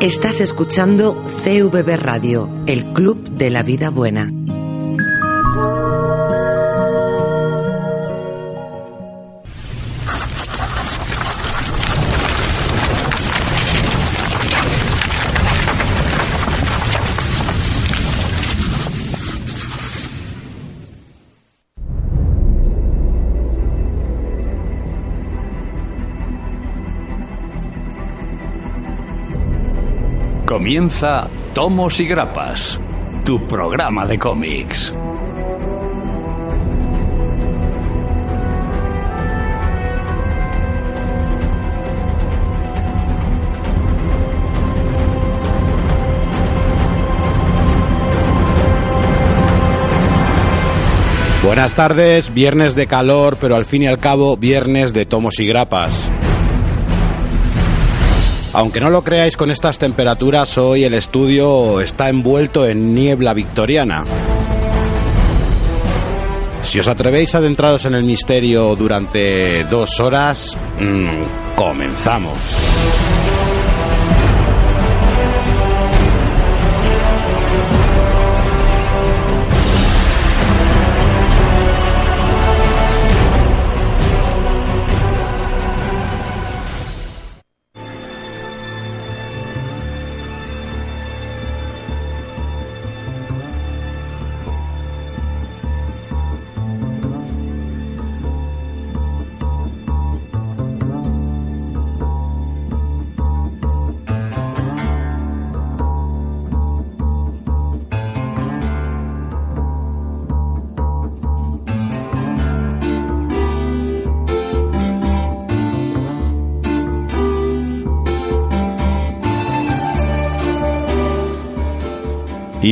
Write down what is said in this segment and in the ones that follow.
Estás escuchando CVB Radio, el Club de la Vida Buena. Comienza Tomos y Grapas, tu programa de cómics. Buenas tardes, viernes de calor, pero al fin y al cabo viernes de tomos y grapas. Aunque no lo creáis con estas temperaturas, hoy el estudio está envuelto en niebla victoriana. Si os atrevéis a adentraros en el misterio durante dos horas, mmm, comenzamos.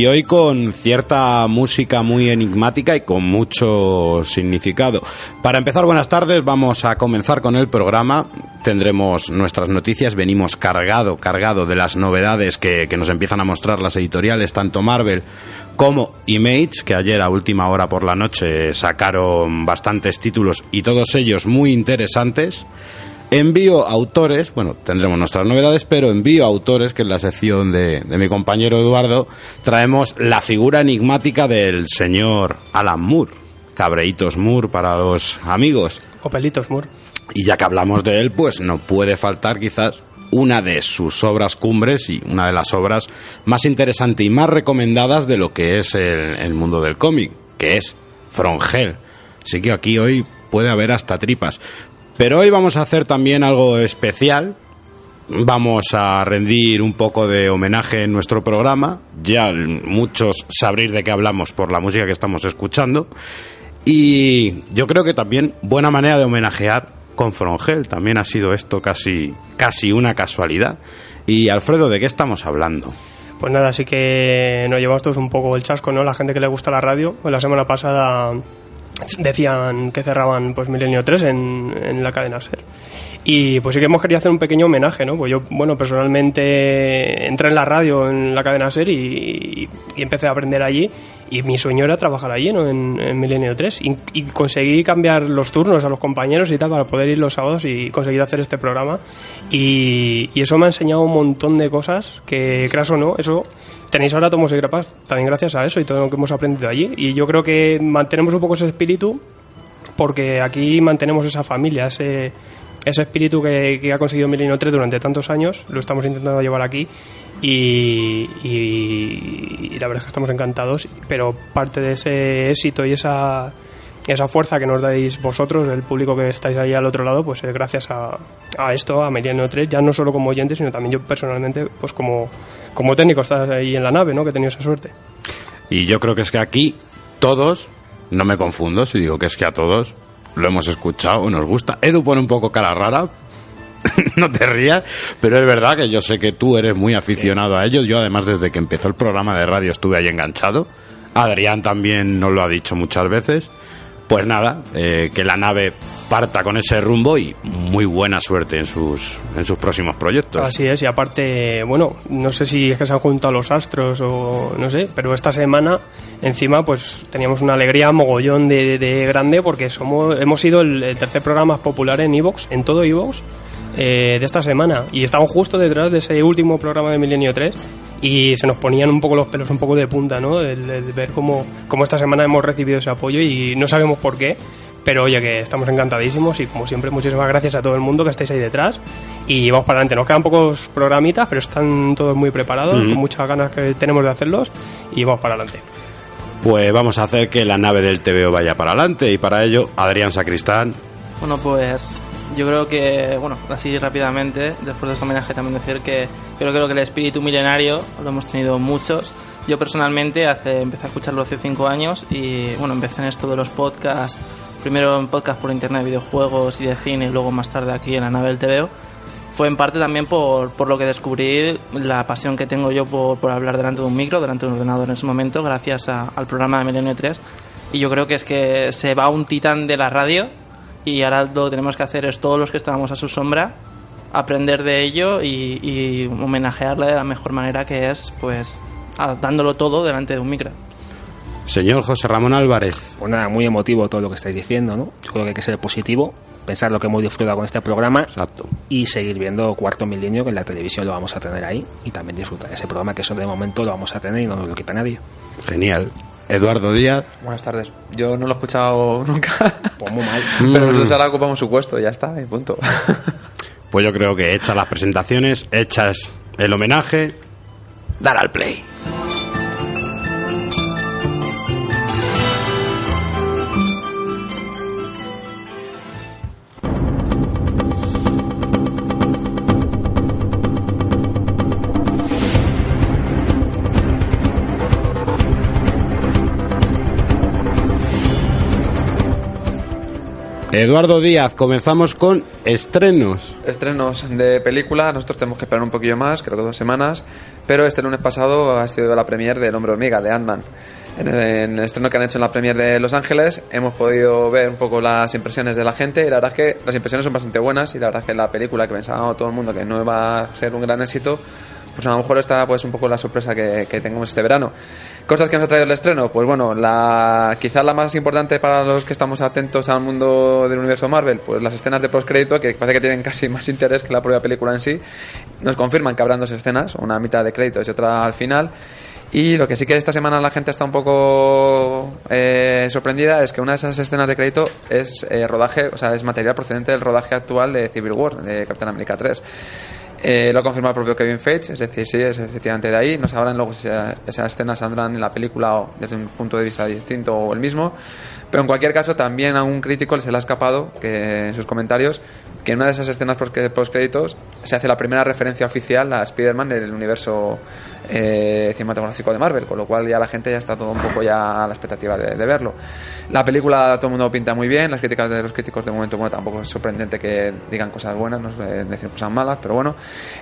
Y hoy con cierta música muy enigmática y con mucho significado. Para empezar, buenas tardes, vamos a comenzar con el programa. Tendremos nuestras noticias, venimos cargado, cargado de las novedades que, que nos empiezan a mostrar las editoriales, tanto Marvel como Image, que ayer a última hora por la noche sacaron bastantes títulos y todos ellos muy interesantes. Envío autores, bueno, tendremos nuestras novedades, pero envío autores, que en la sección de, de, mi compañero Eduardo traemos la figura enigmática del señor Alan Moore, Cabreitos Moore para los amigos. O Pelitos Moore. Y ya que hablamos de él, pues no puede faltar quizás una de sus obras cumbres y una de las obras más interesantes y más recomendadas de lo que es el, el mundo del cómic, que es From Hell. Así que aquí hoy puede haber hasta tripas. Pero hoy vamos a hacer también algo especial. Vamos a rendir un poco de homenaje en nuestro programa. Ya muchos sabréis de qué hablamos por la música que estamos escuchando. Y yo creo que también buena manera de homenajear con Frongel. También ha sido esto casi, casi una casualidad. Y Alfredo, ¿de qué estamos hablando? Pues nada, así que nos llevamos todos un poco el chasco, ¿no? La gente que le gusta la radio. Pues la semana pasada decían que cerraban pues Milenio 3 en, en, la cadena SER. Y pues sí que hemos querido hacer un pequeño homenaje, ¿no? Pues yo, bueno, personalmente entré en la radio en la cadena SER y, y empecé a aprender allí y mi sueño era trabajar allí, ¿no? En, en Milenio 3 y, conseguí cambiar los turnos a los compañeros y tal para poder ir los sábados y conseguir hacer este programa y, y eso me ha enseñado un montón de cosas que, creas o no, eso tenéis ahora Tomos y Grapas también gracias a eso y todo lo que hemos aprendido allí. Y yo creo que mantenemos un poco ese espíritu porque aquí mantenemos esa familia, ese, ese espíritu que, ha conseguido Milenio 3 durante tantos años, lo estamos intentando llevar aquí y, la verdad es que estamos encantados, pero parte de ese éxito y esa esa fuerza que nos dais vosotros, el público que estáis ahí al otro lado, pues es gracias a, a esto, a Meridiano 3, ya no solo como oyente, sino también yo personalmente, pues como, como técnico, estás ahí en la nave, ¿no? Que he tenido esa suerte. Y yo creo que es que aquí todos, no me confundo si digo que es que a todos lo hemos escuchado, nos gusta. Edu pone un poco cara rara, no te rías, pero es verdad que yo sé que tú eres muy aficionado a ello. Yo además desde que empezó el programa de radio estuve ahí enganchado. Adrián también nos lo ha dicho muchas veces pues nada, eh, que la nave parta con ese rumbo y muy buena suerte en sus, en sus próximos proyectos. Así es, y aparte, bueno, no sé si es que se han juntado los astros o no sé, pero esta semana encima pues teníamos una alegría mogollón de, de grande porque somos hemos sido el, tercer programa más popular en Evox, en todo Evox. eh, de esta semana y estaban justo detrás de ese último programa de Milenio 3 y se nos ponían un poco los pelos un poco de punta, ¿no? El, el ver cómo, cómo esta semana hemos recibido ese apoyo y no sabemos por qué, pero oye, que estamos encantadísimos y como siempre, muchísimas gracias a todo el mundo que estáis ahí detrás. Y vamos para adelante. Nos quedan pocos programitas, pero están todos muy preparados, con muchas ganas que tenemos de hacerlos y vamos para adelante. Pues vamos a hacer que la nave del TVO vaya para adelante y para ello Adrián Sacristán. Bueno, pues yo creo que, bueno, así rápidamente, después de este homenaje también decir que yo creo que el espíritu milenario lo hemos tenido muchos. Yo personalmente hace, empecé a escucharlo hace cinco años y bueno, empecé en esto de los podcasts, primero en podcast por internet de videojuegos y de cine y luego más tarde aquí en del TVO. Fue en parte también por, por lo que descubrí la pasión que tengo yo por, por hablar delante de un micro, delante de un ordenador en ese momento, gracias a- al programa de Milenio 3. Y yo creo que es que se va un titán de la radio y ahora lo que tenemos que hacer es todos los que estábamos a su sombra aprender de ello y, y homenajearle de la mejor manera que es pues a- dándolo todo delante de un micro. Señor José Ramón Álvarez. Pues nada, muy emotivo todo lo que estáis diciendo, ¿no? Yo creo que hay que ser positivo, pensar lo que hemos disfrutado con este programa Exacto. y seguir viendo Cuarto Milenio, que en la televisión lo vamos a tener ahí, y también disfrutar ese programa que eso de momento lo vamos a tener y no nos lo quita nadie. Genial. Eduardo Díaz. Buenas tardes. Yo no lo he escuchado nunca, Pues muy mal. pero Mm. nosotros ahora ocupamos su puesto, ya está, y punto. Pues yo creo que hechas las presentaciones, hechas el homenaje, dar al play. Eduardo Díaz, comenzamos con estrenos. Estrenos de película, nosotros tenemos que esperar un poquillo más, creo que dos semanas, pero este lunes pasado ha sido la premiere del Hombre Hormiga, de Ant-Man. En el, en el estreno que han hecho en la premiere de Los Ángeles hemos podido ver un poco las impresiones de la gente y la verdad es que las impresiones son bastante buenas y la verdad es que la película que pensaba todo el mundo que no iba a ser un gran éxito, pues a lo mejor está pues un poco la sorpresa que, que tengamos este verano. Cosas que nos ha traído el estreno, pues bueno, la quizás la más importante para los que estamos atentos al mundo del universo Marvel, pues las escenas de postcrédito que parece que tienen casi más interés que la propia película en sí. Nos confirman que habrán dos escenas, una mitad de créditos y otra al final. Y lo que sí que esta semana la gente está un poco eh, sorprendida es que una de esas escenas de crédito es eh, rodaje, o sea, es material procedente del rodaje actual de Civil War, de Capitán América 3. Eh, lo ha confirmado el propio Kevin Feige, es decir, sí, es efectivamente de ahí. No sabrán luego si esa- esas escenas saldrán en la película o desde un punto de vista distinto o el mismo. Pero en cualquier caso, también a un crítico se le ha escapado que en sus comentarios que en una de esas escenas post créditos se hace la primera referencia oficial a Spider-Man del universo eh, cinematográfico de Marvel, con lo cual ya la gente ya está todo un poco ya a la expectativa de, de verlo. La película todo el mundo pinta muy bien, las críticas de los críticos de momento bueno, tampoco es sorprendente que digan cosas buenas, no es decir cosas malas, pero bueno.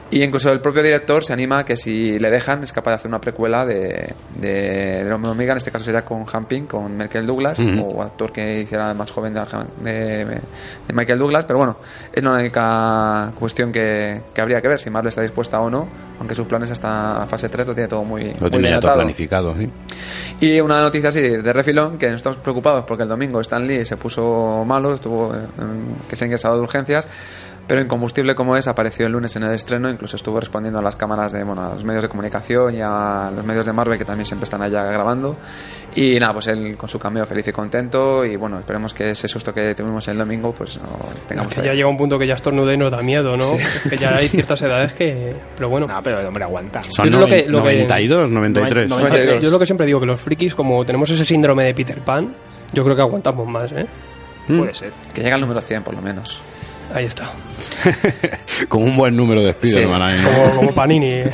Y incluso el propio director se anima a que si le dejan es capaz de hacer una precuela de, de, de Hombre Hormiga, en este caso sería con Hamping, con Michael Douglas, o actor que hiciera más joven de Michael Douglas, pero bueno, es la única cuestión que, que habría que ver si Marvel está dispuesta o no, aunque sus planes hasta fase 3 lo tiene todo muy, Lo tiene todo planificado, sí. Y una noticia así de refilón, que estamos preocupados porque el domingo Stan Lee se puso malo, estuvo que se ha ingresado de urgencias, pero incombustible como es, apareció el lunes en el estreno, incluso estuvo respondiendo a las cámaras de, bueno, a los medios de comunicación y a los medios de Marvel que también siempre están allá grabando. Y nada, pues él con su cameo feliz y contento y bueno, esperemos que ese susto que tuvimos el domingo pues no tengamos Que ya llega un punto que ya estornuda y nos da miedo, ¿no? Que ya hay ciertas edades que... Pero bueno. No, pero el hombre aguanta. Son Yo es lo que- lo que- 92, 93. No- 92. Yo es lo que siempre digo, que los frikis, como tenemos ese síndrome de Peter Pan, yo creo que aguantamos más, ¿eh? Puede ser. Que llega al número 100 por lo menos. Ahí está. Con un buen número de Spider-Man ahí, ¿no? Como, como Panini.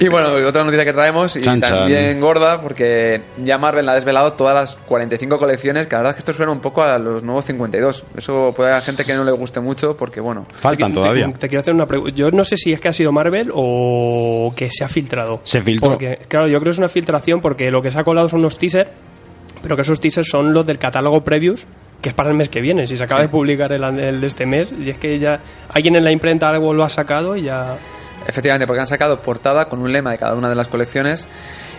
Y bueno, otra noticia que traemos, y Chan, chan. también gorda, porque ya Marvel ha desvelado todas las 45 colecciones, que la verdad es que esto suena un poco a los nuevos 52. Eso puede haber gente que no le guste mucho, porque bueno, Faltan Te- todavía. Te, quiero hacer una pregunta. Yo no sé si es que ha sido Marvel o que se ha filtrado. Se filtró. Porque, claro, yo creo que es una filtración porque lo que se ha colado son unos teasers, pero que esos teasers son los del catálogo previews, que es para el mes que viene. Si se acaba Sí. de publicar el, el de este mes, y es que ya alguien en la imprenta algo lo ha sacado y ya. Efectivamente, porque han sacado portada con un lema de cada una de las colecciones.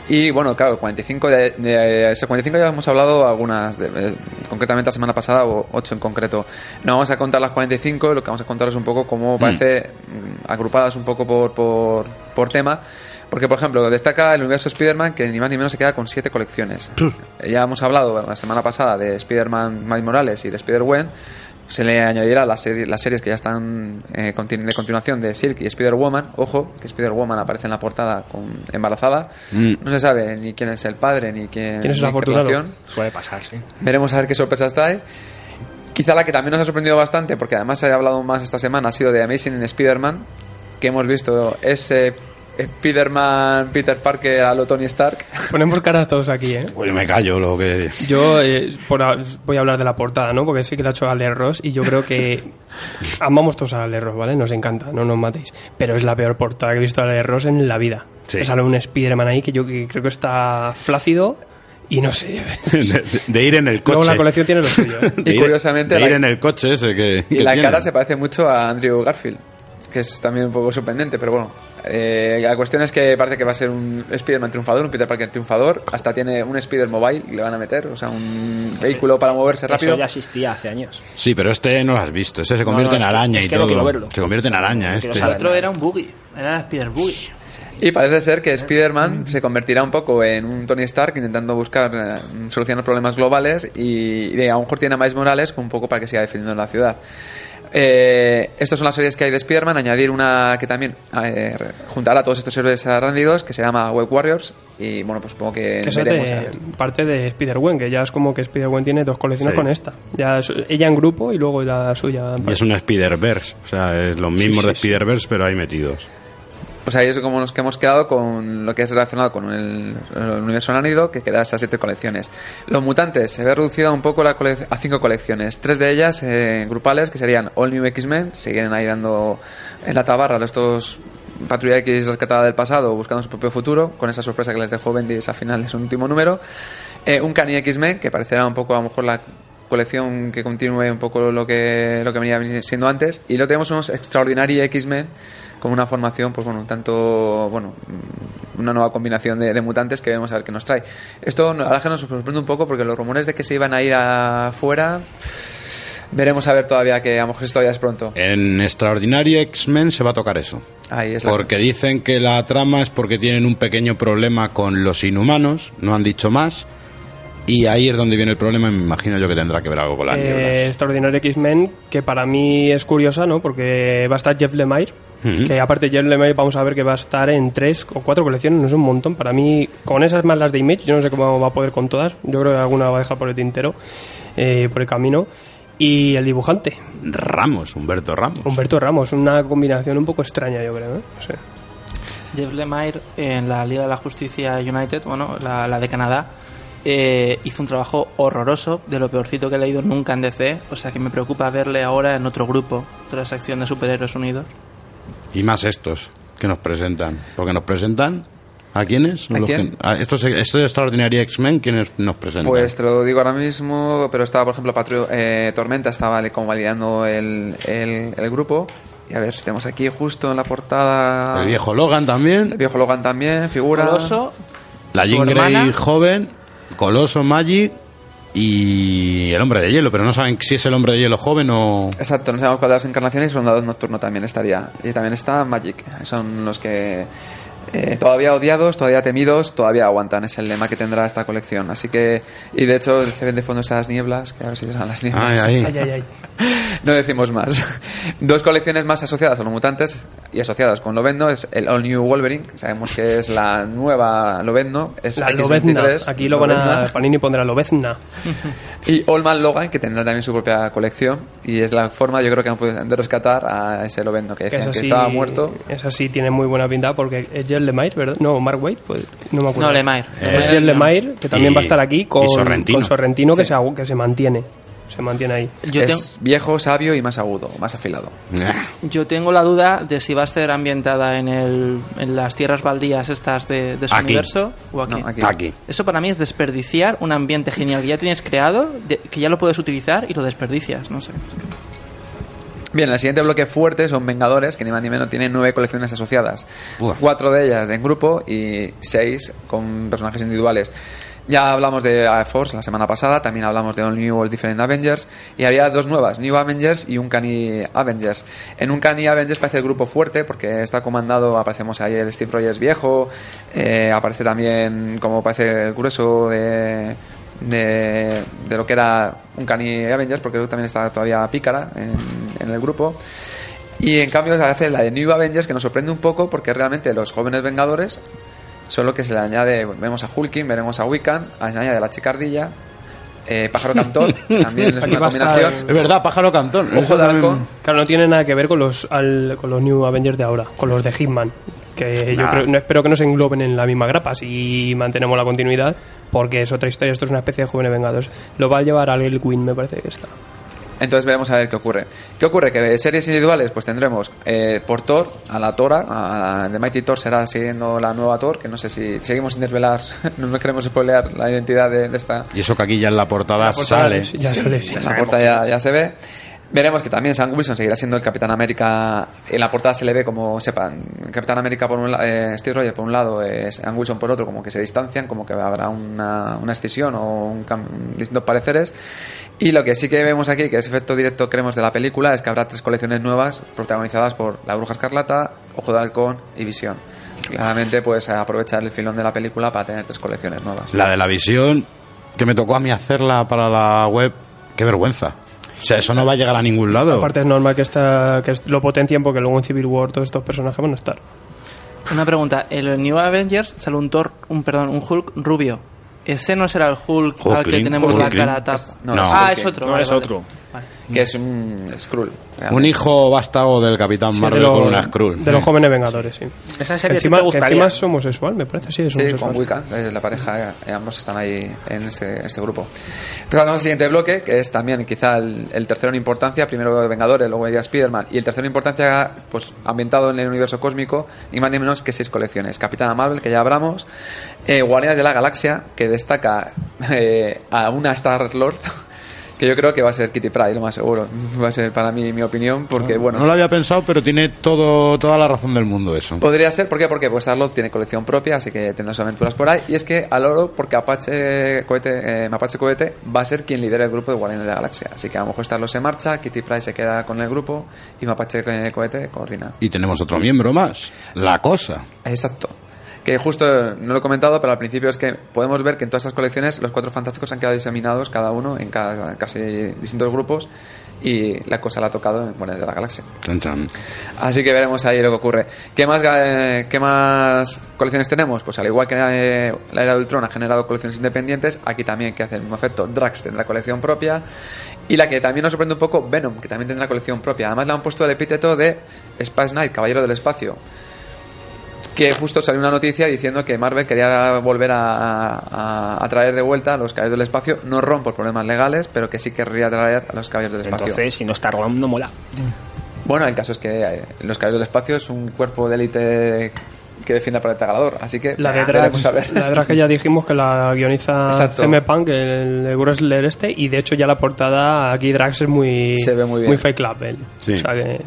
Y bueno, claro, 45 de, de ese 45 ya hemos hablado algunas, de- eh, concretamente la semana pasada, o 8 en concreto. No vamos a contar las 45, lo que vamos a contar es un poco cómo parece mm, agrupadas un poco por, por, por tema. Porque, por ejemplo, destaca el universo Spider-Man que ni más ni menos se queda con siete colecciones. Ya hemos hablado la semana pasada de Spider-Man Miles Morales y de Spider-Gwen. Se le añadirá las, series las series que ya están eh, continu- de continuación de Silk y Spider-Woman. Ojo, que Spider-Woman aparece en la portada con, embarazada. Mm. No se sabe ni quién es el padre ni quién, ¿Quién es afortunado? relación. Suele pasar, sí. Veremos a ver qué sorpresas trae. Quizá la que también nos ha sorprendido bastante, porque además se ha hablado más esta semana, ha sido de Amazing Spider-Man, que hemos visto ese Spider-Man Peter Parker a lo Tony Stark. Ponemos caras todos aquí, ¿eh? Pues me callo lo que... Yo eh, por a- voy a hablar de la portada, ¿no? Porque sí que la ha hecho Ale Ross y yo creo que amamos todos a Ale Ross, ¿vale? Nos encanta, no nos matéis. Pero es la peor portada que he visto a Ale Ross en la vida. Sí. Sale un Spider-Man ahí que yo que creo que está flácido y no sé. de, de ir en el coche. La colección tiene lo suyo. ¿eh? De Y ir- curiosamente de la- ir en el coche ese que... Y que la tiene. cara se parece mucho a Andrew Garfield, que es también un poco sorprendente, pero bueno. Eh, la cuestión es que parece que va a ser un Spider-Man triunfador, un Peter Parker triunfador. Hasta tiene un Spider-Mobile y le van a meter, o sea, un vehículo para moverse rápido. Eso ya existía hace años. Sí, pero este no lo has visto. Ese se convierte no, en es que- araña es y que no todo. quiero verlo. Se convierte en araña este. El saber. otro era un buggy, era el Spider Buggy. Y parece ser que Spider-Man se convertirá un poco en un Tony Stark intentando buscar eh, solucionar problemas globales y, y a lo mejor tiene a Miles Morales un poco para que siga defendiendo la ciudad. Eh, estas son las series que hay de Spider-Man. Añadir una que también eh, juntará a todos estos héroes arrándidos que se llama Web Warriors. Y bueno, pues supongo que, Que veremos a de, ver. parte de Spider-Gwen, que ya es como que Spider-Gwen tiene dos colecciones Sí. con esta. Ya es- ella en grupo y luego la suya. Y es una Spider-Verse. O sea, es los mismos de Spider-Verse, pero ahí metidos. Pues ahí es como nos que hemos quedado con lo que es relacionado con el, el universo arácnido, que queda esas siete colecciones. Los mutantes se ve reducida un poco la a cinco colecciones. Tres de ellas eh, grupales, que serían All New X-Men, siguen ahí dando en la tabarra estos Patrulla X rescatada del pasado, buscando su propio futuro, con esa sorpresa que les dejó Bendis al final de su último número. Eh, un Cani X-Men, que parecerá un poco a lo mejor la colección que continúe un poco lo que, lo que venía siendo antes. Y luego tenemos unos Extraordinary X-Men como una formación, pues bueno, un tanto, bueno, una nueva combinación de, de mutantes que vamos a ver qué nos trae. Esto la verdad que nos sorprende un poco porque los rumores de que se iban a ir afuera, veremos a ver todavía que a lo mejor esto todavía es pronto. En Extraordinary X-Men se va a tocar eso. Ahí es la Porque dicen que la trama es porque tienen un pequeño problema con los inhumanos, no han dicho más. Y ahí es donde viene el problema, me imagino yo que tendrá que ver algo con las Eh, nieblas. Extraordinario X-Men, que para mí es curiosa, ¿no? Porque va a estar Jeff Lemire, que aparte Jeff Lemire vamos a ver que va a estar en tres o cuatro colecciones, no es un montón. Para mí, con esas más las de Image, yo no sé cómo va a poder con todas. Yo creo que alguna va a dejar por el tintero, eh, por el camino. Y el dibujante, Ramos, Humberto Ramos. Humberto Ramos, una combinación un poco extraña, yo creo. ¿eh? No sé. Jeff Lemire en la Liga de la Justicia United, bueno, la, la de Canadá, eh, hizo un trabajo horroroso, de lo peorcito que he leído nunca en DC, o sea que me preocupa verle ahora en otro grupo, otra sección de superhéroes unidos. Y más estos que nos presentan. Porque nos presentan. ¿A quiénes? ¿A quién? que- a estos, estos Extraordinary X-Men, ¿quiénes nos presentan? Pues te lo digo ahora mismo, pero estaba, por ejemplo, Patru- eh, Tormenta estaba como validando el, el, el grupo. Y a ver si tenemos aquí justo en la portada. el viejo Logan El también. viejo Logan también, figura. Coloso, La Jean Grey hermana. joven. Coloso Magic. Y el hombre de hielo, pero no saben si es el hombre de hielo joven o. Exacto, no sabemos cuál de las encarnaciones y Rondador Nocturno también estaría. Y también está Magic. Son los que eh, todavía odiados, todavía temidos, todavía aguantan. Es el lema que tendrá esta colección. Así que, y de hecho se ven de fondo esas nieblas, que a ver si serán las nieblas. ay. Ay, ay, ay. No decimos más. Dos colecciones más asociadas a los mutantes y asociadas con Lovendo es el All New Wolverine, que sabemos que es la nueva Lovendo, es La X23, Lobezna. Aquí lo van a. Panini pondrá Lobezna. Y All Man Logan, que tendrá también su propia colección y es la forma, yo creo que han de rescatar a ese Lovendo que decían que sí- estaba muerto. Esa sí tiene muy buena pinta porque es Lemire, ¿verdad? No, Mark Waid, pues, no me acuerdo. no, Lemire. Es Jeff Lemire, que también Y- va a estar aquí con Sorrentino. con Sorrentino que, se, que se mantiene. Se mantiene ahí. Yo, tengo- es viejo, sabio y más agudo, más afilado. yo tengo la duda de si va a ser ambientada en, el, en las tierras baldías estas de, de su Aquí. universo o aquí. No, aquí. Aquí. Eso para mí es desperdiciar un ambiente genial que ya tienes creado, de- que ya lo puedes utilizar y lo desperdicias, no sé. Bien, el siguiente bloque fuerte son Vengadores, que ni más ni menos tienen nueve colecciones asociadas. Cuatro de ellas en grupo y seis con personajes individuales. Ya hablamos de Air Force la semana pasada, también hablamos de All New All Different Avengers y había dos nuevas, New Avengers y Uncanny Avengers. En Uncanny Avengers parece el grupo fuerte porque está comandado, aparecemos ahí el Steve Rogers viejo, eh, aparece también como parece el grueso de, de, de lo que era Uncanny Avengers porque también está todavía pícara en, en el grupo. Y en cambio se hace la de New Avengers que nos sorprende un poco porque realmente los jóvenes Vengadores Solo que se le añade, vemos a Hulking, veremos a Wiccan, se le añade la chicardilla, eh, Pájaro Cantor, también es Aquí una combinación. Es verdad, pájaro cantón. Ojo de halcón. Claro, no tiene nada que ver con los, al- con los New Avengers de ahora, con los de Hitman. Que yo creo, no, espero que no se engloben en la misma grapa si mantenemos la continuidad, porque es otra historia. Esto es una especie de jóvenes vengadores. Lo va a llevar al Elwin, me parece que está. Entonces veremos a ver qué ocurre. ¿Qué ocurre? Que de series individuales pues tendremos eh, por Thor, a la Tora, a, The Mighty Thor será siguiendo la nueva Thor, que no sé si seguimos sin desvelar, no nos queremos spoilear la identidad de, de esta, Y eso que aquí ya en la portada, La portada sale. ya sale, sí. En la portada ya, ya se ve. Veremos que también Sam Wilson seguirá siendo el Capitán América. En la portada se le ve como, sepan, Capitán América por un lado, Steve Rogers por un lado, eh, Sam Wilson por otro, como que se distancian, como que habrá una, una escisión o un distintos pareceres. Y lo que sí que vemos aquí, que es efecto directo creemos de la película, es que habrá tres colecciones nuevas protagonizadas por La Bruja Escarlata, Ojo de Halcón y Visión. Claramente, pues aprovechar el filón de la película para tener tres colecciones nuevas. La de la visión, que me tocó a mí hacerla para la web, qué vergüenza. O sea, eso no va a llegar a ningún lado. Aparte es normal que, esta, que lo potencien porque luego en Civil War todos estos personajes van a estar. Una pregunta, en el New Avengers sale un Thor, un perdón, un Hulk rubio. Ese no será el Hulk al que Hulkling, tenemos la cara tapa. Es- no, No. es ah, es otro. No, vale, es vale. otro. Que es un Skrull. Un hijo vástago del Capitán Sí, Marvel de, los- con una Skrull. de los jóvenes vengadores, sí. Esa Que serie encima, te que gustaría. encima es homosexual, me parece, sí, es Sí, homosexual. con Wiccan, es la pareja, eh, ambos están ahí en este, este grupo. Pasamos al siguiente bloque, que es también quizá el, el tercero en importancia, primero de Vengadores, luego ya Spider-Man, y el tercero en importancia, pues ambientado en el universo cósmico, ni más ni menos que seis colecciones. Capitana Marvel, que ya hablamos, eh, Guardianes de la Galaxia, que destaca eh, a una Star-Lord, que yo creo que va a ser Kitty Pryde, lo más seguro. Va a ser para mí mi opinión, porque bueno... No lo había pensado, pero tiene todo, toda la razón del mundo eso. Podría ser, ¿por qué? Porque pues Starlord tiene colección propia, así que tendrá sus aventuras por ahí. Y es que al oro, porque Apache Cohete, eh, Mapache Cohete va a ser quien lidera el grupo de Guardianes de la Galaxia. Así que a lo mejor Starlord se marcha, Kitty Pryde se queda con el grupo y Mapache Cohete coordina. Y tenemos otro miembro más, la cosa. Exacto. Que justo, no lo he comentado, pero al principio es que podemos ver que en todas estas colecciones los cuatro fantásticos han quedado diseminados cada uno en cada, casi distintos grupos y la cosa la ha tocado en Guardianes de la Galaxia. Así que veremos ahí lo que ocurre. ¿Qué más, eh, ¿Qué más colecciones tenemos? Pues al igual que eh, la era de Ultron ha generado colecciones independientes, aquí también que hace el mismo efecto. Drax tendrá colección propia. Y la que también nos sorprende un poco, Venom, que también tendrá colección propia. Además le han puesto el epíteto de Space Knight, Caballero del Espacio. Que justo salió una noticia diciendo que Marvel quería volver a, a- a traer de vuelta a los Caballeros del Espacio, no ron por problemas legales, pero que sí querría traer a los Caballeros del Espacio. Entonces, si no está Rom, no mola. Bueno, el caso es que eh, los Caballeros del Espacio es un cuerpo de élite que defiende al planeta Galador, así que La de ver. la que ya dijimos que la guioniza Exacto. CM Punk, el, el wrestler este, y de hecho ya la portada aquí Drax es muy, Se ve muy bien. fake club él. Sí. O sea que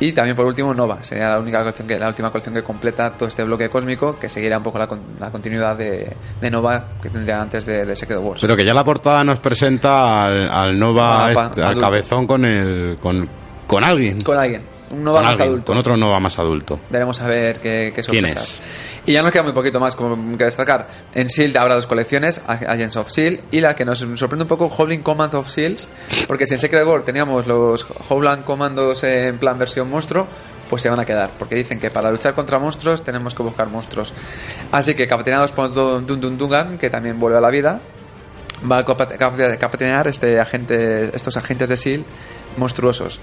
Y también por último Nova, sería la única colección que la última colección que completa todo este bloque cósmico, que seguirá un poco la, la continuidad de, de Nova que tendría antes de, de Secret Wars. Pero que ya la portada nos presenta al, al Nova, Ah, pa- este, al adulto. cabezón con el con, con alguien. con alguien, un Nova Con más adulto. con otro Nova más adulto. Veremos a ver qué, qué ¿Quién sorpresas. Y ya nos queda muy poquito más como que destacar. En S.H.I.E.L.D. habrá dos colecciones, Agents of S.H.I.E.L.D. y la que nos sorprende un poco, Howling Command of S.H.I.E.L.D. Porque si en Secret War teníamos los Howland Commandos en plan versión monstruo, pues se van a quedar. Porque dicen que para luchar contra monstruos tenemos que buscar monstruos. Así que capitaneados por Dun Dun Dungan, que también vuelve a la vida, va a capitanear este agente, estos agentes de S.H.I.E.L.D. monstruosos.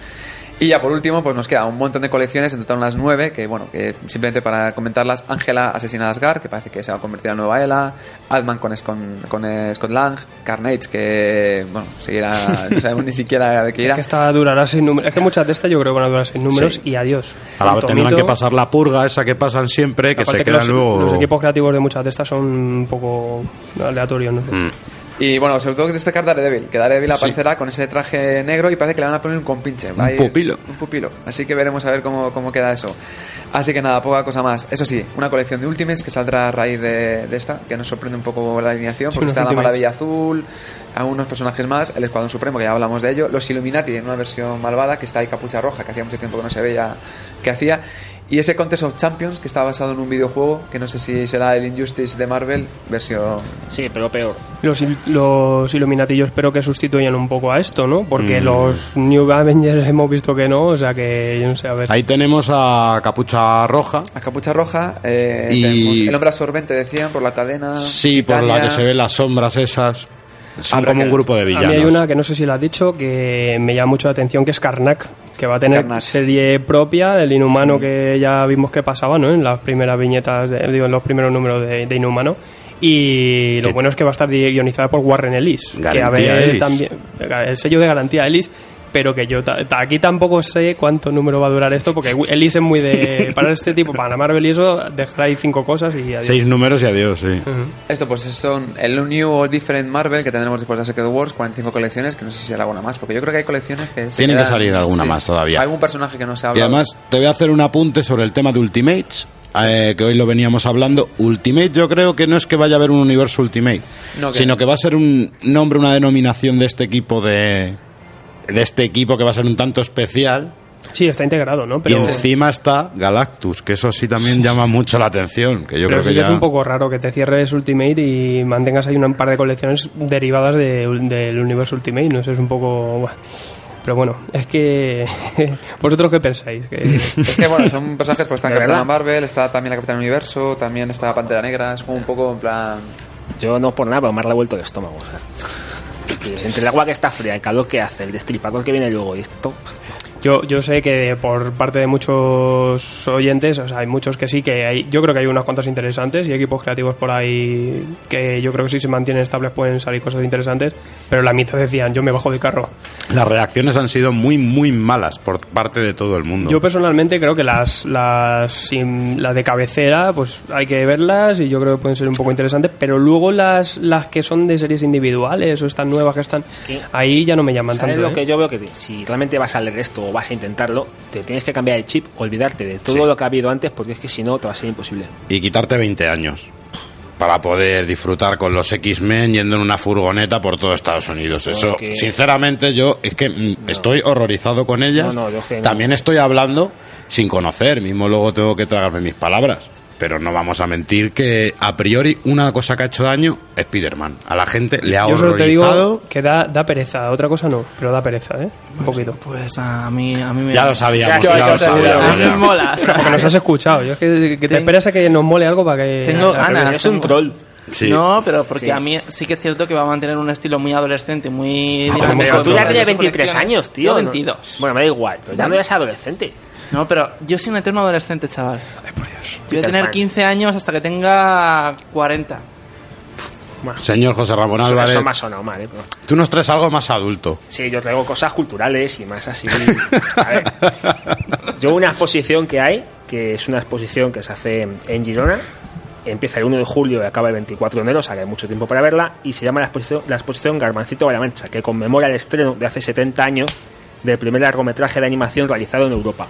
Y ya por último, pues nos queda un montón de colecciones, en total unas nueve, que bueno, que simplemente para comentarlas, Ángela asesina a Asgard, que parece que se va a convertir en la nueva Ela, Adman con, con, con Scott Lang, Carnage, que bueno, seguirá, no sabemos ni siquiera de qué irá. que esta durará sin números. Es que muchas de estas yo creo que van a durar sin números y adiós. Ahora Tanto tendrán que pasar la purga esa que pasan siempre, que aparte se que quedan los, luego... los equipos creativos de muchas de estas son un poco aleatorios, no. Mm. Y bueno, sobre todo destacar Daredevil, que Daredevil aparecerá con ese traje negro y parece que le van a poner un compinche. Ir- pupilo. Un pupilo. Así que veremos a ver cómo, cómo queda eso. Así que nada, poca cosa más. Eso sí, una colección de Ultimates que saldrá a raíz de, de esta, que nos sorprende un poco la alineación, Sí, porque está la. Maravilla Azul, algunos personajes más, el Escuadrón Supremo, que ya hablamos de ello, los Illuminati en una versión malvada, que está ahí Capucha Roja, que hacía mucho tiempo que no se veía que hacía. Y ese Contest of Champions, que está basado en un videojuego, que no sé si será el Injustice de Marvel, versión Sí, pero peor. Los, los Illuminati yo espero que sustituyan un poco a esto, ¿no? Porque Mm. los New Avengers hemos visto que no, o sea que yo no sé, a ver. Ahí tenemos a Capucha Roja. A capucha roja, eh, Y- el hombre absorbente, decían, por la cadena. Sí, por la que se ven las sombras esas. Son Habrá como un grupo de A mí villanos. hay una que no sé si la has dicho que me llama mucho la atención que es Karnak, que va a tener Karnak, serie propia, el Inhumano que ya vimos que pasaba, ¿no? En las primeras viñetas, de- digo, en los primeros números de, de Inhumano. Y lo Que- bueno es que va a estar guionizada por Warren Ellis, que a Garantía ver Ellis. también el sello de garantía Ellis, pero que yo aquí tampoco sé cuánto número va a durar esto, porque Ellis es muy de para este tipo, para la Marvel y eso, dejar ahí cinco cosas y adiós. Seis números y adiós, sí. Esto pues son el New or Different Marvel que tendremos después de la Secret Wars, 45 colecciones, que no sé si será alguna más, porque yo creo que hay colecciones que... se Tienen que salir alguna más todavía. Algún personaje que no se ha Y además te voy a hacer un apunte sobre el tema de Ultimates, eh, que hoy lo veníamos hablando. Ultimate yo creo que no es que vaya a haber un universo Ultimate, No, que- sino que va a ser un nombre, una denominación de este equipo de de este equipo que va a ser un tanto especial Sí, está integrado, ¿no? Pero, y encima está Galactus, que eso sí también llama mucho la atención, que yo pero creo sí que ya es un poco raro que te cierres Ultimate y mantengas ahí un par de colecciones derivadas de- del universo Ultimate, no sé, es un poco... Pero bueno, es que... ¿Vosotros qué pensáis? Que- Es que bueno, son personajes, pues está ¿De Capitana? Marvel, está también la Capitana Universo, también está Pantera Negra, es como un poco en plan... Yo no por nada, pero me ha revuelto el estómago. O sea. Entre el agua que está fría, el calor que hace, el destripador que viene luego y esto. Yo, yo sé que por parte de muchos oyentes, o sea, hay muchos que sí, que hay, yo creo que hay unas cuantas interesantes y equipos creativos por ahí que yo creo que si se mantienen estables pueden salir cosas interesantes, pero la mitad decían, yo me bajo del carro. las reacciones han sido muy muy malas por parte de todo el mundo. Yo personalmente creo que las, las, las de cabecera, pues hay que verlas y yo creo que pueden ser un poco interesantes, pero luego las, las que son de series individuales o estas nuevas que están, que- ahí ya no me llaman ¿Sabes tanto. lo ¿eh? que yo veo? Que si realmente vas a leer esto o vas a intentarlo, te tienes que cambiar el chip, olvidarte de todo Sí. lo que ha habido antes, porque es que si no te va a ser imposible. y quitarte 20 años para poder disfrutar con los X-Men yendo en una furgoneta por todo Estados Unidos. No, Eso, es que- sinceramente, yo es que mm, estoy horrorizado con ellas. No. También estoy hablando sin conocer, mismo luego tengo que tragarme mis palabras. Pero no vamos a mentir que a priori una cosa que ha hecho daño es Spider-Man. A la gente le ha Yo solo te horrorizado. digo que da, da pereza, otra cosa no, pero da pereza, ¿eh? Un poquito. Pues a mí, a mí me... Ya lo sabíamos, Ya, ya, ya, lo sabíamos. A mí ya. me mola. Porque nos has escuchado. Yo es que, que te esperas a que nos mole algo para que. Tengo ganas. es un troll. Sí. No, pero porque Sí. a mí sí que es cierto que va a mantener un estilo muy adolescente, muy Ah. Pero tú ya tienes 23 colecciones. años, tío. Yo ¿no? 22. Bueno, me da igual, pero ya no eres adolescente. No, pero yo soy un eterno adolescente, chaval. Yo voy a tener Pan. 15 años hasta que tenga 40. Señor José Ramón Eso, Álvarez, eso me ha sonado mal, ¿eh? Pero- tú nos traes algo más adulto. Sí, yo traigo cosas culturales y más así. A ver, yo una exposición que hay, que es una exposición que se hace en Girona, empieza el 1 de julio y acaba el 24 de enero, o sea que hay mucho tiempo para verla, y se llama la exposición, la exposición Garbancito de la Mancha, que conmemora el estreno de hace 70 años del primer largometraje de animación realizado en Europa.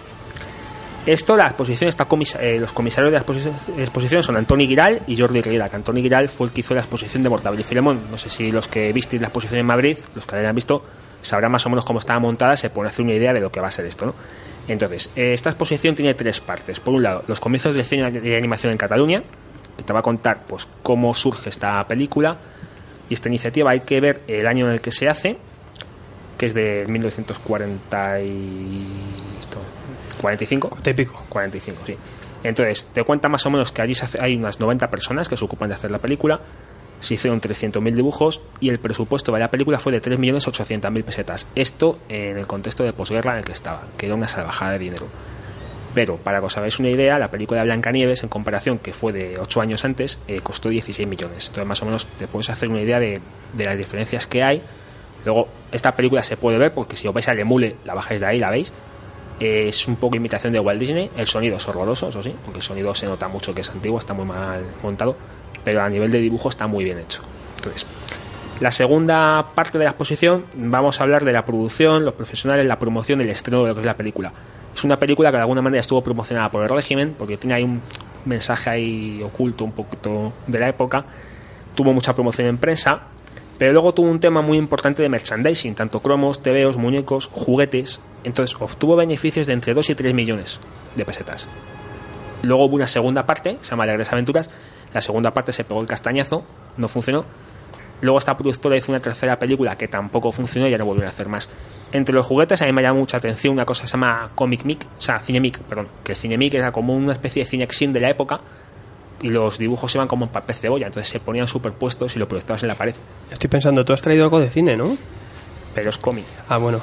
Esto, la exposición está eh, los comisarios de la exposición, son Antoni Giral y Jordi Riera, que Antoni Giral fue el que hizo la exposición de Mortadelo y Filemón. No sé si los que visteis la exposición en Madrid, los que la hayan visto, sabrán más o menos cómo estaba montada, se puede hacer una idea de lo que va a ser esto, ¿no? Entonces, eh, esta exposición tiene tres partes. Por un lado, los comienzos del cine de animación en Cataluña, que te va a contar pues cómo surge esta película y esta iniciativa. Hay que ver el año en el que se hace, que es de 1940 y... esto, 45. Típico. 45, sí. Entonces, te cuenta más o menos que allí se hace- hay unas 90 personas que se ocupan de hacer la película. Se hicieron 300.000 dibujos y el presupuesto de la película fue de 3.800.000 pesetas. Esto en el contexto de posguerra en el que estaba, que era una salvajada de dinero. Pero, para que os hagáis una idea, la película de Blancanieves, en comparación, que fue de 8 años antes, eh, costó 16 millones. Entonces, más o menos, te puedes hacer una idea de, de las diferencias que hay. Luego, esta película se puede ver, porque si os vais al emule, la bajáis de ahí, la veis. Es un poco imitación de Walt Disney. El sonido es horroroso, eso sí, porque el sonido se nota mucho que es antiguo, está muy mal montado. Pero a nivel de dibujo está muy bien hecho. Entonces, La segunda parte de la exposición vamos a hablar de la producción, los profesionales, la promoción y el estreno de lo que es la película. Es una película que de alguna manera estuvo promocionada por el régimen, porque tiene ahí un mensaje ahí oculto un poquito de la época. Tuvo mucha promoción en prensa, pero luego tuvo un tema muy importante de merchandising, tanto cromos, tebeos, muñecos, juguetes. Entonces obtuvo beneficios de entre 2 y 3 millones de pesetas. Luego hubo una segunda parte, se llama Alegres Aventuras. La segunda parte se pegó el castañazo, no funcionó. Luego esta productora hizo una tercera película que tampoco funcionó y ya no volvieron a hacer más. Entre los juguetes a mí me llama mucha atención una cosa que se llama Comic Mic, o sea, Cinemic, perdón, que el Cinemic era como una especie de Cinexin de la época y los dibujos iban como en papel cebolla, entonces se ponían superpuestos y lo proyectabas en la pared. Estoy pensando, tú has traído algo de cine, ¿no? Pero es cómic, Ah, bueno.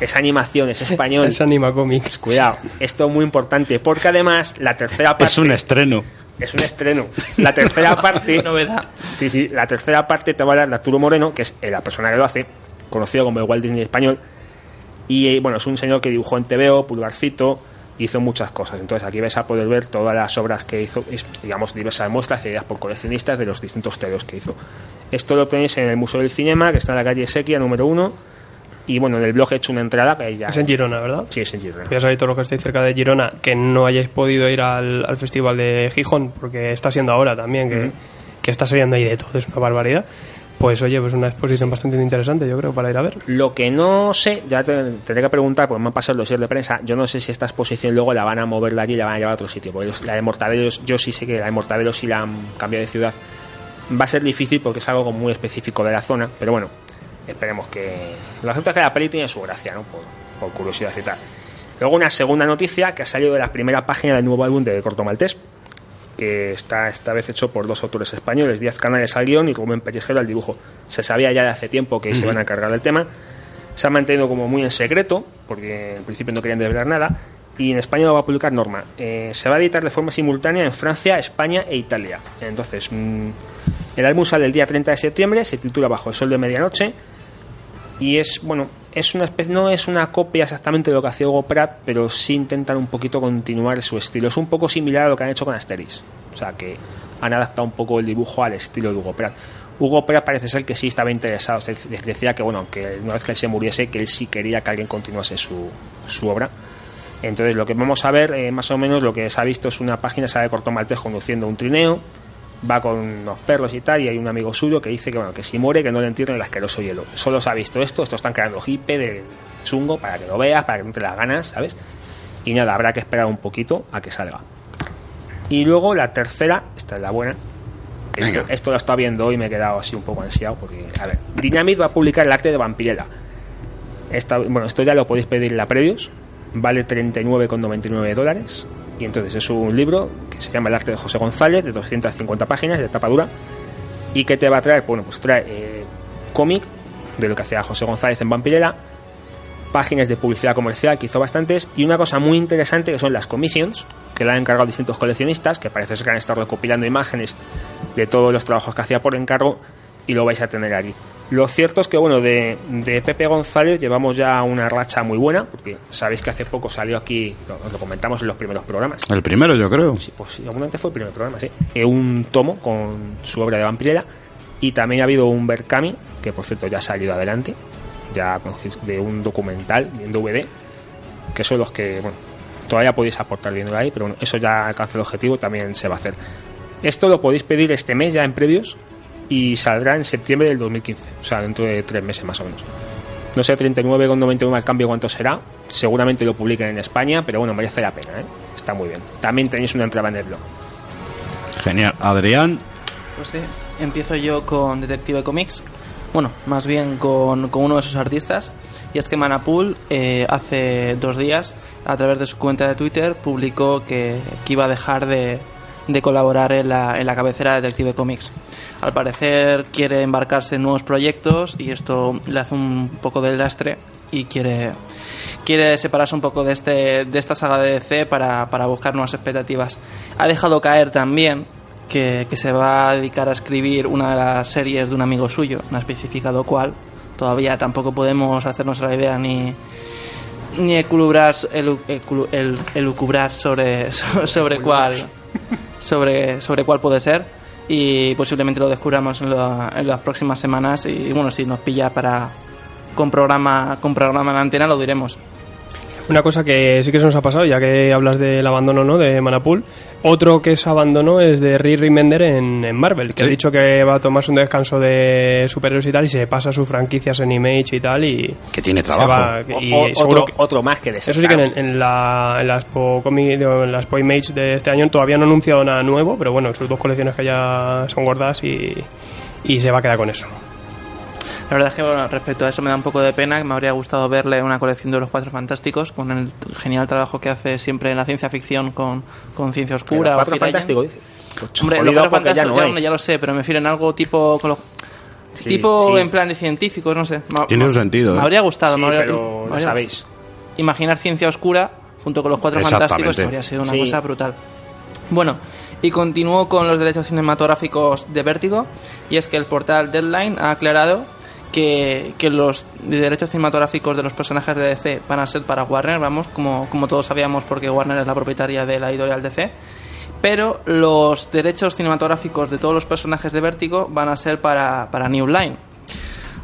es animación, es español. Es Anima Comics. Cuidado, esto es muy importante porque además la tercera parte Es un estreno. es un estreno. La tercera parte Novedad. Sí, sí, la tercera parte te va a hablar de Arturo Moreno, que es eh, la persona que lo hace, conocido como el Walt Disney español. Y eh, bueno, es un señor que dibujó en TVO, Pulgarcito, hizo muchas cosas. Entonces aquí vais a poder ver todas las obras que hizo, digamos, diversas muestras cedidas por coleccionistas de los distintos TVOs que hizo. Esto lo tenéis en el Museo del Cinema, que está en la calle Sequia, número uno. Y bueno, en el blog he hecho una entrada que ya. Es en Girona, ¿verdad? Sí, es en Girona. Ya sabéis todo lo que estáis cerca de Girona, que no hayáis podido ir al, al festival de Gijón, porque está siendo ahora también, que, que está saliendo ahí de todo, es una barbaridad. Pues oye, pues una exposición bastante interesante, yo creo, para ir a ver. Lo que no sé, ya te, tendré que preguntar, porque me han pasado el dossier de prensa, yo no sé si esta exposición luego la van a mover de allí y la van a llevar a otro sitio, porque los- la de Mortadelos, yo sí sé que la de Mortadelos sí la han cambiado de ciudad. Va a ser difícil porque es algo muy específico de la zona, pero bueno, esperemos que... Lo cierto es que la peli tiene su gracia, ¿no? Por, por curiosidad y tal. Luego una segunda noticia que ha salido de la primera página del nuevo álbum de Corto Maltés, que está esta vez hecho por dos autores españoles, Díaz Canales al guion y Rubén Pellejero al dibujo. Se sabía ya de hace tiempo que se iban a encargar del tema. Se ha mantenido como muy en secreto, porque en principio no querían desvelar nada. Y en España lo va a publicar Norma. Eh, se va a editar de forma simultánea en Francia, España e Italia. Entonces, mm, el álbum sale el día 30 de septiembre, se titula Bajo el Sol de Medianoche. Y es, bueno, es una especie, no es una copia exactamente de lo que hacía Hugo Pratt, pero sí intentan un poquito continuar su estilo. Es un poco similar a lo que han hecho con Asterix. O sea, que han adaptado un poco el dibujo al estilo de Hugo Pratt. Hugo Pratt parece ser que sí estaba interesado. o decía que, bueno, que una vez que él se muriese, que él sí quería que alguien continuase su, su obra. Entonces, lo que vamos a ver, eh, más o menos, lo que se ha visto es una página, sale Corto Maltés conduciendo un trineo, va con unos perros y tal, y hay un amigo suyo que dice que, bueno, que si muere, que no le entierren el asqueroso hielo. Solo se ha visto esto, esto están creando hipe de chungo para que lo veas, para que no te las ganas, ¿sabes? Y nada, habrá que esperar un poquito a que salga. Y luego la tercera, esta es la buena, que esto, esto lo estaba viendo hoy y me he quedado así un poco ansiado, porque, a ver, Dynamite va a publicar el arte de Vampirella. Esta, bueno, esto ya lo podéis pedir en la Previous, vale 39,99 dólares. Y entonces es un libro que se llama El arte de José González, de 250 páginas, de tapa dura. ¿Y que te va a traer? Bueno, pues trae eh, cómic de lo que hacía José González en Vampirella, páginas de publicidad comercial, que hizo bastantes, y una cosa muy interesante que son las commissions, que le han encargado distintos coleccionistas, que parece ser que han estado recopilando imágenes de todos los trabajos que hacía por encargo, y lo vais a tener aquí. Lo cierto es que, bueno, de, de Pepe González llevamos ya una racha muy buena, porque sabéis que hace poco salió aquí, os lo comentamos en los primeros programas, El primero, yo creo. Sí, pues sí, seguramente fue el primer programa, sí. Eh, un tomo con su obra de vampirella. Y también ha habido un Berkami, que por cierto ya ha salido adelante, ya de un documental en DVD, que son los que, bueno, todavía podéis aportar dinero ahí, pero bueno, eso ya alcanza el objetivo, también se va a hacer. Esto lo podéis pedir este mes ya en previos y saldrá en septiembre del 2015, o sea, dentro de tres meses más o menos. No sé, 39,99 al cambio cuánto será. Seguramente lo publiquen en España, pero bueno, merece la pena, ¿eh? Está muy bien. También tenéis una entrada en el blog. Genial. Adrián, Pues sí, empiezo yo con Detective Comics. Bueno, más bien con, con uno de sus artistas. Y es que Manapul eh, hace dos días, a través de su cuenta de Twitter, publicó que, que iba a dejar de, de colaborar en la, en la cabecera de Detective Comics. Al parecer quiere embarcarse en nuevos proyectos y esto le hace un poco de lastre y quiere, quiere separarse un poco de, este, de esta saga de DC para, para buscar nuevas expectativas. Ha dejado caer también que, que se va a dedicar a escribir una de las series de un amigo suyo, no ha especificado cuál. Todavía tampoco podemos hacernos la idea ni, ni elucubrar, elu- eculu- el- elucubrar sobre, sobre cuál sobre, sobre cuál puede ser. y posiblemente lo descubramos en, en las próximas semanas y bueno, si nos pilla para con programa con programa en antena lo diremos. Una cosa que sí que se nos ha pasado, ya que hablas del abandono ¿no? de Manapool, otro que se abandonó es de Rick Remender en, en Marvel, que ha dicho que va a tomarse un descanso de superhéroes y tal, y se pasa sus franquicias en Image y tal, y Que tiene trabajo. va, y o- otro, que- otro más que Eso sí que en, en la, en la Expo Comic- digo, en la Expo Image de este año todavía no ha anunciado nada nuevo, pero bueno, sus dos colecciones que ya son gordas y, y se va a quedar con eso. La verdad es que bueno, respecto a eso me da un poco de pena, que me habría gustado verle una colección de los Cuatro Fantásticos con el genial trabajo que hace siempre en la ciencia ficción con, con ciencia oscura. cuatro Phil Allen. fantástico, dice. Pues Hombre, los Cuatro porque ya Fantásticos no ya, ya lo sé, pero me refiero en algo tipo con los- Sí, tipo sí. en plan de científicos, no sé. Tiene un sentido, Me ¿eh? habría gustado, Sí, me habría- pero me habría- sabéis. Imaginar ciencia oscura junto con los Cuatro. Fantásticos habría sido una Sí. cosa brutal. Bueno, y continúo con los derechos cinematográficos de Vértigo, y es que el portal Deadline ha aclarado que, los derechos cinematográficos de los personajes de DC van a ser para Warner, vamos, como, como todos sabíamos, porque Warner es la propietaria de la editorial DC. Pero los derechos cinematográficos de todos los personajes de Vértigo van a ser para, para New Line.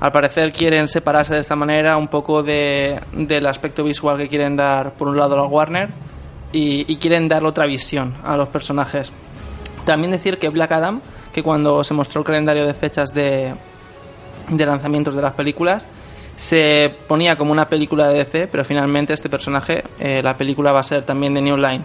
Al parecer quieren separarse de esta manera un poco de, del aspecto visual que quieren dar por un lado a Warner y quieren dar otra visión a los personajes. También decir que Black Adam, que cuando se mostró el calendario de fechas de, de lanzamientos de las películas, se ponía como una película de DC, pero finalmente este personaje, eh, la película va a ser también de New Line.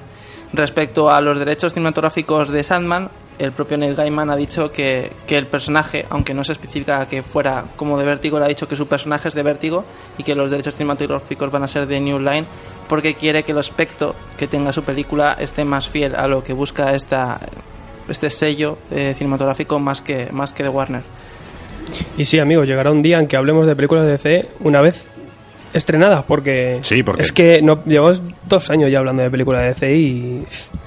Respecto a los derechos cinematográficos de Sandman, el propio Neil Gaiman ha dicho que, que el personaje, aunque no se especifica que fuera como de Vértigo, le ha dicho que su personaje es de Vértigo y que los derechos cinematográficos van a ser de New Line porque quiere que el aspecto que tenga su película esté más fiel a lo que busca esta, este sello eh, cinematográfico más que, más que de Warner. Y sí, amigos, llegará un día en que hablemos de películas de DC una vez estrenadas, porque, Sí, porque- es que no, llevamos dos años ya hablando de películas de DC y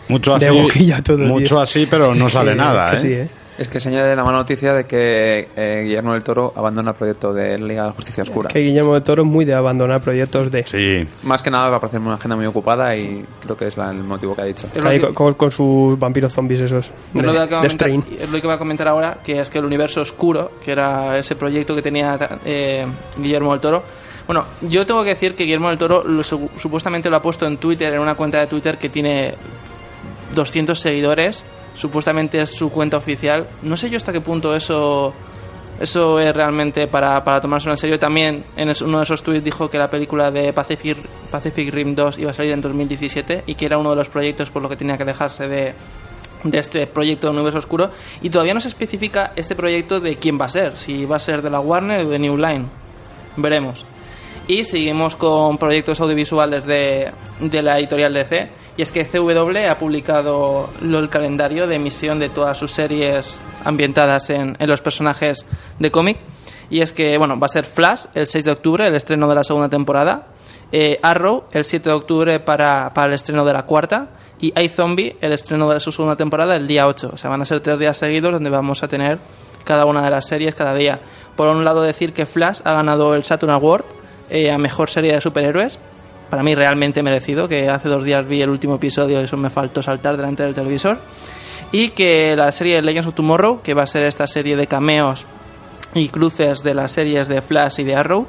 Mucho así, de boquilla todo el mucho día. así, pero no sale Sí, nada, ¿eh? sí, ¿eh? Es que se añade la mala noticia de que eh, Guillermo del Toro abandona el proyecto de Liga de la Justicia Oscura. Que Guillermo del Toro es muy de abandonar proyectos de... Sí. Más que nada va a parecer una agenda muy ocupada y creo que es la- el motivo que ha dicho. Es Ahí que- con, con- sus vampiros zombies esos. Es de- lo, que de comentar, Strain. es lo que va a comentar ahora, que es que el universo oscuro, que era ese proyecto que tenía eh, Guillermo del Toro. Bueno, yo tengo que decir que Guillermo del Toro lo su- supuestamente lo ha puesto en Twitter, en una cuenta de Twitter que tiene 200 seguidores. Supuestamente es su cuenta oficial. No sé yo hasta qué punto eso eso es realmente para, para tomárselo en serio. También en uno de esos tweets dijo que la película de Pacific, Pacific Rim 2 iba a salir en 2017 y que era uno de los proyectos por lo que tenía que alejarse de, de este proyecto de Universo Oscuro y todavía no se especifica este proyecto de quién va a ser, si va a ser de la Warner o de New Line. Veremos. Y seguimos con proyectos audiovisuales de, de la editorial DC. Y es que CW ha publicado el calendario de emisión de todas sus series ambientadas en, en los personajes de cómic. Y es que, bueno, va a ser Flash el 6 de octubre, el estreno de la segunda temporada. eh, Arrow el 7 de octubre para, para el estreno de la cuarta. Y iZombie el estreno de su segunda temporada el día 8. O sea, van a ser tres días seguidos donde vamos a tener cada una de las series cada día. Por un lado, decir que Flash ha ganado el Saturn Award eh, a mejor serie de superhéroes. Para mí, realmente merecido. Que hace dos días vi el último episodio y eso me faltó saltar delante del televisor. Y que la serie Legends of Tomorrow, que va a ser esta serie de cameos y cruces de las series de Flash y de Arrow,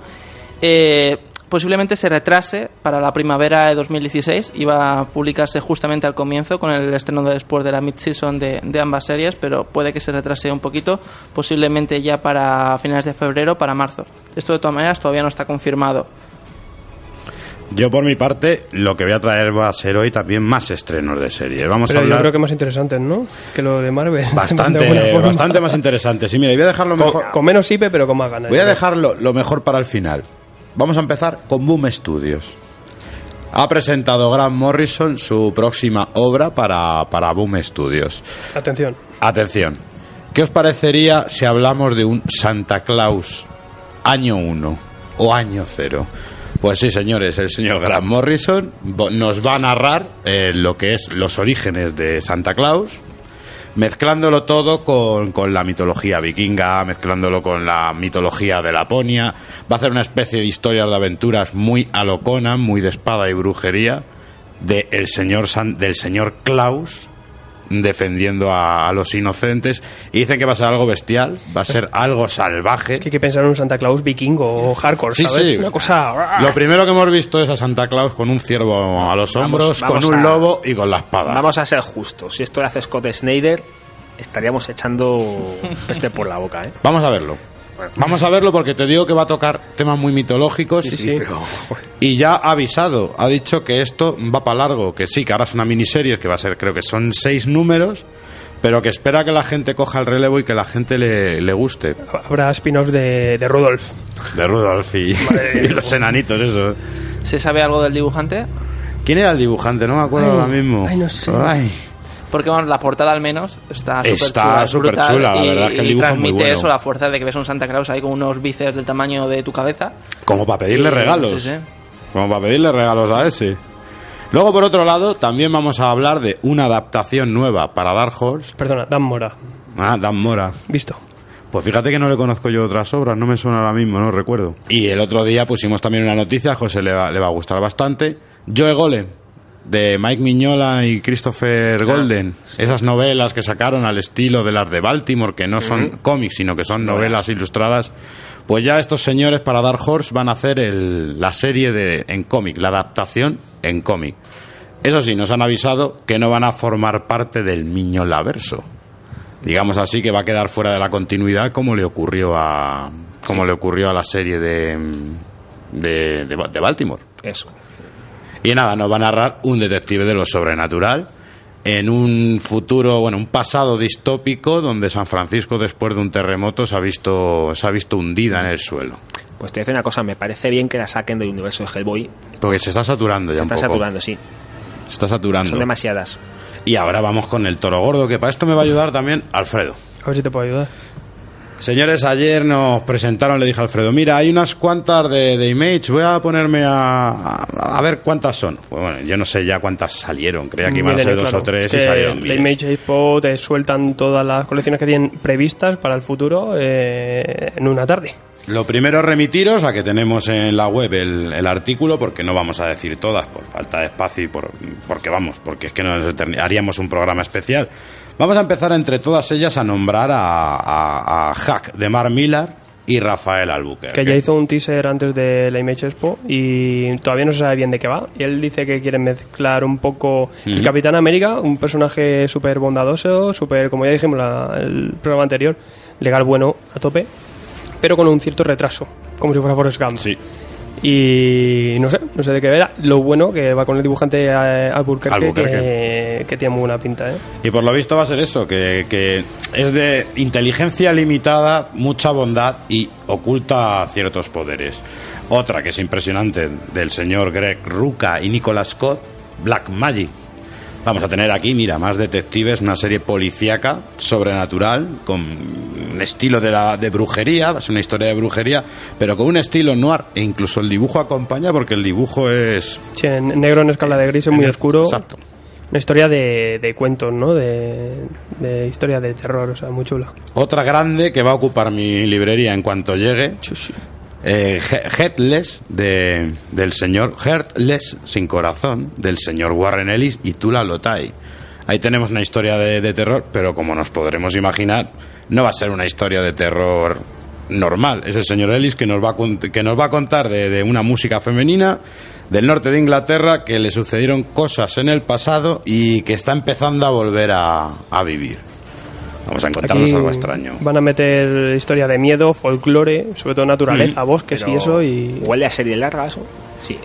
eh, posiblemente se retrase para la primavera de 2016 y va a publicarse justamente al comienzo con el estreno de después de la mid-season de, de ambas series, pero puede que se retrase un poquito, posiblemente ya para finales de febrero, para marzo. Esto de todas maneras todavía no está confirmado. Yo por mi parte, lo que voy a traer va a ser hoy también más estrenos de series. Vamos Pero a yo hablar creo que más interesantes, ¿no? Que lo de Marvel. bastante, bastante más interesantes. Y mira, voy a dejarlo Con, mejor. con menos IP, pero con más ganas. Voy a yo dejarlo lo mejor para el final. Vamos a empezar con Boom Studios. Ha presentado Grant Morrison su próxima obra para, para Boom Studios. Atención. Atención. ¿Qué os parecería si hablamos de un Santa Claus año 1 o año 0? Pues sí, señores, el señor Grant Morrison nos va a narrar eh, lo que es los orígenes de Santa Claus, mezclándolo todo con, con la mitología vikinga, mezclándolo con la mitología de Laponia. Va a hacer una especie de historias de aventuras muy a lo Conan, muy de espada y brujería, de el señor San- del señor Klaus, defendiendo a, a los inocentes y dicen que va a ser algo bestial, va a ser algo salvaje. Que hay que pensar en un Santa Claus vikingo o hardcore, Sí, ¿sabes? sí. Una cosa... Lo primero que hemos visto es a Santa Claus con un ciervo a los hombros, vamos con un a- lobo y con la espada. Vamos a ser justos. Si esto lo hace Scott Snyder, estaríamos echando peste por la boca, ¿eh? Vamos a verlo. Vamos a verlo porque te digo que va a tocar temas muy mitológicos Sí, sí. Pero, y ya ha avisado, ha dicho que esto va para largo, que sí, que ahora es una miniserie que va a ser, creo que son seis números, pero que espera que la gente coja el relevo y que la gente le, le guste. Habrá spin-offs de, de Rudolf. De Rudolf y, y los enanitos, eso. ¿Se sabe algo del dibujante? ¿Quién era el dibujante? No me acuerdo Ay, ahora mismo. ay, no sé. Ay. Porque bueno, la portada al menos está súper Está chula, brutal, la y- verdad es que el y dibujo es muy transmite bueno. eso, la fuerza de que ves un Santa Claus ahí con unos bíceps del tamaño de tu cabeza. Como para pedirle Y- regalos. sí, sí. Como para pedirle regalos a ese. Luego, por otro lado, también vamos a hablar de una adaptación nueva para Dark Horse. Perdona, Dan Mora. Ah, Dan Mora. Visto. Pues fíjate que no le conozco yo otras obras, no me suena ahora mismo, no recuerdo. Y el otro día pusimos también una noticia, a José le va, le va a gustar bastante. Joe Golem, de Mike Miñola y Christopher Golden. Esas novelas que sacaron al estilo de las de Baltimore, que no son cómics, sino que son novelas ilustradas. Pues ya estos señores para Dark Horse van a hacer el- la serie de, en cómic, la adaptación en cómic. Eso sí, nos han avisado que no van a formar parte del Miñola verso digamos así que va a quedar fuera de la continuidad como le ocurrió a como le ocurrió a la serie de de, de- de Baltimore eso. Y nada nos va a narrar un detective de lo sobrenatural en un futuro bueno un pasado distópico donde San Francisco después de un terremoto se ha visto se ha visto hundida en el suelo Pues te voy a decir una cosa, me parece bien que la saquen del universo de Hellboy. porque se está saturando ya Se un está poco. saturando, sí. se está saturando Son demasiadas. y ahora vamos con el toro gordo que para esto me va a ayudar también Alfredo A ver si te puedo ayudar. Señores, ayer nos presentaron, le dije a Alfredo, mira, hay unas cuantas de, de Image, voy a ponerme a, a, a ver cuántas son. Pues bueno, yo no sé ya cuántas salieron, creía que iban a ser dos claro. o tres Que y salieron miles. Image Expo te sueltan todas las colecciones que tienen previstas para el futuro eh, en una tarde. Lo primero es remitiros a que tenemos en la web el, el artículo, porque no vamos a decir todas por falta de espacio y por, porque vamos, porque es que nos haríamos un programa especial. Vamos a empezar entre todas ellas a nombrar a, a, a Hack de Mar Millar y Rafael Albuquerque. Que ya hizo un teaser antes de la Image Expo y todavía no se sabe bien de qué va. Y él dice que quiere mezclar un poco el Capitán América, un personaje súper bondadoso, súper, como ya dijimos la- el programa anterior, legal bueno a tope, pero con un cierto retraso, como si fuera Forrest Gump. Sí. Y no sé, no sé de qué era. Lo bueno que va con el dibujante eh, Albuquerque, Albuquerque. Que, que tiene muy buena pinta, ¿eh? Y por lo visto va a ser eso, que, que es de inteligencia limitada, mucha bondad y oculta ciertos poderes. Otra que es impresionante del señor Greg Ruca y Nicholas Scott, Black Magic. Vamos a tener aquí, mira, más detectives, una serie policíaca, sobrenatural, con un estilo de, la, de brujería, es una historia de brujería, pero con un estilo noir, e incluso el dibujo acompaña porque el dibujo es... Sí, en negro en escala de gris es muy oscuro. Exacto. Una historia de, de cuentos, ¿no? De, de historia de terror, o sea, muy chula. Otra grande que va a ocupar mi librería en cuanto llegue, eh, He- Headless de, del señor Heartless sin corazón del señor Warren Ellis y Tula Lotai. Ahí tenemos una historia de, terror, pero como nos podremos imaginar, no va a ser una historia de terror normal. Es el señor Ellis que nos va a, que nos va a contar de, de una música femenina del norte de Inglaterra que le sucedieron cosas en el pasado y que está empezando a volver a, a vivir. Vamos a encontrarnos Aquí algo extraño. Van a meter historia de miedo, folclore, sobre todo naturaleza, bosques y eso. y ¿Huele a serie larga eso? Sí.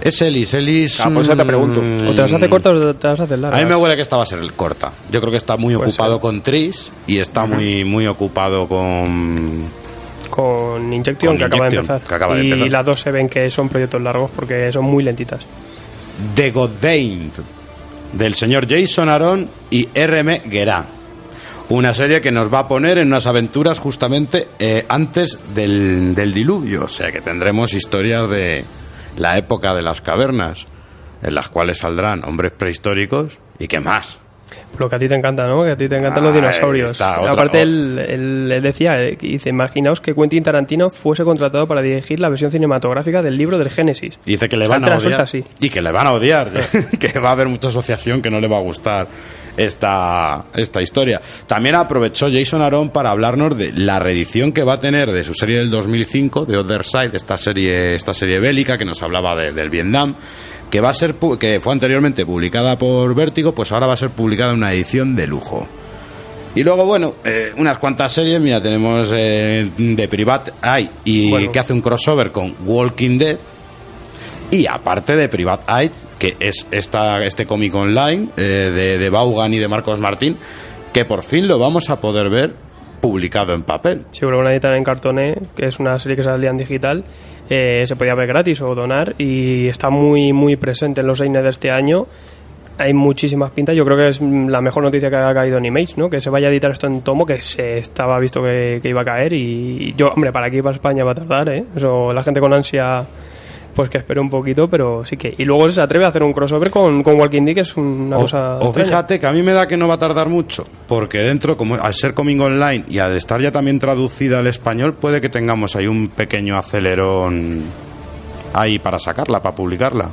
Es Ellis, Ellis. Ah, por eso te pregunto. mm, O te las hace cortas o te las hace largas. A mí me huele que esta va a ser corta. Yo creo que está muy Puede ocupado ser. con Tris y está muy muy ocupado con Con Injection, Con que, acaba de Injection, empezar. que acaba de y empezar. las dos se ven que son proyectos largos porque son muy lentitas. The Goddained del señor Jason Aaron y R.M. Guerá. Una serie que nos va a poner en unas aventuras justamente eh, antes del, del diluvio. O sea que tendremos historias de la época de las cavernas, en las cuales saldrán hombres prehistóricos y qué más. Lo que a ti te encanta, ¿no? Que a ti te encantan los dinosaurios. otra- Aparte, él, él- él decía, eh, dice, imaginaos que Quentin Tarantino fuese contratado para dirigir la versión cinematográfica del libro del Génesis. Y Dice que le van a odiar. suelta así. Y que le van a odiar. que va a haber mucha asociación que no le va a gustar esta, esta historia. También aprovechó Jason Aaron para hablarnos de la reedición que va a tener de su serie del 2005, de Other Side, esta serie, esta serie bélica que nos hablaba de- del Vietnam, que va a ser que fue anteriormente publicada por Vértigo, pues ahora va a ser publicada en una edición de lujo. Y luego, bueno, eh, unas cuantas series, mira, tenemos eh, de Private Eye y Bueno. que hace un crossover con Walking Dead. Y aparte de Private Eye, que es esta, este cómic online eh, de, de Vaughan y de Marcos Martín, que por fin lo vamos a poder ver publicado en papel. Sí, pero una editar en cartoné, que es una serie que salía en digital, eh, se podía ver gratis o donar y está muy, muy presente en los Seines de este año. Hay muchísimas pintas. Yo creo que es la mejor noticia que ha caído en Image, ¿no? Que se vaya a editar esto en tomo, que se estaba visto que, que iba a caer. Y yo, hombre, para aquí, para España va a tardar, ¿eh? Eso, la gente con ansia, pues que espere un poquito, pero sí que. Y luego se atreve a hacer un crossover con, con Walking Dead, que es una O, cosa. o extraña. fíjate que a mí me da que no va a tardar mucho, porque dentro, como al ser coming online y al estar ya también traducida al español, puede que tengamos ahí un pequeño acelerón ahí para sacarla, para publicarla.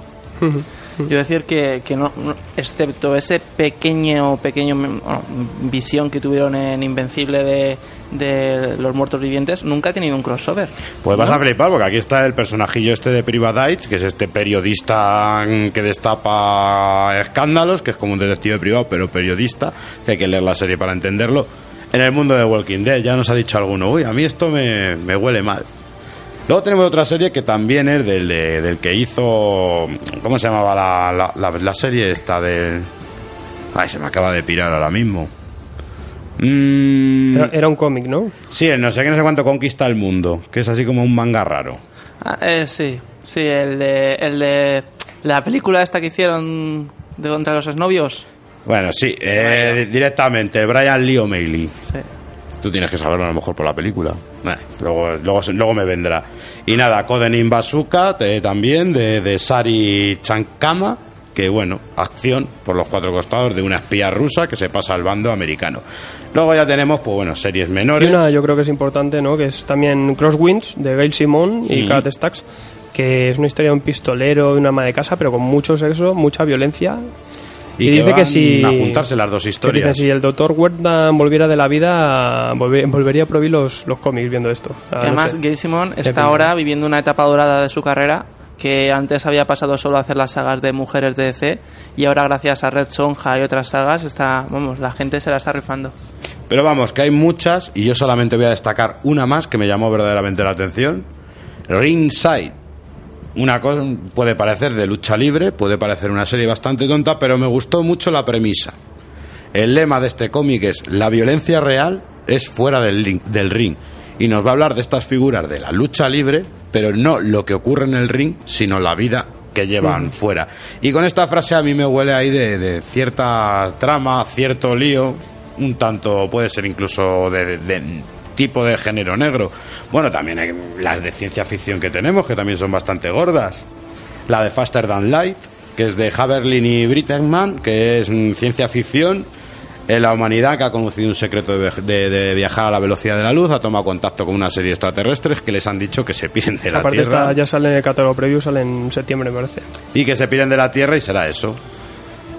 Yo decir que, que no, no- excepto ese pequeño, pequeño mm, bueno, visión que tuvieron en Invencible de, de los muertos vivientes, nunca ha tenido un crossover. Pues vas a flipar, porque aquí está el personajillo este de Private que es este periodista que destapa escándalos, que es como un detective privado, pero periodista, que hay que leer la serie para entenderlo. En el mundo de Walking Dead, ya nos ha dicho alguno, uy, a mí esto me, me huele mal. Luego tenemos otra serie que también es del, de- del que hizo. ¿Cómo se llamaba la, la, la- la serie esta de.? Ay, se me acaba de pirar ahora mismo. Mm, Era, era un cómic, ¿no? sí, el no sé qué, no sé cuánto conquista el mundo, que es así como un manga raro. Ah, eh, sí, sí, el de, el de la película esta que hicieron de contra los exnovios. Bueno, sí, eh, directamente, Brian Lee O'Malley. Sí. Tú tienes que saberlo a lo mejor por la película. Eh, luego, luego, luego me vendrá. Y nada, Codenin Bazooka también, de, de Sari Chankama, que bueno, acción por los cuatro costados de una espía rusa que se pasa al bando americano. Luego ya tenemos, pues bueno, series Y menores. una yo creo que es importante, ¿no? Que es también Crosswinds de Gail Simon y Sí. Kat Stacks, que es una historia de un pistolero y una ama de casa, pero con mucho sexo, mucha violencia. y, y que dice que van si- a juntarse las dos Que historias. dicen, si el doctor Wertham volviera de la vida, volve- volvería a prohibir los, los cómics viendo esto. O sea, no Además, sé. Gail Simon está ahora viviendo una etapa dorada de su carrera que antes había pasado solo a hacer las sagas de mujeres de DC y ahora gracias a Red Sonja y otras sagas está, vamos, la gente se la está rifando. Pero vamos, que hay muchas y yo solamente voy a destacar una más que me llamó verdaderamente la atención. Ringside. Una cosa puede parecer de lucha libre, puede parecer una serie bastante tonta, pero me gustó mucho la premisa. El lema de este cómic es la violencia real es fuera del, del ring. Y nos va a hablar de estas figuras de la lucha libre, pero no lo que ocurre en el ring, sino la vida que llevan fuera. Y con esta frase a mí me huele ahí de, de cierta trama, cierto lío, un tanto puede ser incluso de, de- de tipo de género negro. Bueno, también hay las de ciencia ficción que tenemos, que también son bastante gordas. La de Faster Than Light, que es de Haberlin y Brittenman, que es mm, ciencia ficción. En la humanidad que ha conocido un secreto de, vej- de- de viajar a la velocidad de la luz, ha tomado contacto con una serie de extraterrestres que les han dicho que se piden de la Aparte, Tierra. está, ya sale en el catálogo preview, sale en septiembre, me parece. Y que se piden de la Tierra y será eso.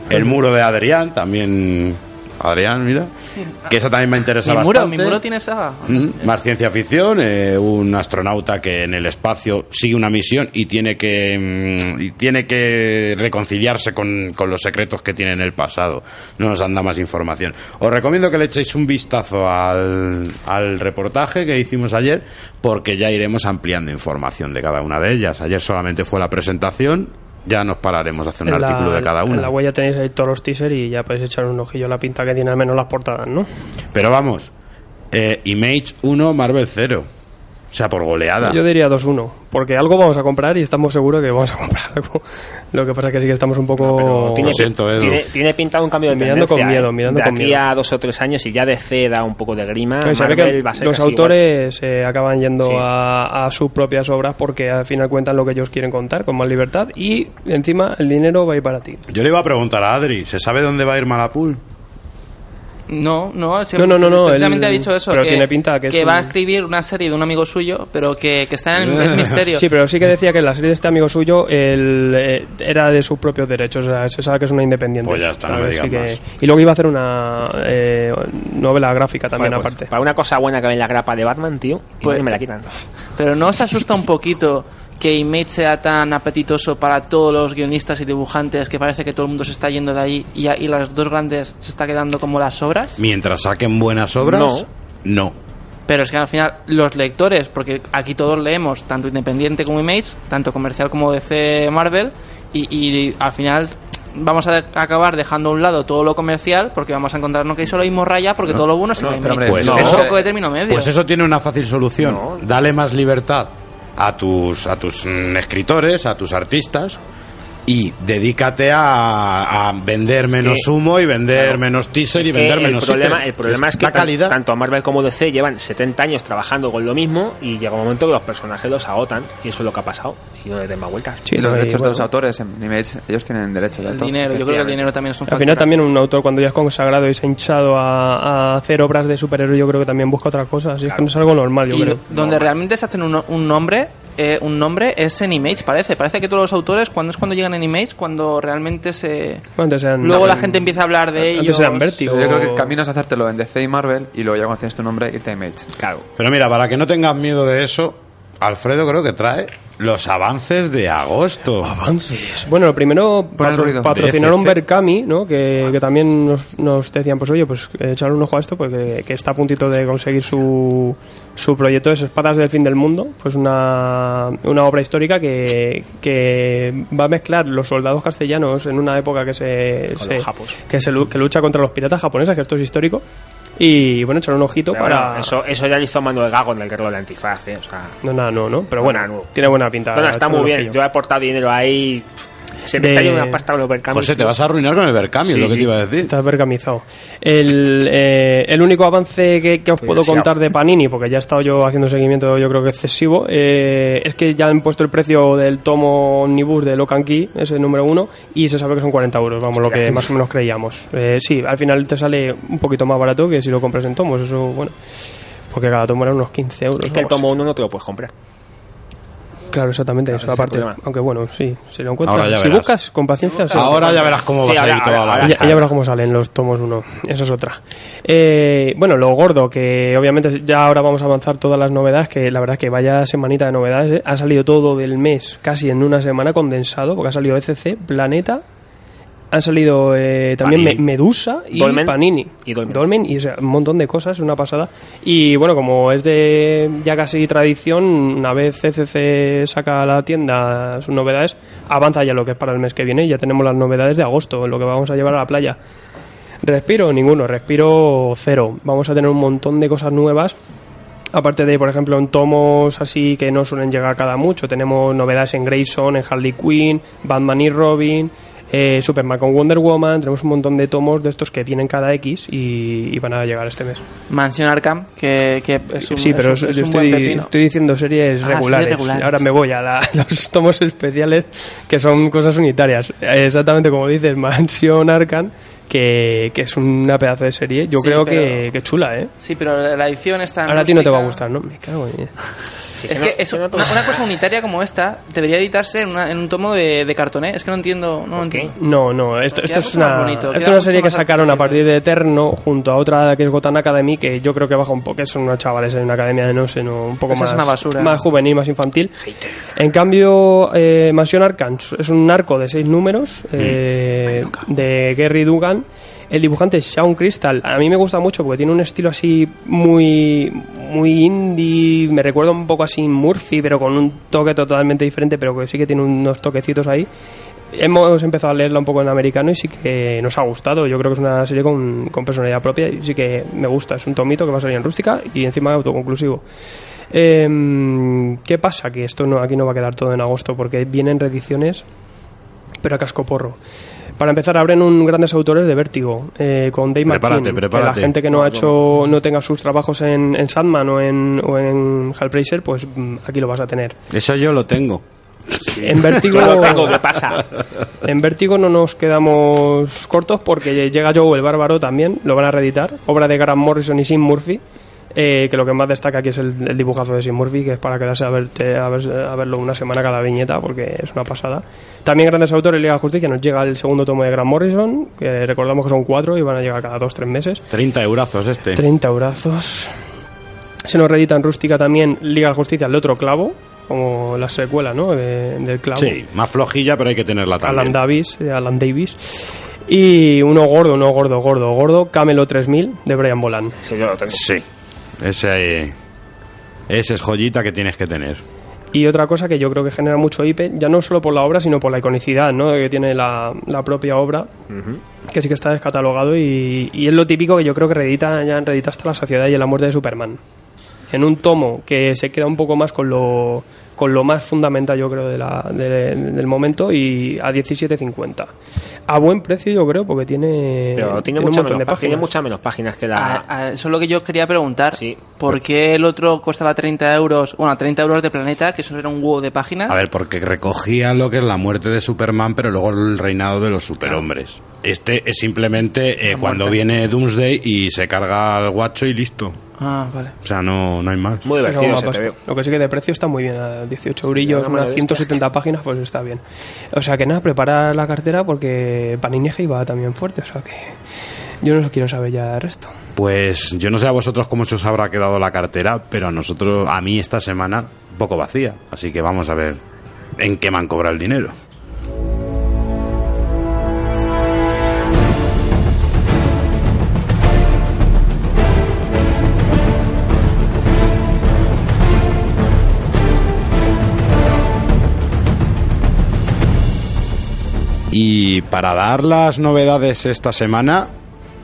El muro de Adrián, también. Adrián, mira. Que eso también me interesa Mi muro, bastante. mi muro tiene. Mm, Más ciencia ficción, eh, un astronauta que en el espacio sigue una misión y tiene que mm, y tiene que reconciliarse con, con los secretos que tiene en el pasado. No nos anda más información. Os recomiendo que le echéis un vistazo al, al reportaje que hicimos ayer, porque ya iremos ampliando información de cada una de ellas. Ayer solamente fue la presentación, ya nos pararemos a hacer un En la- artículo de cada En una. la huella tenéis ahí todos los teasers y ya podéis echar un ojillo a la pinta que tiene al menos las portadas, ¿no? Pero vamos, eh, Image 1, Marvel 0. O sea, por goleada. Yo diría 2-1, porque algo vamos a comprar y estamos seguros que vamos a comprar algo. Lo que pasa es que sí que estamos un poco... Pero tiene, Lo siento, Edu. tiene, tiene pintado un cambio de Mirando tendencia. con miedo, ¿eh? mirando de con aquí miedo. a dos o tres años, y ya DC da un poco de grima, Pues que va a ser los casi igual. autores eh, acaban yendo Sí. a, a sus propias obras porque al final cuentan lo que ellos quieren contar con más libertad y encima el dinero va a ir para ti. Yo le iba a preguntar a Adri, ¿se sabe dónde va a ir Malapul? No, no, No, no, no, no, Precisamente él- ha dicho eso. pero que, tiene pinta que es va a escribir una serie de un amigo suyo, pero que, que está en el misterio. Sí, pero sí que decía que la serie de este amigo suyo el, eh, era de sus propios derechos, o sea, se sabe que es una independiente. Pues ya está, no me digas Así que- más. Y luego iba a hacer una eh, novela gráfica también Joder, pues, aparte. Para una cosa buena que ve en la grapa de Batman, tío, Pues- y me la quitan. Pero ¿no os asusta un poquito que Image sea tan apetitoso para todos los guionistas y dibujantes que parece que todo el mundo se está yendo de ahí y, y las dos grandes se está quedando como las sobras? Mientras saquen buenas obras, no. Pero es que al final los lectores, porque aquí todos leemos tanto independiente como Image, tanto comercial como DC Marvel, y, y al final vamos a acabar dejando a un lado todo lo comercial porque vamos a encontrarnos que hay solo hay morralla porque todo lo bueno se va a pero Image. hombre, Pues Es eso- de término medio. Pues eso tiene una fácil solución. No. Dale más libertad a tus, a tus mm, escritores, a tus artistas y dedícate a, a vender menos que- humo y vender claro, menos teaser y vender el menos problema, el problema es, que la calidad. tanto Marvel como DC llevan 70 años trabajando con lo mismo y llega un momento que los personajes los agotan y eso es lo que ha pasado y no le den más vueltas. Sí, y los y derechos de los autores en Image, ellos tienen derecho de el dinero, yo creo que el dinero también es un Al final también un autor cuando ya es consagrado y se ha hinchado a, a hacer obras de superhéroe yo creo que también busca otra cosa, así es que no es algo normal yo y creo. donde realmente se hacen un, un nombre eh, un nombre es en Image parece parece que todos los autores cuando es cuando llegan en Image cuando realmente se Bueno, antes eran- luego la gente empieza a hablar de ellos Antes eran Vértigo. Yo creo que el camino es hacértelo en DC y Marvel y luego ya cuando tienes tu nombre irte a Image. Claro. Pero mira, para que no tengas miedo de eso, Alfredo creo que trae los avances de agosto. Avances. Bueno, lo primero patro- patrocinaron. Berkami, ¿no? Que, que también nos, nos decían, pues oye, pues eh, echarle un ojo a esto porque que está a puntito de conseguir su, su proyecto es Espadas del Fin del Mundo, pues una, una obra histórica que, que va a mezclar los soldados castellanos en una época que se, se- que se lu- que lucha contra los piratas japoneses, que esto es histórico. Y bueno, echar un ojito Pero para... bueno, eso, eso ya lo hizo Manuel Gago en el guerrero de la antifaz, ¿eh? O sea, No, nada, no, ¿no? Pero No, bueno, no. tiene buena pinta. bueno, está muy bien. Yo he aportado dinero ahí. Se me De- está yendo una pasta con los Berkami. José, te vas a arruinar con el Berkami, es lo que sí. te iba a decir. Estás bergamizado. El, eh, el único avance que, que os puedo contar de Panini, porque ya he estado yo haciendo seguimiento, yo creo que excesivo, eh, es que ya han puesto el precio del tomo Omnibus de Locan Key, ese número uno, y se sabe que son 40 euros, vamos, lo que más o menos creíamos. Eh, sí, al final te sale un poquito más barato que si lo compras en tomos, eso, bueno, porque cada tomo era unos 15 euros. Es que el tomo uno no te lo puedes comprar. Claro, exactamente, Claro, eso es aparte. Aunque bueno, sí, si lo encuentras, si verás. buscas con paciencia, sí. Ahora ya verás cómo Sí, va a ahora- salir toda ahora- la Ya, ya verás cómo salen los tomos uno. Esa es otra. Eh, bueno, lo gordo, que obviamente ya ahora vamos a avanzar todas las novedades, que la verdad que vaya semanita de novedades. ¿eh? Ha salido todo del mes casi en una semana condensado, porque ha salido ECC, Planeta, han salido eh, también Panini. Me- Medusa y Dolmen. Panini. Y Dolmen. y o sea, un montón de cosas, una pasada. Y bueno, como es de ya casi tradición, una vez ECC saca a la tienda sus novedades, avanza ya lo que es para el mes que viene y ya tenemos las novedades de agosto, lo que vamos a llevar a la playa. Respiro, ninguno, respiro cero. Vamos a tener un montón de cosas nuevas. Aparte de, por ejemplo, en tomos así que no suelen llegar cada mucho, tenemos novedades en Grayson, en Harley Quinn, Batman y Robin, eh, Superman con Wonder Woman, tenemos un montón de tomos de estos que tienen cada X y, y van a llegar este mes. Mansión Arkham que, que es un, sí, pero es un- yo es un buen estoy, diciendo series Ah, regulares. series regulares. Ahora me voy a la- los tomos especiales que son cosas unitarias. Exactamente como dices, Mansión Arkham, que, que es una pedazo de serie. Yo Sí, creo pero- que, que chula, ¿eh? Sí, pero la edición está Ahora a ti no te va a gustar, ¿no? Me cago en... Es que eso- una, una cosa unitaria como esta debería editarse en, una- en un tomo de, de cartón, ¿eh? Es que no entiendo. No entiendo. No, no, esto, es una, bonito, esto es una serie que sacaron a partir de Eterno junto a otra que es Gotham Academy que yo creo que baja un poco, que son unos chavales en una academia de no sé, no, un poco Esa más, es una basura. más juvenil, más infantil. En cambio, eh, Mansion Arkham es un arco de seis números eh, de Gary Dugan. El dibujante Shawn Crystal. A mí me gusta mucho porque tiene un estilo así muy muy indie. Me recuerda un poco así Murphy, pero con un toque totalmente diferente, pero que sí que tiene unos toquecitos ahí. Hemos empezado a leerla un poco en americano y sí que nos ha gustado. Yo creo que es una serie con, con personalidad propia y sí que me gusta. Es un tomito que va a salir en rústica y encima autoconclusivo. Em, ¿Qué pasa? Que esto no, aquí no va a quedar todo en agosto porque vienen reediciones, pero a cascoporro. Para empezar, abren un grandes autores de Vértigo eh, con Dave Prepárate, McKean, que prepárate. la gente que no ha hecho, no tenga sus trabajos en, en Sandman o en, o en Hellraiser, pues mm, aquí lo vas a tener. Eso yo lo tengo. En Vértigo, Yo lo tengo, ¿qué pasa? en Vértigo no nos quedamos cortos porque llega Joe el Bárbaro también, lo van a reeditar, obra de Grant Morrison y Sim Murphy. Eh, que lo que más destaca aquí es el, el dibujazo de Sim Murphy, que es para quedarse a, verte, a, ver- a verlo una semana cada viñeta, porque es una pasada. También grandes autores, Liga de Justicia, nos llega el segundo tomo de Grant Morrison, que recordamos que son cuatro y van a llegar cada dos, tres meses. 30 eurazos este. 30 eurazos. Se nos reedita en rústica también Liga de Justicia, el otro clavo, como la secuela, ¿no? De- del clavo. Sí, más flojilla, pero hay que tenerla Alan también. Davis, eh, Alan Davis. Y uno gordo, uno gordo, gordo, gordo, Camelo 3000 de Brian Bolan. Sí, yo lo tengo. Sí. Ese, ese es joyita que tienes que tener. Y otra cosa que yo creo que genera mucho IP, ya no solo por la obra, sino por la iconicidad ¿no? que tiene la, la propia obra, que sí que está descatalogado y, y es lo típico que yo creo que reedita, ya reedita hasta la sociedad y la muerte de Superman. En un tomo que se queda un poco más con lo, con lo más fundamental, yo creo, de la, de- del momento y a 17.50. A buen precio, yo creo, porque tiene, Pero tiene, un mucha montón menos, de pa- tiene páginas. muchas menos páginas que la... a- eso es lo que yo quería preguntar. Sí. ¿Por qué el otro costaba 30 euros? Bueno, 30 euros de Planeta, que eso era un huevo de páginas. A ver, porque recogía lo que es la muerte de Superman, pero luego el reinado de los superhombres. Este es simplemente eh, cuando viene Doomsday y se carga al guacho y listo. Ah, vale. O sea, no, no hay más. Muy Sí, divertido son se guapas. te veo. Lo que sí que de precio está muy bien, a 18 eurillos, buena unas bestia. 170 páginas, pues está bien. O sea que nada, preparar la cartera porque Panineje iba también fuerte, o sea que yo no quiero saber ya el resto. Pues yo no sé a vosotros cómo se os habrá quedado la cartera, pero a nosotros, a mí esta semana, poco vacía. Así que vamos a ver en qué me han cobrado el dinero. Y para dar las novedades esta semana,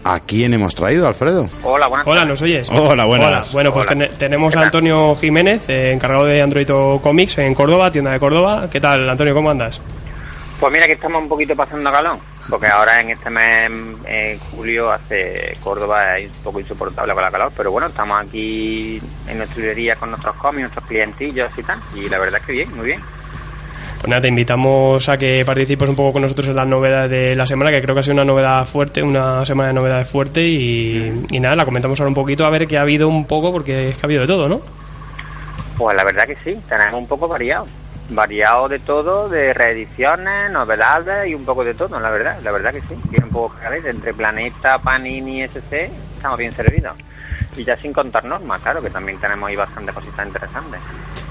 ¿a quién hemos traído, Alfredo? Hola, buenas Hola. ¿nos oyes? Hola, buenas. Bueno, pues Hola. tene- tenemos ¿Qué a? Antonio Jiménez, eh, encargado de Android Comics en Córdoba, tienda de Córdoba. ¿Qué tal, Antonio? ¿Cómo andas? Pues mira que estamos un poquito pasando calor, porque ahora en este mes, en julio, hace Córdoba es un poco insoportable con la calor, pero bueno, estamos aquí en nuestra librería con nuestros cómics, nuestros clientillos y tal, y la verdad es que bien, muy bien. Pues nada, te invitamos a que participes un poco con nosotros en las novedades de la semana, que creo que ha sido una novedad fuerte, una semana de novedades fuerte y, y nada, la comentamos ahora un poquito a ver qué ha habido un poco, porque es que ha habido de todo, ¿no? Pues la verdad que sí, tenemos un poco variado, variado de todo, de reediciones, novedades y un poco de todo, la verdad, la verdad que sí, un poco entre Planeta, Panini y SC, estamos bien servidos. Y ya sin contar normas, claro, que también tenemos ahí bastantes cositas interesantes.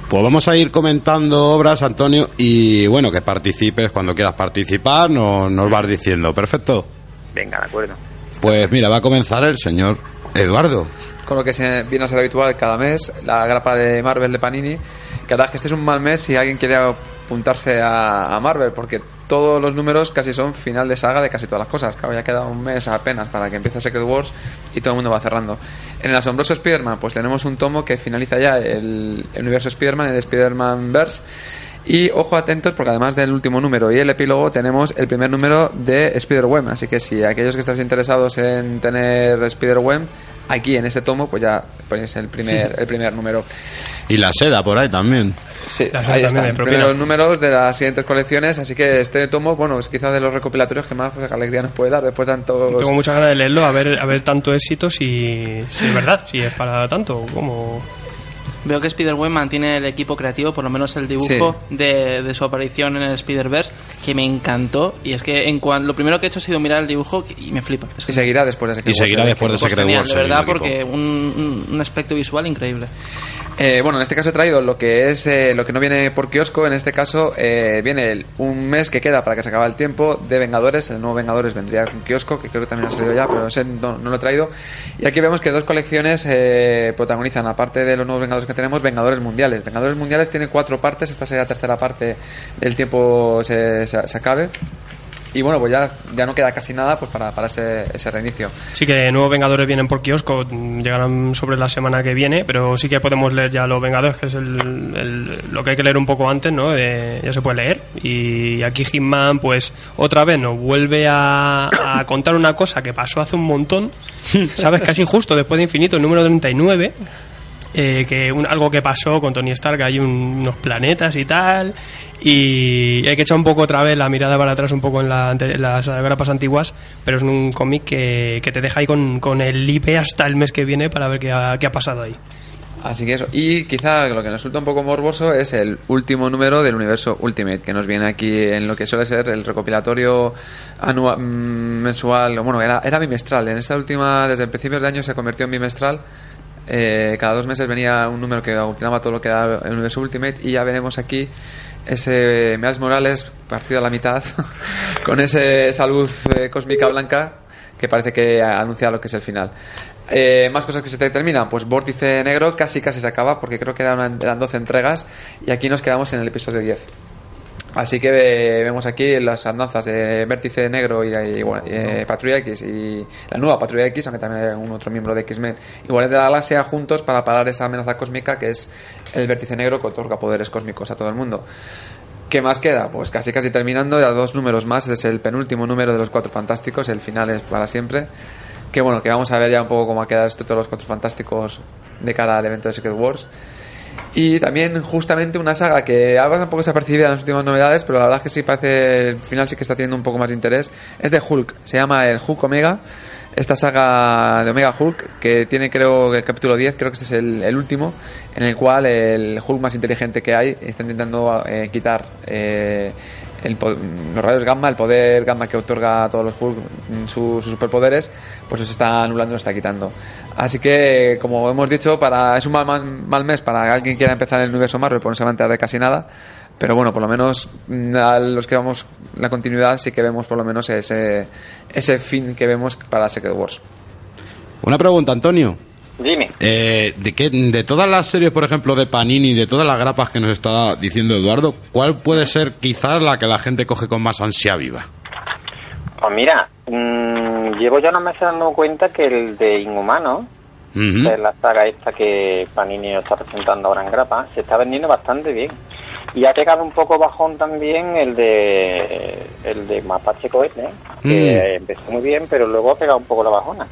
Pues vamos a ir comentando obras, Antonio, y bueno, que participes cuando quieras participar, no- nos vas diciendo. Perfecto. Venga, de acuerdo. Pues mira, va a comenzar el señor Eduardo. con lo que se viene a ser habitual cada mes, la grapa de Marvel de Panini. Que la verdad es que este es un mal mes si alguien quiere apuntarse a, a Marvel, porque todos los números casi son final de saga de casi todas las cosas. Claro, ya queda un mes apenas para que empiece Secret Wars y todo el mundo va cerrando. En el asombroso Spider-Man, pues tenemos un tomo que finaliza ya el, universo Spider-Man, el Spider-Man Verse. Y ojo atentos porque además del último número y el epílogo tenemos el primer número de Spider-Web. Así que si aquellos que estáis interesados en tener Spider-Web, aquí en este tomo pues ya ponéis el primer, el primer número. Y la seda por ahí también. Sí, Las ahí también están, primeros números de las siguientes colecciones. Así que este tomo, bueno, es quizás de los recopilatorios que más pues, alegría nos puede dar después de tantos... Tengo muchas ganas de leerlo, a ver, a ver tanto éxito, si, si es verdad, si es para tanto, como... Veo que Spider-Man mantiene el equipo creativo, por lo menos el dibujo de, de su aparición en el Spider-Verse, que me encantó. Y es que en cuan- lo primero que he hecho ha sido mirar el dibujo y me flipa. Es que Y seguirá después de Secret Y Wars, seguirá el después de. Secret genial, Wars. de verdad, porque un, un- un aspecto visual increíble. Eh, bueno, en este caso he traído lo que es eh, lo que no viene por kiosco. En este caso eh, viene el- un mes que queda para que se acabe el tiempo de Vengadores. El nuevo Vengadores vendría con kiosco, que creo que también ha salido ya, pero ese no, no lo he traído. Y aquí vemos que dos colecciones eh, protagonizan, aparte de los nuevos Vengadores que tenemos, Vengadores Mundiales. Vengadores Mundiales tiene cuatro partes. Esta sería la tercera parte del tiempo se, se- se acabe. Y bueno, pues ya, ya no queda casi nada pues para, para ese, ese reinicio. Sí que nuevos Vengadores vienen por kiosco, llegarán sobre la semana que viene, pero sí que podemos leer ya los Vengadores, que es el, el- lo que hay que leer un poco antes, ¿no? Eh, ya se puede leer. Y aquí Hitman, pues otra vez nos vuelve a, a contar una cosa que pasó hace un montón, ¿sabes? Casi justo después de Infinito, el número 39. Eh, que un- algo que pasó con Tony Stark, hay un- unos planetas y tal, y hay que echar un poco otra vez la mirada para atrás un poco en, la las grapas antiguas, pero es un cómic que, te deja ahí con, con el IP hasta el mes que viene para ver qué ha, qué ha pasado ahí. Así que eso. Y quizá lo que nos resulta un poco morboso es el último número del universo Ultimate, que nos viene aquí en lo que suele ser el recopilatorio anual, mm, mensual, bueno, era, era bimestral. En esta última, desde principios de año se convirtió en bimestral. Eh, cada dos meses venía un número que aglutinaba todo lo que era el universo Ultimate y ya veremos aquí ese Miles Morales partido a la mitad con ese, esa luz eh, cósmica blanca que parece que anuncia lo que es el final. Eh, más cosas que se te terminan, pues Vórtice Negro casi casi se acaba porque creo que eran, eran 12 entregas y aquí nos quedamos en el episodio 10. Así que eh, vemos aquí las andanzas de Vértice Negro y, y, bueno, y, eh, Patrulla X y la nueva Patrulla X, aunque también hay un otro miembro de X-Men, iguales de la galaxia juntos para parar esa amenaza cósmica que es el Vértice Negro que otorga poderes cósmicos a todo el mundo. ¿Qué más queda? Pues casi casi terminando, ya dos números más, es el penúltimo número de los Cuatro Fantásticos, el final es para siempre. Que bueno, que vamos a ver ya un poco cómo ha quedado esto de todos los Cuatro Fantásticos de cara al evento de Secret Wars. Y también justamente una saga que ha pasado un poco desapercibida en las últimas novedades, pero la verdad es que sí parece, el final sí que está teniendo un poco más de interés. Es de Hulk, se llama el Hulk Omega. Esta saga de Omega Hulk, que tiene creo que el capítulo 10, creo que este es el, último, en el cual el Hulk más inteligente que hay está intentando eh, quitar eh, el los rayos gamma, el poder gamma que otorga a todos los Hulk mm, su- sus superpoderes, pues los está anulando, los está quitando. Así que, como hemos dicho, para es un mal, mal- mes para alguien que quiera empezar el universo Marvel, pues no se va a enterar de casi nada. Pero bueno, por lo menos mm, a los que vamos la continuidad sí que vemos por lo menos ese, ese fin que vemos para Secret Wars. Una pregunta, Antonio. Dime. Eh, ¿de, qué, de todas las series, por ejemplo, de Panini, de todas las grapas que nos está diciendo Eduardo, ¿cuál puede ser quizás la que la gente coge con más ansia viva? Pues mira, mm, llevo ya unos meses dando cuenta que el de Inhumano, que es la saga esta que Panini está presentando ahora en grapa, se está vendiendo bastante bien. Y ha pegado un poco bajón también el de el de Mapache Cohete, que empezó muy bien, pero luego ha pegado un poco la bajona.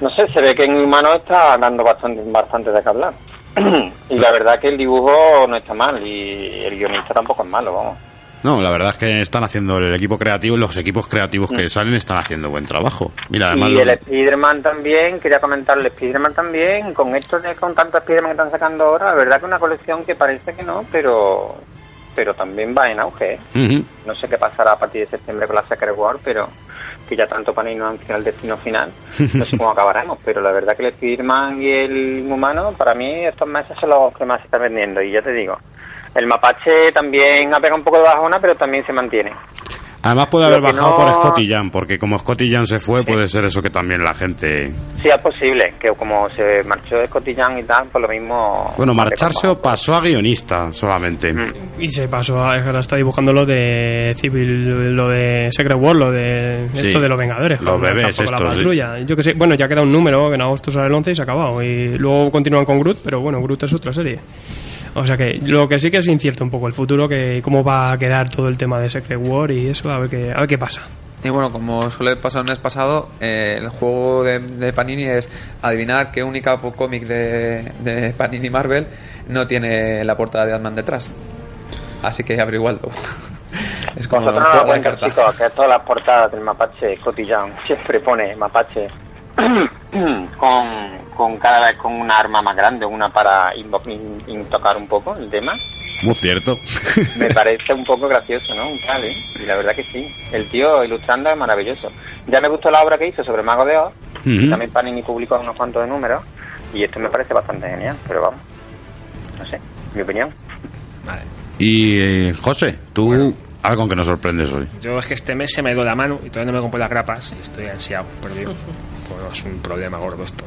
No sé, se ve que en Humano está dando bastante, bastante de qué hablar. y la verdad que el dibujo no está mal y el guionista tampoco es malo, vamos. No, la verdad es que están haciendo el equipo creativo, los equipos creativos que salen están haciendo buen trabajo. Mira, además y lo- el Spider-Man también, quería comentarle, Spider-Man también, con esto de con tantos Spider-Man que están sacando ahora, la verdad que una colección que parece que no, pero pero también va en auge. ¿eh? No sé qué pasará a partir de septiembre con la Secret War, pero que ya tanto no anuncia el destino final, no sé cómo acabaremos, pero la verdad que el Spider-Man y el Humano, para mí estos meses son los que más se están vendiendo, y ya te digo, el Mapache también ha pegado un poco de bajona, pero también se mantiene. Además puede haber bajado no- por Scotty Jan, porque como Scotty Jan se fue, puede ser eso que también la gente... Sí, es posible, que como se marchó de Cotillán y tal, por lo mismo... Bueno, ha marcharse o pasó a guionista solamente. Y se pasó a ahora está dibujando lo de Civil, lo de Secret War, lo de Sí. esto de los Vengadores. Los el bebés estos, la sí. Yo que sé, bueno, ya queda un número, que en agosto sale el 11 y se ha acabado. Y luego continúan con Groot, pero bueno, Groot es otra serie. O sea que lo que sí que es incierto un poco el futuro, que cómo va a quedar todo el tema de Secret War y eso, a ver qué, a ver qué pasa. Y bueno, como suele pasar el mes pasado, eh, el juego de, de Panini es adivinar qué única cómic de, de Panini Marvel no tiene la portada de Ant-Man detrás. Así que averiguadlo. es como Vosotros no jugar lo la cuentan, carta. chicos, que todas las portadas del Mapache Cotillán siempre pone Mapache con, con cada vez con una arma más grande, una para intocar un poco el tema. Muy cierto. Me parece un poco gracioso, ¿no? Un tal, ¿eh? Y la verdad que sí. El tío ilustrando es maravilloso. Ya me gustó la obra que hizo sobre Mago de Oz. Ujú. También Panini publicó unos cuantos de números. Y esto me parece bastante genial, pero vamos. No sé, mi opinión. Y eh, José, tú algo que nos sorprendes hoy. Yo es que este mes se me ha ido la mano y todavía no me compro las grapas y estoy ansiado, perdido. Pues es un problema gordo esto.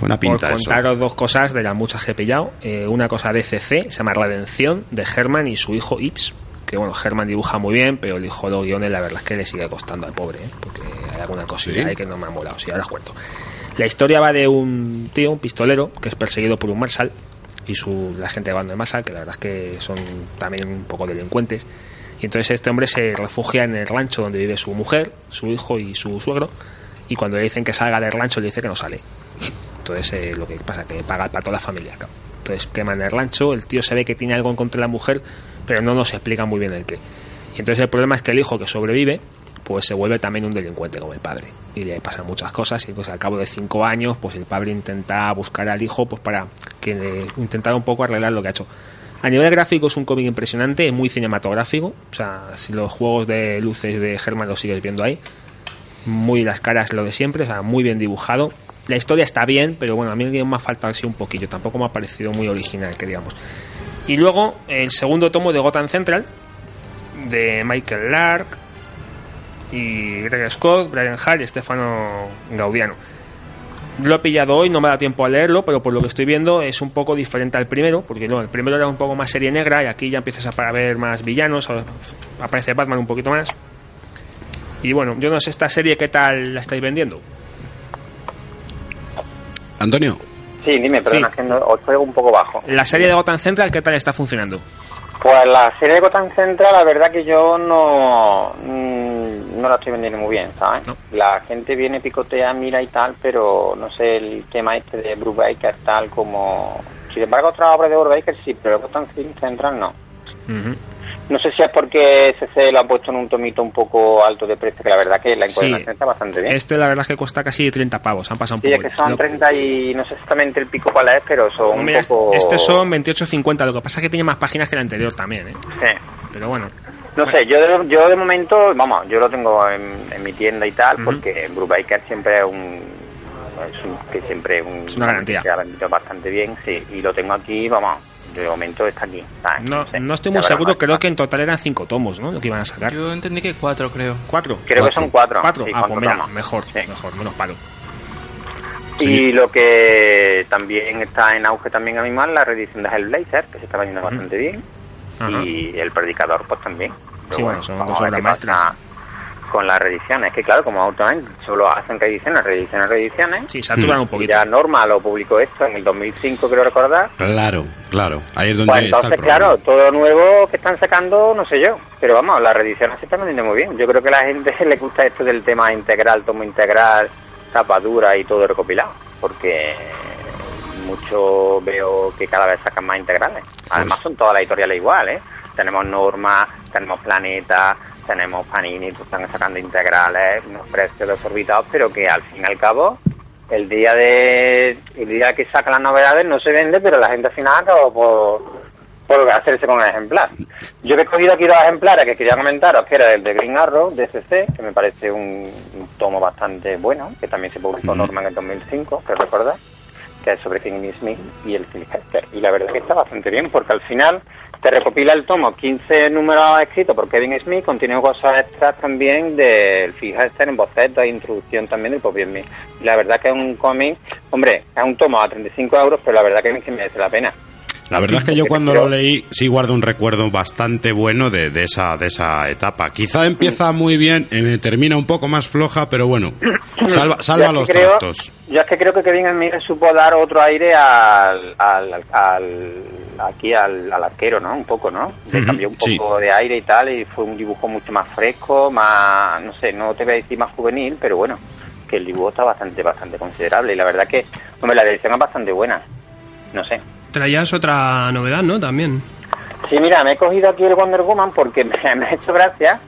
Buena Por pinta eso. contaros dos cosas de las muchas que he pillado. Eh, una cosa de CC, se llama Redención, de Herman y su hijo Ips. Que bueno, Herman dibuja muy bien, pero el hijo de los guiones la verdad es que le sigue costando al pobre, ¿eh? porque hay alguna cosilla ¿Sí? ahí que no me ha molado. Sí, ahora os cuento. La historia va de un tío, un pistolero, que es perseguido por un Marshal y su, la gente de bando de Marshal, que la verdad es que son también un poco delincuentes. Y entonces este hombre se refugia en el rancho donde vive su mujer, su hijo y su suegro. Y cuando le dicen que salga del rancho, le dice que no sale. Entonces, eh, lo que pasa que paga para toda la familia. claro. Entonces, queman el rancho, el tío se ve que tiene algo en contra de la mujer, pero no nos explica muy bien el qué. Y entonces el problema es que el hijo que sobrevive, pues se vuelve también un delincuente como el padre. Y le pasan muchas cosas y pues al cabo de cinco años, pues el padre intenta buscar al hijo pues para que le- intentar un poco arreglar lo que ha hecho. A nivel gráfico es un cómic impresionante, muy cinematográfico. O sea, si los juegos de luces de Germán los sigues viendo ahí, muy las caras lo de siempre, o sea, muy bien dibujado. La historia está bien, pero bueno, a mí me ha faltado así un poquillo, tampoco me ha parecido muy original, que digamos. Y luego el segundo tomo de Gotham Central, de Michael Lark y Greg Scott, Brian Hall y Stefano Gaudiano. Lo he pillado hoy, no me da tiempo a leerlo, pero por lo que estoy viendo es un poco diferente al primero, porque no, el primero era un poco más serie negra y aquí ya empiezas a ver más villanos, aparece Batman un poquito más. Y bueno, yo no sé esta serie qué tal la estáis vendiendo. Antonio, Sí, dime, perdona, Sí. que no, os traigo un poco bajo. La serie de Gotham Central, ¿qué tal está funcionando? Pues la serie de Gotham Central, la verdad que yo no, mm, no la estoy vendiendo muy bien, ¿sabes? No. La gente viene, picotea, mira y tal, pero no sé, el tema este de Bruce Baker tal como... Sin embargo, otra obra de Bruce Baker sí, pero Gotham Central no. No sé si es porque SC lo ha puesto en un tomito un poco alto de precio, que la verdad que la Sí. encuadernación está bastante bien. Este la verdad es que cuesta casi 30 pavos, han pasado un Sí, es poco. que son Lo- 30 y no sé exactamente el pico cuál es, pero son un poco... Este son 28.50, lo que pasa es que tiene más páginas que el anterior también, ¿eh? Sí. Pero bueno. No sé, yo de, yo de momento, vamos, yo lo tengo en, en mi tienda y tal, porque Brubaker siempre es un, es un- que siempre un, Es una garantía. que ha vendido bastante bien, sí, y lo tengo aquí, vamos, de momento está aquí. ¿sabes? No, sé, no estoy muy seguro, creo que en total eran 5 tomos, ¿no? Lo que iban a sacar. Yo entendí que cuatro, creo. ¿Cuatro? Creo que son cuatro. ¿Cuatro? sí, ah, pues mira, mejor, Sí. mejor, menos palo. Y lo que también está en auge también a mí más, la reedición de Hellblazer, que se está vendiendo bastante bien, Ajá. y el Predicador pues también. Pero Sí, bueno, son vamos dos obras pasa maestras. Con las reediciones, que claro, como Automan solo hacen reediciones, reediciones, reediciones. Sí, saturan un Y poquito. ya Norma lo publicó esto en el 2005, creo recordar. claro, claro. Ahí es donde Pues está el entonces, claro, todo lo nuevo que están sacando, no sé yo. Pero vamos, las reediciones se están vendiendo muy bien. Yo creo que a la gente le gusta esto del tema integral, tomo integral, tapa dura y todo recopilado. Porque mucho veo que cada vez sacan más integrales. Además, son todas las editoriales iguales. ¿eh? Tenemos Norma, tenemos Planeta, tenemos Panini, que están sacando integrales, unos precios desorbitados, pero que al fin y al cabo el día de el día que sacan las novedades no se vende pero la gente al final acaba por, por hacerse con un ejemplar yo he cogido aquí dos ejemplares que quería comentaros que era el de Green Arrow de CC que me parece un, un tomo bastante bueno que también se publicó. Norman en el 2005 que recordar que es sobre Kevin Smith y el Phil Hester y la verdad que está bastante bien porque al final te recopila el tomo 15 números escritos por Kevin Smith contiene cosas extras también del Phil Hester en bocetos e introducción también del propio Smith. Y la verdad que es un cómic hombre es un tomo a 35 euros pero la verdad que sí me merece la pena La verdad es que yo cuando lo leí sí guardo un recuerdo bastante bueno de, de esa de esa etapa. Quizá empieza muy bien, eh, termina un poco más floja, pero bueno, salva, salva los creo- trastos. Yo es que creo que Kevin le supo dar otro aire al, al, al- al- aquí al, al arquero, ¿no? Un poco, ¿no? Le cambió un sí. poco de aire y tal y fue un dibujo mucho más fresco, más, no sé, no te voy a decir más juvenil, pero bueno, que el dibujo está bastante, bastante considerable y la verdad que, hombre, la dirección es bastante buena. No sé. Traías otra novedad, ¿no? También. Sí, mira, me he cogido aquí el Wonder Woman porque me, me ha hecho gracia,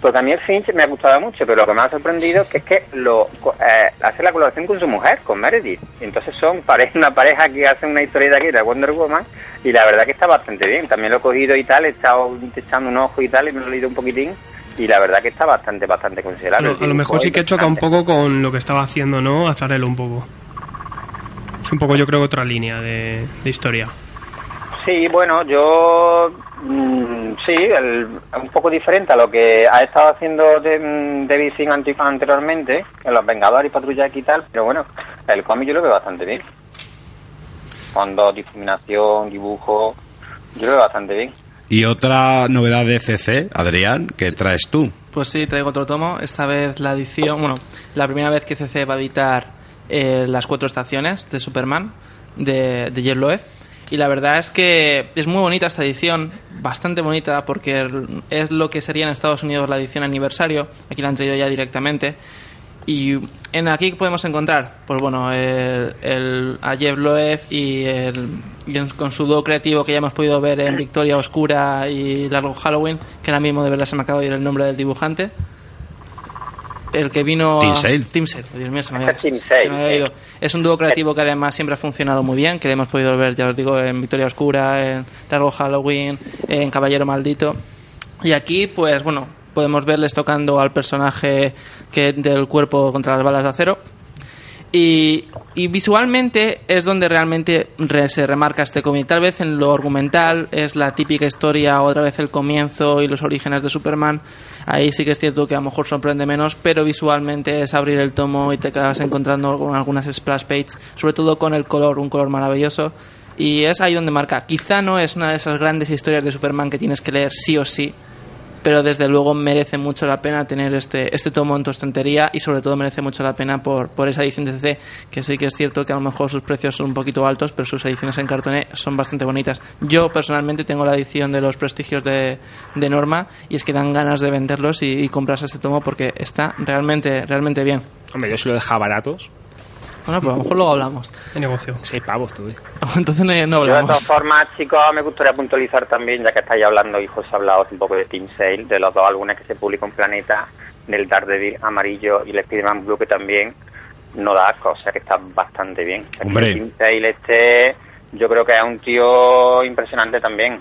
porque a mí el Finch me ha gustado mucho, pero lo que me ha sorprendido es que es que lo eh, hace la colaboración con su mujer, con Meredith. Entonces son pare- una pareja que hace una historieta aquí de Wonder Woman y la verdad que está bastante bien. También lo he cogido y tal, he estado echando un ojo y tal y me lo he leído un poquitín y la verdad que está bastante, bastante A considerable. lo, a lo mejor sí que choca un poco con lo que estaba haciendo, ¿no? Azarelo un poco. Es un poco, yo creo, otra línea de, de historia. Sí, bueno, yo mm, sí, el- un poco diferente a lo que ha estado haciendo de, mm, David Singh anteriormente, en Los Vengadores y Patrulla X y tal, pero bueno, el cómic yo lo veo bastante bien. Fondo, difuminación, dibujo, yo lo veo bastante bien. Y otra novedad de CC, Adrián, que traes tú. Pues sí, traigo otro tomo. Esta vez la edición, bueno, la primera vez que CC va a editar eh, las cuatro estaciones de Superman de, de Jeff Loeb. Y la verdad es que es muy bonita esta edición, bastante bonita, porque es lo que sería en Estados Unidos la edición aniversario. Aquí la han traído ya directamente. y en aquí podemos encontrar, pues bueno, el, el- a Jeff Loeb y, el, con su dúo creativo que ya hemos podido ver en Victoria Oscura y Largo Halloween, que ahora mismo de verdad se me acaba de ir el nombre del dibujante. El que vino Tim a- Sale. Tim Sale, Dios mío, se me había, Tim se Sale, me había sí. ido. Es un dúo creativo que además siempre ha funcionado muy bien, que hemos podido ver, ya os digo, en Victoria Oscura, en Largo Halloween, en Caballero Maldito. Y aquí, pues bueno, podemos verles tocando al personaje que del cuerpo contra las balas de acero. Y, visualmente es donde realmente re- se remarca este cómic. Tal vez en lo argumental es la típica historia, otra vez el comienzo y los orígenes de Superman. Ahí sí que es cierto que a lo mejor sorprende menos, pero visualmente es abrir el tomo y te acabas encontrando con algunas splash pages, sobre todo con el color, un color maravilloso. Y es ahí donde marca. Quizá no es una de esas grandes historias de Superman que tienes que leer sí o sí, pero desde luego merece mucho la pena tener este, este tomo en tu estantería y sobre todo merece mucho la pena por, por esa edición de CC, que sí que es cierto que a lo mejor sus precios son un poquito altos, pero sus ediciones en cartoné son bastante bonitas. Yo personalmente tengo la edición de los prestigios de, de Norma y es que dan ganas de venderlos y, y comprarse este tomo porque está realmente, realmente bien. Hombre, yo si lo dejaba baratos. Bueno, pues a lo mejor luego hablamos. De negocio. Seis pavos, tú. eh. Entonces no, no Yo, de todas hablamos. formas, chicos, me gustaría puntualizar también, ya que estáis hablando, y José ha hablado un poco de Team Sale, de los dos álbumes que se publican en Planeta, del Daredevil amarillo y el Spider-Man Blue, que también no da asco, o sea que está bastante bien. Hombre. Team Sale este, yo creo que es un tío impresionante también.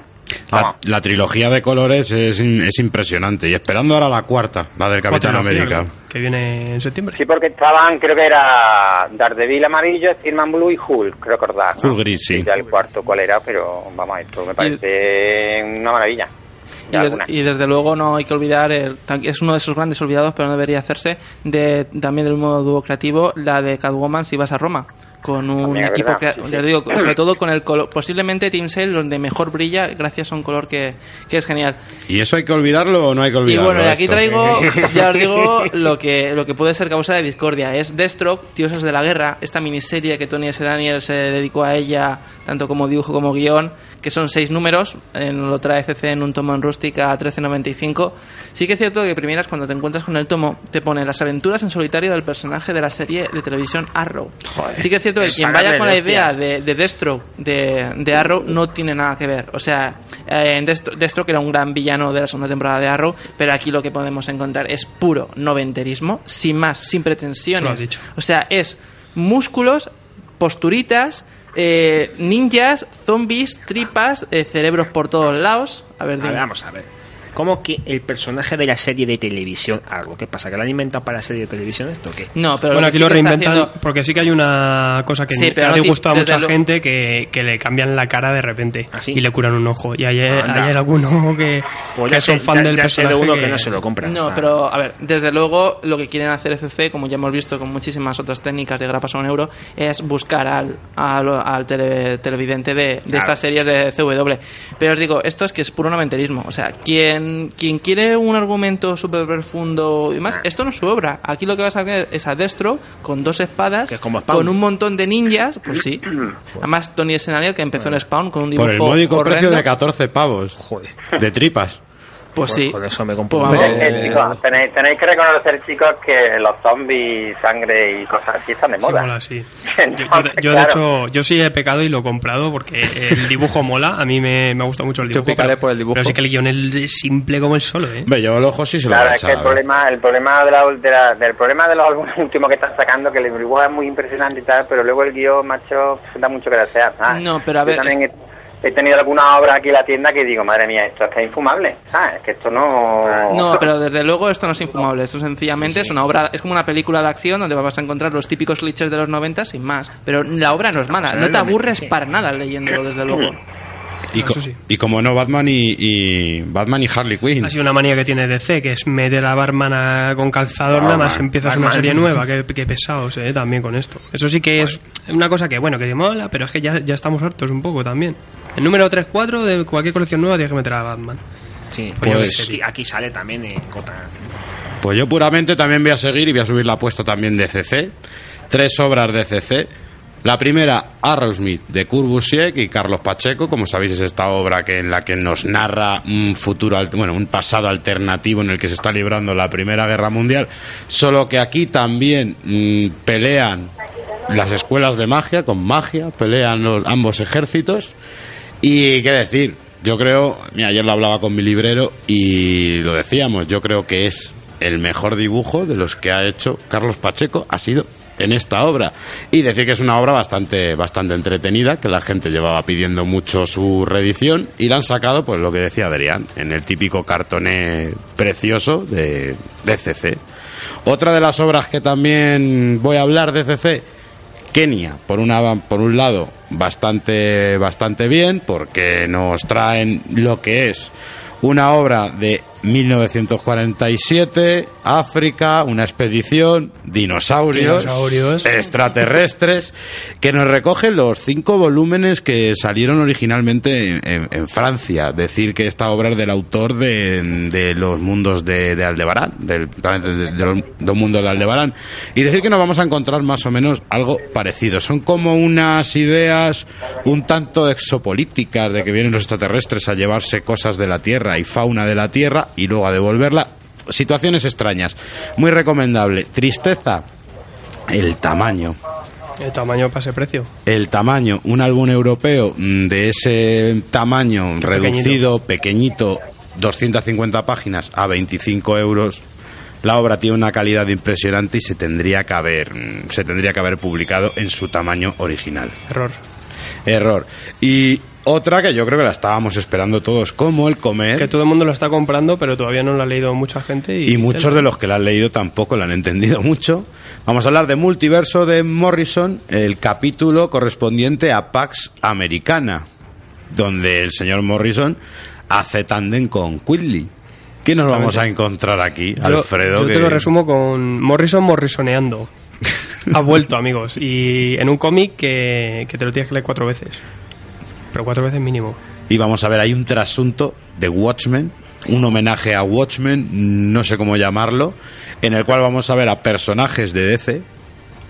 La, la trilogía de colores es, es impresionante. Y esperando ahora la cuarta, la del Capitán América. ¿no? Que viene en septiembre. Sí, porque estaban, creo que era Daredevil amarillo, Spider-Man Blue y Hulk, creo recordar. ¿no? Hulk gris, sí. Ya el cuarto cuál era, pero vamos, esto me parece una maravilla. Y, des- y desde luego no hay que olvidar, el- tan- es uno de esos grandes olvidados, pero no debería hacerse, de también del modo dúo creativo, la de Catwoman si vas a Roma. Con un equipo, sí. ya os digo, sobre todo con el color, posiblemente Team Sale donde mejor brilla gracias a un color que, que es genial. ¿Y eso hay que olvidarlo o no hay que Y olvidarlo? bueno, y aquí esto? traigo, ya os digo, lo que, lo que puede ser causa de discordia. Es Deathstroke, Dioses de la Guerra, esta miniserie que Tony S. Daniel se dedicó a ella, tanto como dibujo como guion, que son seis números, en, lo trae CC en un tomo en rústica a 13.95. Sí que es cierto que primeras, cuando te encuentras con el tomo, te pone las aventuras en solitario del personaje de la serie de televisión Arrow. Sí que es cierto que quien vaya con la de idea de, de Deathstroke de, de Arrow no tiene nada que ver. O sea, eh, en Deathstroke, Deathstroke era un gran villano de la segunda temporada de Arrow, pero aquí lo que podemos encontrar es puro noventerismo, sin más, sin Lo has pretensiones. dicho. O sea, es músculos, posturitas, eh, ninjas, zombies, tripas, eh, cerebros por todos lados. A ver, A ver, vamos a ver. ¿Cómo que el personaje de la serie de televisión algo? ¿Qué pasa? ¿Que lo han inventado para la serie de televisión esto qué? No, pero bueno, lo que aquí sí lo reinventan haciendo- porque sí que hay una cosa que, Sí, pero ha disgustado a mucha lo- gente que, que le cambian la cara de repente ¿Ah, sí? y le curan un ojo. Y hay, hay alguno que, Pues que son sé- fan ya- del ya personaje. uno que no se lo compra. No, o sea, pero a ver, desde luego lo que quieren hacer FC, como ya hemos visto con muchísimas otras técnicas de grapas a un euro, es buscar al, al, al tele- televidente de, de Claro. estas series de CW. Pero os digo, esto es que es puro noventerismo. O sea, quien, quien quiere un argumento súper profundo y demás, esto no es su obra. Aquí lo que vas a ver es a Destro con dos espadas, Que es como Spawn. con un montón de ninjas, pues sí. Además, Tony Senaniel, que empezó en Spawn con un dibujo Por el módico precio de 14 pavos. Joder. De tripas. Pues sí. Con eso me compro Pues chicos, tenéis, tenéis que reconocer, chicos, que los zombies, sangre y cosas así están de Sí, moda. mola, sí. Entonces, Yo, yo de- yo, hecho, yo sí he pecado y lo he comprado porque el dibujo mola. A mí me, me gusta mucho el Yo dibujo. picaré pero, por el dibujo. pero sí que el guion es simple como el solo, ¿eh? Hombre, yo el ojo sí se lo Claro, voy a es que el problema, el problema de la, de la- del problema de los álbumes últimos que están sacando, que el dibujo es muy impresionante y tal, pero luego el guion, macho, da mucho que desear. No, pero a Yo ver, he, tenido alguna obra aquí en la tienda que digo, madre mía, esto es que es infumable, ¿sabes? Es que esto no... No, pero desde luego esto no es infumable. Esto sencillamente es una obra, es como una película de acción donde vas a encontrar los típicos clichés de los 90 sin más. Pero la obra no es mala, será no te 90, aburres para nada leyéndolo, desde luego. Y, co- Eso sí. y como no, Batman y, y- Batman y Harley Quinn. Ha sido una manía que tiene DC, que es meter a Batman a- con calzador, nada más empiezas una serie nueva. Qué, qué pesados, ¿eh? También con esto. Eso sí que es una cosa que, bueno, que te mola, pero es que ya, ya estamos hartos un poco también. El número 3-4 de cualquier colección nueva tienes que meter a Batman. Sí, Pues- sé, aquí, aquí sale también en Gotham. Pues yo puramente también voy a seguir y voy a subir la apuesta también de CC. Tres obras de CC. La primera, Arrowsmith, de Kurt Busiek y Carlos Pacheco. Como sabéis, es esta obra que en la que nos narra un futuro, bueno, un pasado alternativo en el que se está librando la Primera Guerra Mundial. Solo que aquí también mm, pelean las escuelas de magia con magia, pelean los, ambos ejércitos. Y qué decir, yo creo, mira, ayer lo hablaba con mi librero y lo decíamos, yo creo que es el mejor dibujo de los que ha hecho Carlos Pacheco, ha sido en esta obra. Y decir que es una obra bastante, bastante entretenida, que la gente llevaba pidiendo mucho su reedición y la han sacado, pues lo que decía Adrián, en el típico cartoné precioso de, de CC. Otra de las obras que también voy a hablar de CC Kenia, por, una, por un lado, bastante, bastante bien, porque nos traen lo que es una obra de 1947, África, una expedición, dinosaurios, Dinosaurios. extraterrestres, que nos recogen los cinco volúmenes que salieron originalmente en, en- en Francia. Decir que esta obra es del autor de, de los mundos de, de Aldebarán, del, de, de los dos mundos de Aldebarán. Y decir que nos vamos a encontrar más o menos algo parecido. Son como unas ideas un tanto exopolíticas de que vienen los extraterrestres a llevarse cosas de la Tierra y fauna de la Tierra y luego a devolverla. Situaciones extrañas. Muy recomendable. Tristeza. El tamaño. El tamaño para ese precio. El tamaño, un álbum europeo mm, de ese tamaño reducido, pequeñito, 250 páginas a 25 euros. La obra tiene una calidad impresionante y se tendría que haber, mm, se tendría que haber publicado en su tamaño original. Error. Error. Y otra que yo creo que la estábamos esperando todos, como el comer. Que todo el mundo lo está comprando, pero todavía no lo ha leído mucha gente. Y, Y muchos de los que la han leído tampoco la han entendido mucho. Vamos a hablar de Multiverso de Morrison, el capítulo correspondiente a Pax Americana, donde el señor Morrison hace tándem con Quigley. ¿Qué nos vamos a encontrar aquí, Yo- Alfredo? Yo, te lo resumo con Morrison morrisoneando. ha vuelto, amigos. Y en un cómic que, que te lo tienes que leer cuatro veces. Pero cuatro veces mínimo. Y vamos a ver, hay un trasunto de Watchmen, un homenaje a Watchmen, no sé cómo llamarlo, en el cual vamos a ver a personajes de DC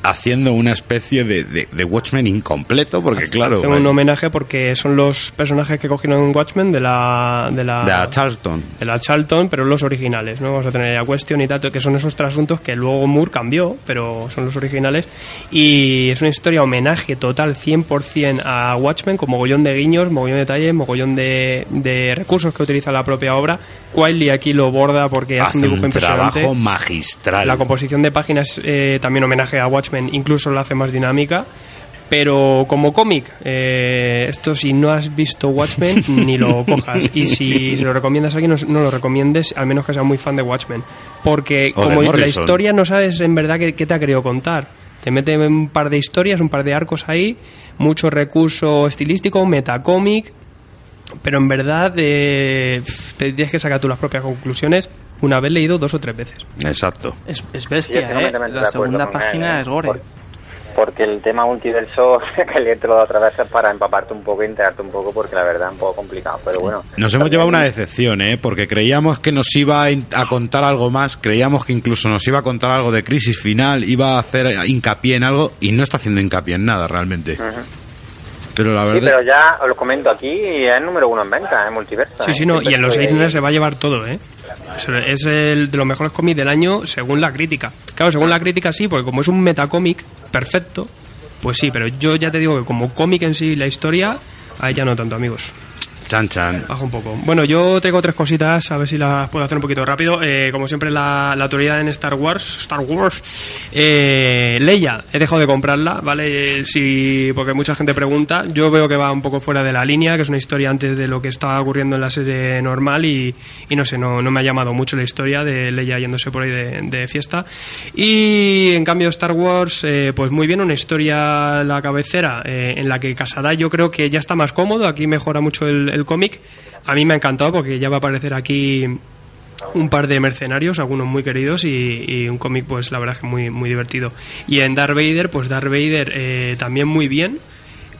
haciendo una especie de, de- de Watchmen incompleto, porque claro, Hacen un homenaje porque son los personajes que cogieron en Watchmen de la. De la, de Charlton. de la Charlton, pero los originales, ¿no? Vamos a tener a Question y Tato, que son esos trasuntos que luego Moore cambió, pero son los originales. Y es una historia homenaje total 100% a Watchmen, con mogollón de guiños, mogollón de detalles, mogollón de, de recursos que utiliza la propia obra. Wiley aquí lo borda porque hace Hace un dibujo un impresionante. trabajo magistral. La composición de páginas eh, también homenaje a Watchmen, incluso la hace más dinámica. Pero como cómic, eh, esto si no has visto Watchmen, ni lo cojas. Y si se lo recomiendas a alguien, no, no lo recomiendes, al menos que sea muy fan de Watchmen. Porque O como la historia no sabes en verdad qué, qué te ha querido contar. Te mete un par de historias, un par de arcos ahí, mucho recurso estilístico, metacómic, pero en verdad eh, te tienes que sacar tú las propias conclusiones una vez leído dos o tres veces. Exacto. Es, es Sí, bestia, ¿eh? La segunda él, página ¿eh? es gore. Por- porque el tema multiverso, que te lo da otra vez es para empaparte un poco y enterarte un poco, porque la verdad es un poco complicado. Pero bueno. Nos hemos llevado una decepción, ¿eh? Porque creíamos que nos iba a, contar algo más, creíamos que incluso nos iba a contar algo de crisis final, iba a hacer hincapié en algo y no está haciendo hincapié en nada realmente. Ujú. Pero la Sí, verdad... pero ya os lo comento aquí, es número uno en venta, en multiverso. Sí, sí, no, y en los Eisner se va a llevar todo, ¿eh? Es, es el de los mejores cómics del año según la crítica. Claro, según la crítica sí, porque como es un metacómic perfecto, pues sí, pero yo ya te digo que como cómic en sí, la historia, ahí ya no tanto, amigos. Chan, chan. Bajo un poco. Bueno, yo traigo tres cositas, a ver si las puedo hacer un poquito rápido. Eh, como siempre, la, la autoridad en Star Wars, Star Wars, eh, Leia, he dejado de comprarla, ¿vale? Sí, porque mucha gente pregunta. Yo veo que va un poco fuera de la línea, que es una historia antes de lo que estaba ocurriendo en la serie normal y, y no sé, no, no me ha llamado mucho la historia de Leia yéndose por ahí de, de fiesta. Y en cambio, Star Wars, eh, pues muy bien, una historia, la cabecera, eh, en la que Casada yo creo que ya está más cómodo, aquí mejora mucho el, el cómic. A mí me ha encantado porque ya va a aparecer aquí un par de mercenarios, algunos muy queridos y, un cómic pues la verdad es que muy, muy divertido. Y en Darth Vader, pues Darth Vader eh, también muy bien.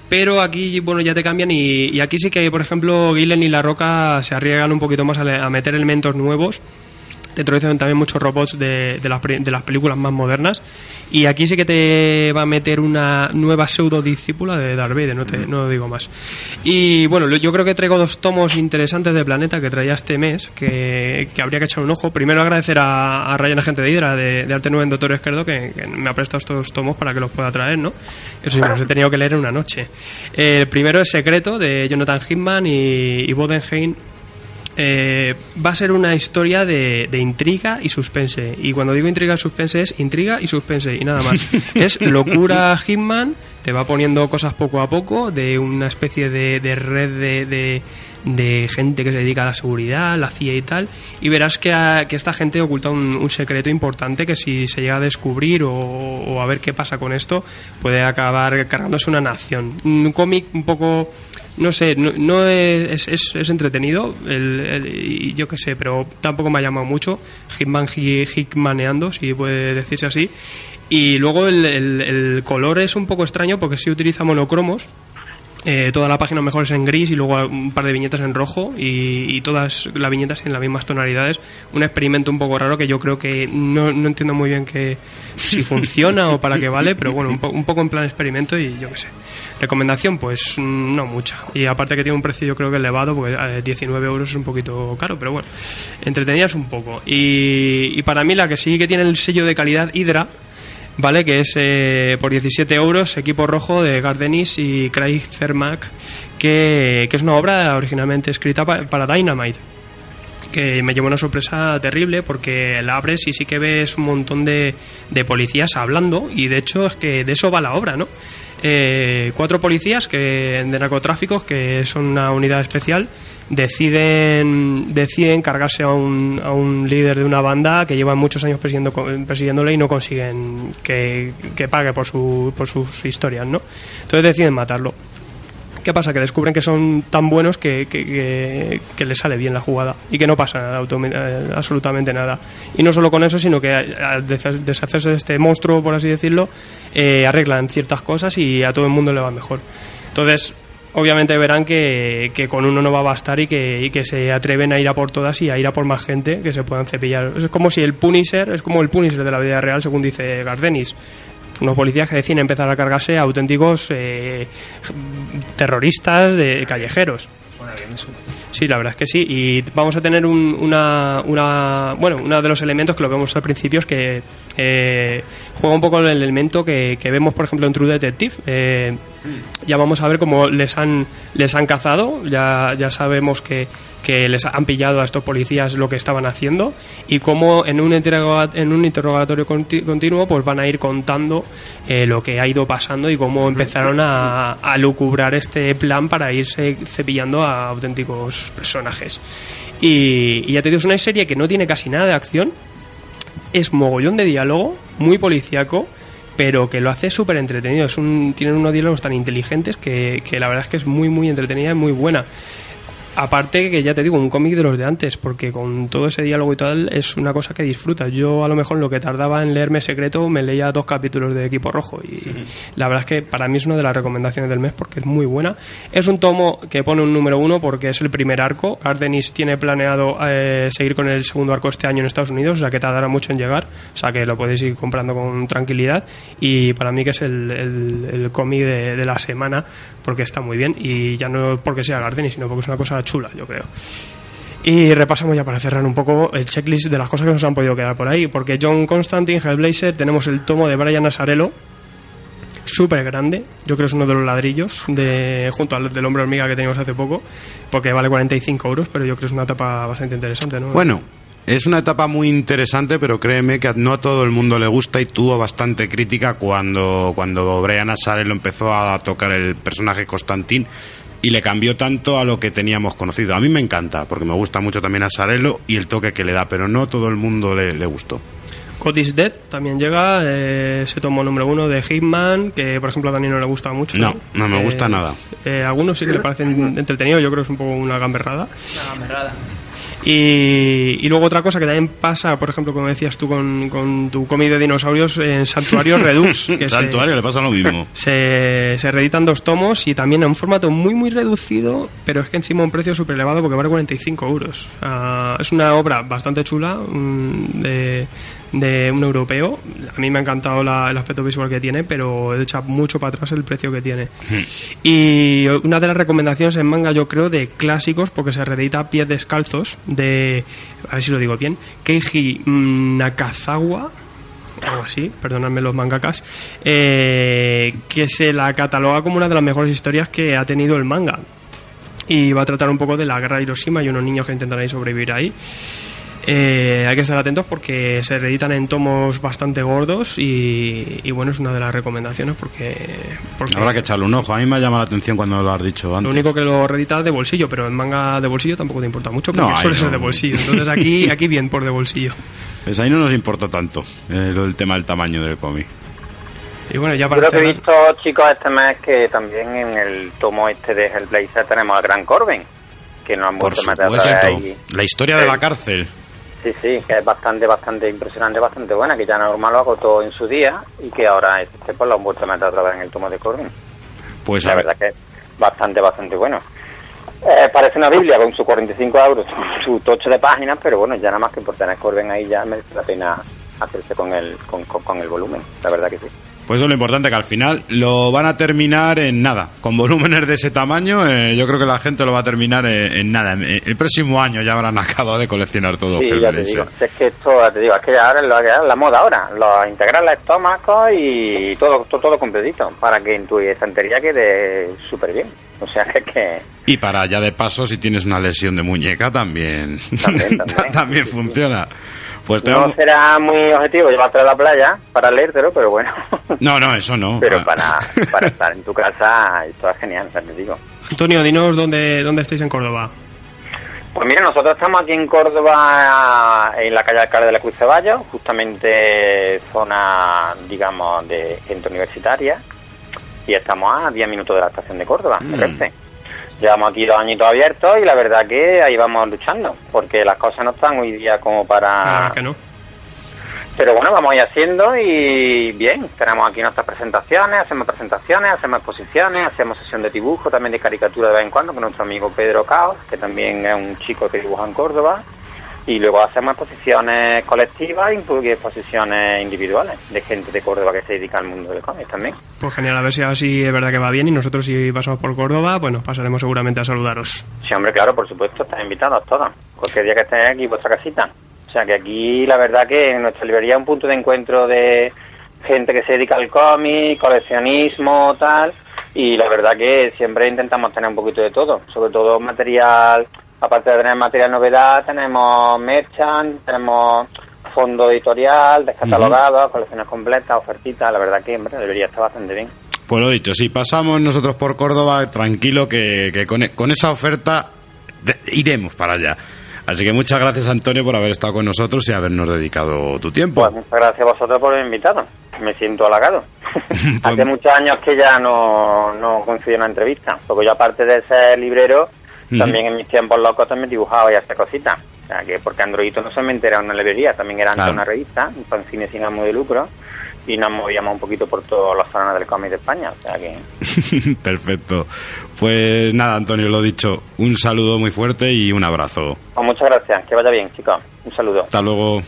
Pero aquí, bueno, ya te cambian y, y aquí sí que, por ejemplo, Gillen y La Roca se arriesgan un poquito más a, a meter elementos nuevos te introducen también muchos robots de, de, las, de las películas más modernas. Y aquí sí que te va a meter una nueva pseudo discípula de Darth Vader, no, te, no digo más. Y bueno, yo creo que traigo dos tomos interesantes de Planeta que traía este mes, que, que habría que echar un ojo. Primero agradecer a, a Ryan Agente de Hydra, de, Arte 9 en Doctor Esquerdo, que, que me ha prestado estos tomos para que los pueda traer, ¿no? Eso sí, me los he tenido que leer en una noche. El primero es Secreto, de Jonathan Hickman y, y Bodenheim, eh, va a ser una historia de, de intriga y suspense. Y cuando digo intriga y suspense es intriga y suspense y nada más. es locura Hitman, te va poniendo cosas poco a poco de una especie de, de red de, de, de gente que se dedica a la seguridad, la CIA y tal. Y verás que, a- que esta gente oculta un, un secreto importante que si se llega a descubrir o, o a ver qué pasa con esto, puede acabar cargándose una nación. Un cómic un poco no sé, no, no es, es, es entretenido, el, el- yo qué sé, pero tampoco me ha llamado mucho. Hitman hi- Hickmaneando, si puede decirse así. Y luego el, el- el color es un poco extraño porque sí utiliza monocromos. Eh, toda la página mejor es en gris y luego un par de viñetas en rojo y, y todas las viñetas tienen las mismas tonalidades. Un experimento un poco raro que yo creo que no, no entiendo muy bien que si funciona o para qué vale, pero bueno, un, po- un poco en plan experimento y yo qué sé. Recomendación, pues no mucha. Y aparte que tiene un precio yo creo que elevado, porque eh, 19 euros es un poquito caro, pero bueno, entretenidas un poco. Y, y para mí la que sí que tiene el sello de calidad Hydra, ¿vale? Que es eh, por 17 euros, equipo rojo de Gardenis y Craig Cermak, que, que es una obra originalmente escrita pa- para Dynamite que me llevó una sorpresa terrible porque la abres y sí que ves un montón de, de policías hablando y de hecho es que de eso va la obra, ¿no? Eh, cuatro policías que de narcotráfico que son una unidad especial deciden deciden cargarse a un, a un líder de una banda que lleva muchos años persiguiendo, persiguiéndole y no consiguen que, que pague por, su, por sus historias, ¿no? Entonces deciden matarlo. ¿Qué pasa? Que descubren que son tan buenos que, que, les sale bien la jugada y que no pasa autom- eh, absolutamente nada. Y no solo con eso, sino que al desha- deshacerse de este monstruo, por así decirlo, eh, arreglan ciertas cosas y a todo el mundo le va mejor. Entonces, obviamente verán que, con uno no va a bastar y que, y que se atreven a ir a por todas y a ir a por más gente que se puedan cepillar. Es como si el Punisher, es como el Punisher de la vida real, según dice Gardenis unos policías que deciden empezar a cargarse a auténticos eh, terroristas de callejeros. Sí, la verdad es que sí. Y vamos a tener un- una, una. Bueno, uno de los elementos que lo vemos al principio es que eh, juega un poco el elemento que, que vemos, por ejemplo, en True Detective. Eh, ya vamos a ver cómo les han, les han cazado. Ya, ya sabemos que, que les han pillado a estos policías lo que estaban haciendo y cómo en un, en un interrogatorio conti- continuo pues van a ir contando eh, lo que ha ido pasando y cómo empezaron a, a lucubrar este plan para irse cepillando a auténticos personajes. Y, ya te digo, es una serie que no tiene casi nada de acción, es mogollón de diálogo, muy policíaco, pero que lo hace súper entretenido. Un, tienen unos diálogos tan inteligentes que la verdad es que es muy, muy entretenida y muy buena. Aparte que ya te digo, un cómic de los de antes, porque con todo ese diálogo y tal es una cosa que disfrutas. Yo a lo mejor lo que tardaba en leerme Secreto me leía dos capítulos de Equipo Rojo y la verdad es que para mí es una de las recomendaciones del mes porque es muy buena. Es un tomo que pone un número uno porque es el primer arco. Gardenis tiene planeado eh, seguir con el segundo arco este año en Estados Unidos, o sea que tardará mucho en llegar, o sea que lo podéis ir comprando con tranquilidad y para mí que es el, el, el cómic de, de la semana porque está muy bien y ya no porque sea Gardenis, sino porque es una cosa chula, yo creo. Y repasamos ya para cerrar un poco el checklist de las cosas que nos han podido quedar por ahí, porque John Constantine, Hellblazer, tenemos el tomo de Brian Asarello, súper grande, yo creo que es uno de los ladrillos, de, junto al del hombre hormiga que teníamos hace poco, porque vale 45 euros, pero yo creo que es una etapa bastante interesante, ¿no? Bueno, es una etapa muy interesante, pero créeme que no a todo el mundo le gusta y tuvo bastante crítica cuando, cuando Brian Asarello empezó a tocar el personaje Constantín y le cambió tanto a lo que teníamos conocido. A mí me encanta, porque me gusta mucho también Asarello y el toque que le da, pero no a todo el mundo le, le gustó. God is Dead también llega, eh, se tomó número uno de Hitman, que por ejemplo a Dani no le gusta mucho. No, no me Eh, gusta nada. eh, algunos sí que le parecen entretenidos, yo creo que es un poco una gamberrada. Una gamerrada. Y, y luego otra cosa que también pasa, por ejemplo, como decías tú con, con tu cómic de dinosaurios, en Santuario Redux. Que se- Santuario le pasa lo mismo. se, se reeditan dos tomos y también a un formato muy muy reducido, pero es que encima un precio súper elevado porque vale 45 euros. Ah, es una obra bastante chula mm, de, de un europeo. A mí me ha encantado la- el aspecto visual que tiene, pero echa mucho para atrás el precio que tiene. Y una de las recomendaciones en manga, yo creo, de clásicos, porque se reedita a pies descalzos, de, a ver si lo digo bien, Keiji Nakazawa, algo así, perdonadme los mangakas, eh, que se la cataloga como una de las mejores historias que ha tenido el manga. Y va a tratar un poco de la guerra de Hiroshima y unos niños que intentan ahí sobrevivir ahí. Eh, hay que estar atentos porque se reeditan en tomos bastante gordos y, y bueno, es una de las recomendaciones porque, porque Habrá que echarle un ojo. A mí me ha llamado la atención cuando lo has dicho lo antes. único que lo reedita es de bolsillo, pero en manga de bolsillo tampoco te importa mucho porque No, suele ser no. de bolsillo. Entonces aquí, aquí bien por de bolsillo. Pues ahí no nos importa tanto eh, lo del tema del tamaño del cómic. Y bueno, ya Yo para lo que he visto, chicos, este mes que también en el tomo este de Hellblazer tenemos al Gran Corben, que nos han vuelto a ahí. La historia de Sí. la cárcel. Sí, sí, que es bastante, bastante impresionante, bastante buena, que ya normal lo agotó en su día y que ahora este pues lo han vuelto a meter otra vez en el tomo de Corbin. Pues La a ver, verdad que es bastante, bastante bueno. Eh, parece una Biblia con sus 45 euros, su tocho de páginas, pero bueno, ya nada más que por tener Corben ahí ya merece la pena hacerse con el, con, con- con el volumen, la verdad que sí. Pues eso es lo importante que al final lo van a terminar en nada. Con volúmenes de ese tamaño, eh, yo creo que la gente lo va a terminar en, en nada. En- el próximo año ya habrán acabado de coleccionar todo. Sí, ya te digo. Si Es que esto, te digo, es que ahora es es la moda ahora. Los integrales estómagos y todo, todo, todo completito. Para que en tu estantería quede súper bien. O sea que, que Y para ya de paso, si tienes una lesión de muñeca, también, También, también. también funciona. Pues te no vamos- será muy objetivo llevarte a la playa para leértelo, pero bueno. No, no, eso no. pero Ah. para, para estar en tu casa, esto es genial, ya te digo. Antonio, dinos dónde, dónde estáis en Córdoba. Pues mira, nosotros estamos aquí en Córdoba, en la calle Alcalde de la Cruz de Bayo, justamente zona, digamos, de centro universitaria, y estamos a 10 minutos de la estación de Córdoba, Mm. Renfe. Llevamos aquí dos añitos abiertos y la verdad que ahí vamos luchando, porque las cosas no están hoy día como para... que no. Pero bueno, vamos a ir haciendo y bien, tenemos aquí nuestras presentaciones, hacemos presentaciones, hacemos exposiciones, hacemos sesión de dibujo, también de caricatura de vez en cuando con nuestro amigo Pedro Caos, que también es un chico que dibuja en Córdoba. Y luego hacemos exposiciones colectivas y exposiciones individuales de gente de Córdoba que se dedica al mundo del cómic también. Pues genial, a ver si así es verdad que va bien y nosotros si pasamos por Córdoba, bueno, pasaremos seguramente a saludaros. Sí, hombre, claro, por supuesto, están invitados todos. Cualquier día que estén aquí, vuestra casita. O sea que aquí, la verdad que en nuestra librería es un punto de encuentro de gente que se dedica al cómic, coleccionismo, tal. Y la verdad que siempre intentamos tener un poquito de todo. Sobre todo material, aparte de tener material novedad, tenemos merchant, tenemos fondo editorial, descatalogado, colecciones completas, ofertitas. La verdad que, hombre, la librería está bastante bien. Pues lo dicho, si pasamos nosotros por Córdoba, tranquilo que, que con, con esa oferta de- iremos para allá. Así que muchas gracias Antonio por haber estado con nosotros y habernos dedicado tu tiempo. Pues muchas gracias a vosotros por haberme invitado. Me siento halagado. Pues- Hace muchos años que ya no, no coincidí en una entrevista. Porque yo, aparte de ser librero, También en mis tiempos locos también dibujaba y hacía cositas. O sea, que porque Androidito no solamente era una librería, también era Claro. una revista, un fanzine sin ánimo de lucro. Y nos movíamos un poquito por todas las zonas del cómic de España. O sea que Perfecto. Pues nada, Antonio, lo dicho, un saludo muy fuerte y un abrazo. pues muchas gracias. Que vaya bien, chicos. Un saludo. Hasta luego.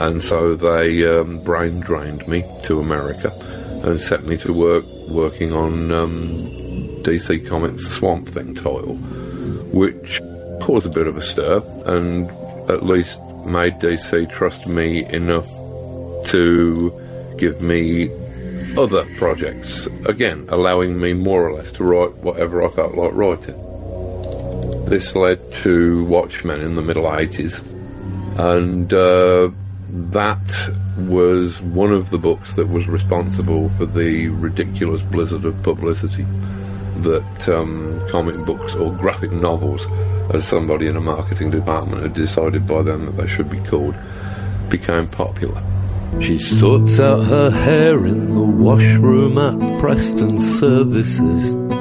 and so they um, brain drained me to America and set me to work working on um, DC Comics Swamp Thing title, which caused a bit of a stir and at least made DC trust me enough to give me other projects, again allowing me more or less to write whatever I felt like writing. This led to Watchmen in the middle 80s, and uh, that was one of the books that was responsible for the ridiculous blizzard of publicity that um, comic books or graphic novels, as somebody in a marketing department had decided by then that they should be called, became popular. She sorts out her hair in the washroom at Preston Services.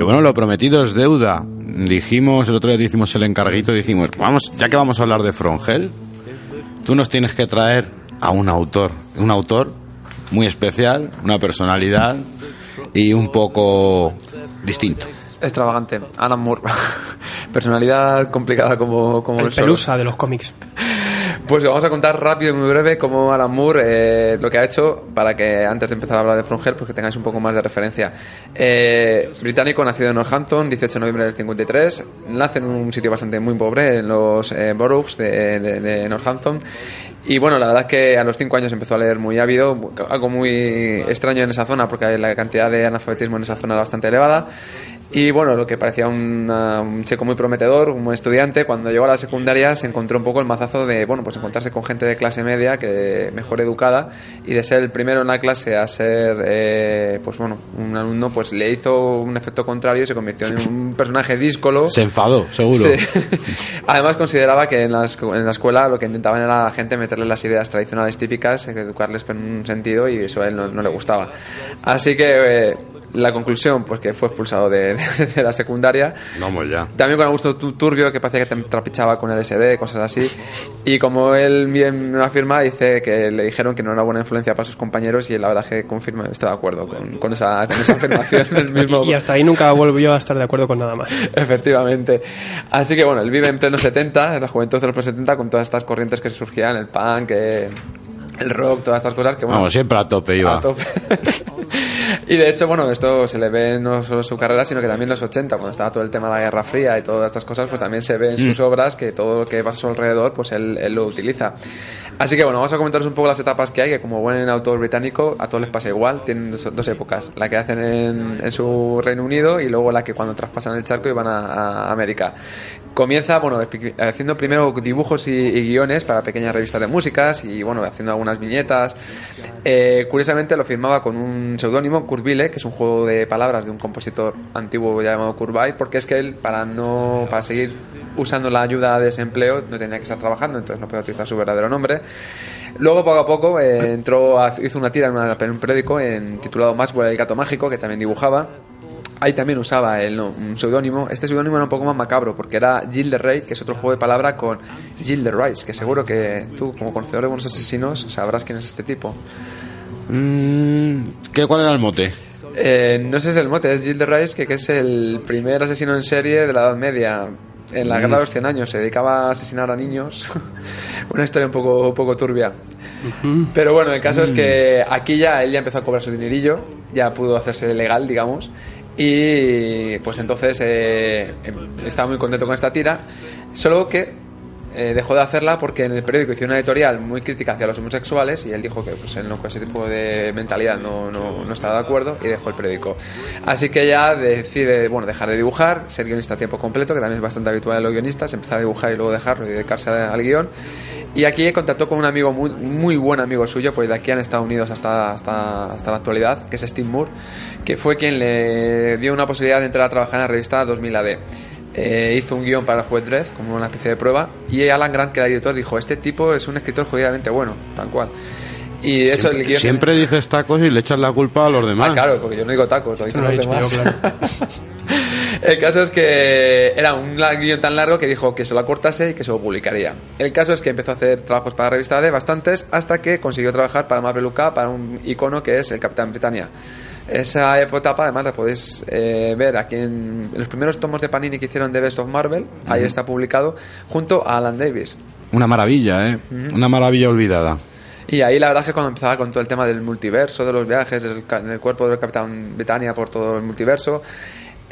Y bueno, lo prometido es deuda. Dijimos, el otro día hicimos el encarguito, dijimos, vamos, ya que vamos a hablar de Frongel, tú nos tienes que traer a un autor, un autor muy especial, una personalidad y un poco distinto. Extravagante, Alan Moore. Personalidad complicada como, como El el solo. pelusa de los cómics. Pues vamos a contar rápido y muy breve cómo Alan Moore eh, lo que ha hecho para que antes de empezar a hablar de Frongel, pues que tengáis un poco más de referencia. Eh, británico, nacido en Northampton, 18 de noviembre del 53. Nace en un sitio bastante muy pobre, en los eh, boroughs de, de- de Northampton. Y bueno, la verdad es que a los 5 años empezó a leer muy ávido, algo muy extraño en esa zona, porque la cantidad de analfabetismo en esa zona era bastante elevada. Y bueno, lo que parecía una- un chico muy prometedor, un buen estudiante, cuando llegó a la secundaria se encontró un poco el mazazo de, bueno, pues encontrarse con gente de clase media, que mejor educada, y de ser el primero en la clase a ser, eh, pues bueno, un alumno, pues le hizo un efecto contrario y se convirtió en un personaje díscolo. Se enfadó, seguro. Sí. Además consideraba que en la, en la escuela lo que intentaban era a la gente meterle las ideas tradicionales típicas, educarles en un sentido y eso a él no, no le gustaba. Así que eh, la conclusión, pues que fue expulsado de, de la secundaria. Vamos ya. También con Augusto Tu- Turbio, que parecía que te trapichaba con el SD, cosas así. Y como él bien afirma, dice que le dijeron que no era buena influencia para sus compañeros y la verdad que confirma, está de acuerdo con, con esa, con esa afirmación. El mismo, Y hasta ahí nunca volvió a estar de acuerdo con nada más. Efectivamente. Así que bueno, él vive en pleno 70, en la juventud de los pleno 70, con todas estas corrientes que surgían, el punk, eh, el rock, todas estas cosas que bueno, Vamos, siempre a tope iba. a tope. Y de hecho, bueno, esto se le ve no solo en su carrera, sino que también en los 80, cuando estaba todo el tema de la Guerra Fría y todas estas cosas, pues también se ve en sus Mm. obras que todo lo que pasa a su alrededor, pues él, él lo utiliza. Así que bueno, vamos a comentaros un poco las etapas que hay, que como buen autor británico, a todos les pasa igual, tienen dos, dos épocas, la que hacen en, en su Reino Unido y luego la que cuando traspasan el charco y van a, a América. Comienza, bueno, haciendo primero dibujos y, guiones para pequeñas revistas de músicas y, bueno, haciendo algunas viñetas. Eh, curiosamente lo firmaba con un seudónimo, Weill, que es un juego de palabras de un compositor antiguo llamado Weill, porque es que él, para no para seguir usando la ayuda de desempleo, no tenía que estar trabajando, entonces no podía utilizar su verdadero nombre. Luego, poco a poco, eh, entró hizo una tira en, una- en un periódico en, titulado Maxwell el gato mágico, que también dibujaba. Ahí también usaba el, no, un seudónimo. Este seudónimo era un poco más macabro porque era Gilles de Rey, que es otro juego de palabra con Gilles de Rice, que seguro que tú, como conocedor de buenos asesinos, sabrás quién es este tipo. Mm, ¿qué, ¿Cuál era el mote? Eh, no sé si es el mote, es Gilles de Rice, que, que es el primer asesino en serie de la Edad Media. En la Mm. Guerra de los 100 años se dedicaba a asesinar a niños. Una historia un poco, un poco turbia. Pero bueno, el caso es que aquí ya él ya empezó a cobrar su dinerillo, ya pudo hacerse legal, digamos. Y pues entonces eh, em- estaba muy contento con esta tira. Solo que eh, dejó de hacerla porque en el periódico hicieron una editorial muy crítica hacia los homosexuales y él dijo que pues, él no, con ese tipo de mentalidad no, no, no estaba de acuerdo y dejó el periódico. Así que ya decide bueno, dejar de dibujar, ser guionista a tiempo completo, que también es bastante habitual en los guionistas, empezar a dibujar y luego dejarlo y dedicarse al, al guion. Y aquí contactó con un amigo muy, muy buen amigo suyo, pues de aquí han estado unidos hasta, hasta, hasta la actualidad, que es Steve Moore, que fue quien le dio una posibilidad de entrar a trabajar en la revista 2000 AD. Eh, hizo un guion para el juez Dredd como una especie de prueba y Alan Grant que era el editor dijo este tipo es un escritor jodidamente bueno tal cual y de hecho siempre, el guion siempre dices tacos y le echas la culpa a los demás. Ah, claro, porque yo no digo tacos, lo dicen Lo he los dicho demás. yo, claro. El caso es que era un guion tan largo que dijo que se lo acortase y que se lo publicaría. El caso es que empezó a hacer trabajos para la revista de bastantes hasta que consiguió trabajar para Marvel UK para un icono que es el Capitán Britannia. Esa etapa además la podéis eh, ver aquí en, los primeros tomos de Panini que hicieron de Best of Marvel, ahí está publicado junto a Alan Davis. Una maravilla, ¿eh? Una maravilla olvidada. Y ahí la verdad es que cuando empezaba con todo el tema del multiverso, de los viajes, del, del cuerpo del Capitán Britannia por todo el multiverso.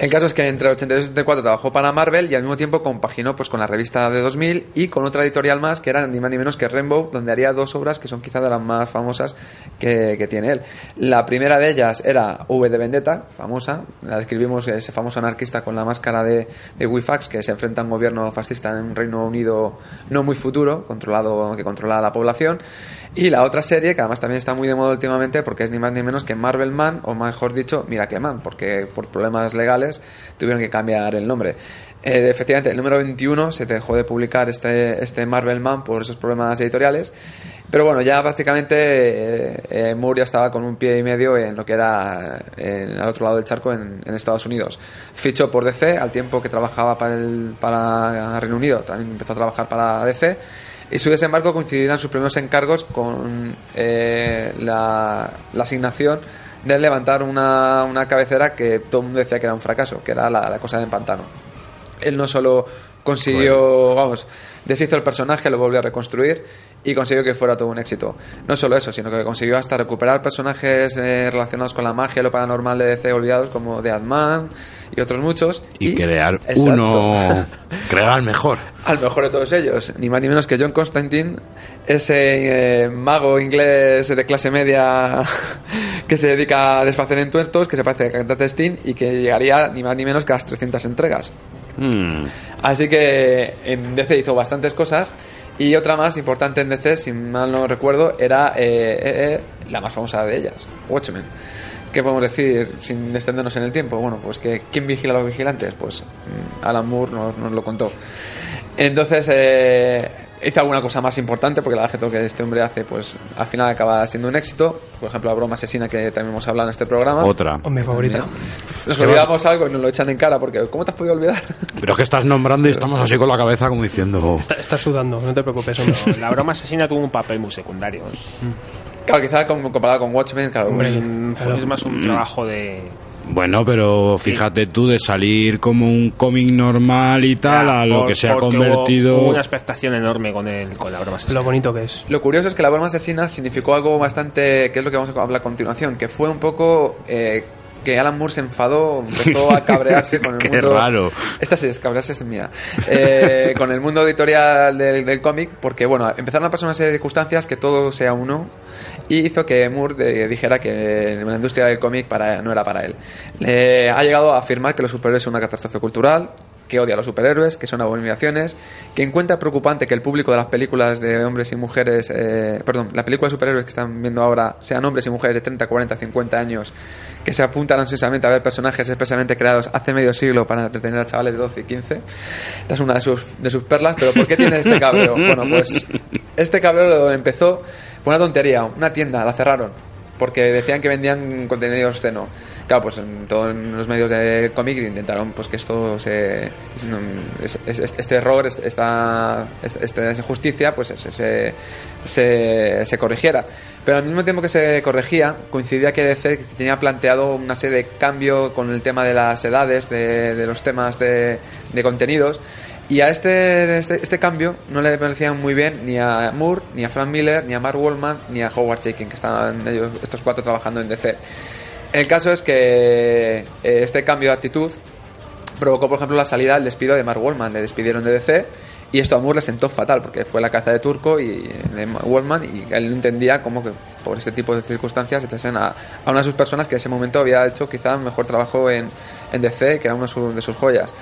El caso es que entre el 82 y el 84 trabajó para Marvel y al mismo tiempo compaginó pues con la revista de 2000 y con otra editorial más que era ni más ni menos que Rainbow, donde haría dos obras que son quizá de las más famosas que, que tiene él. La primera de ellas era V de Vendetta, famosa, la escribimos ese famoso anarquista con la máscara de, de Wifax que se enfrenta a un gobierno fascista en un Reino Unido no muy futuro, controlado que controla a la población. Y la otra serie, que además también está muy de moda últimamente, porque es ni más ni menos que Marvel Man, o mejor dicho, Miracle Man, porque por problemas legales tuvieron que cambiar el nombre. Eh, efectivamente, el número 21 se dejó de publicar este, este Marvel Man por esos problemas editoriales. Pero bueno, ya prácticamente eh, eh, Moore estaba con un pie y medio en lo que era en, al otro lado del charco en, en Estados Unidos. Fichó por DC al tiempo que trabajaba para, el, para Reino Unido, también empezó a trabajar para DC. Y su desembarco coincidirán sus primeros encargos con eh, la, la asignación de levantar una, una cabecera que todo el mundo decía que era un fracaso, que era la, la cosa del pantano. Él no solo consiguió, vamos, deshizo el personaje, lo volvió a reconstruir y consiguió que fuera todo un éxito. No solo eso, sino que consiguió hasta recuperar personajes eh, relacionados con la magia y lo paranormal de DC olvidados como The Ant-Man y otros muchos. Y, crear Exacto. uno. crear al mejor. Al mejor de todos ellos, ni más ni menos que John Constantine, ese eh, mago inglés de clase media que se dedica a desfacer entuertos, que se parece a cantante Sting y que llegaría ni más ni menos que a las 300 entregas. Mm. Así que en DC hizo bastantes cosas y otra más importante en DC, si mal no recuerdo, era eh, eh, eh, la más famosa de ellas, Watchmen. ¿Qué podemos decir sin extendernos en el tiempo? Bueno, pues que ¿quién vigila a los vigilantes? Pues mm, Alan Moore nos, nos lo contó. Entonces, eh, hizo alguna cosa más importante, porque la verdad es que todo lo que este hombre hace, pues al final acaba siendo un éxito. Por ejemplo, la broma asesina que también hemos hablado en este programa. Otra. O mi favorita. Nos olvidamos algo y nos lo echan en cara, porque ¿cómo te has podido olvidar? Pero es que estás nombrando y estamos así con la cabeza como diciendo. Está- Estás sudando, no te preocupes, hombre. La broma asesina tuvo un papel muy secundario. Claro, quizá con- comparado con Watchmen, claro, Es, pues, un- fue- es más un trabajo de. Bueno, pero fíjate tú de salir como un cómic normal y tal a lo por- que se ha convertido. Hubo, hubo una expectación enorme con, el, con la broma asesina. Lo bonito que es. Lo curioso es que la broma asesina significó algo bastante, que es lo que vamos a hablar a continuación, que fue un poco eh, que Alan Moore se enfadó, empezó a cabrearse con el Qué mundo. raro. Esta sí, es cabrearse es mía. Eh, con el mundo editorial del, del cómic, porque bueno, empezaron a pasar una serie de circunstancias que todo sea uno y hizo que Moore de- dijera que la industria del cómic para, no era para él. Le ha llegado a afirmar que los superhéroes son una catástrofe cultural, que odia a los superhéroes, que son abominaciones, que encuentra preocupante que el público de las películas de hombres y mujeres, eh, perdón, la película de superhéroes que están viendo ahora sean hombres y mujeres de 30, 40, 50 años que se apuntan ansiosamente a ver personajes expresamente creados hace medio siglo para entretener a chavales de 12 y 15. Esta es una de sus, de sus perlas, pero ¿por qué tiene este cabreo? Bueno, pues este cabreo lo empezó por una tontería, una tienda, la cerraron porque decían que vendían contenido obsceno. Claro, pues en todos los medios de cómic intentaron pues que esto se es- es- es- este error, es- esta, esta, esta injusticia, pues se, se, se, se corrigiera. Pero al mismo tiempo que se corregía, coincidía que DC tenía planteado una serie de cambio con el tema de las edades, de, de los temas de contenidos. Y a este, este, este cambio no le parecían muy bien ni a Moore, ni a Frank Miller, ni a Mark Wallman, ni a Howard Chaykin, que estaban ellos, estos cuatro trabajando en DC. El caso es que eh, este cambio de actitud provocó, por ejemplo, la salida, el despido de Mark Wallman. Le despidieron de DC y esto a Moore le sentó fatal porque fue la caza de Turco y de Wallman y él no entendía cómo que por este tipo de circunstancias echasen a, a una de sus personas que en ese momento había hecho quizá mejor trabajo en, en DC, que era una de sus joyas.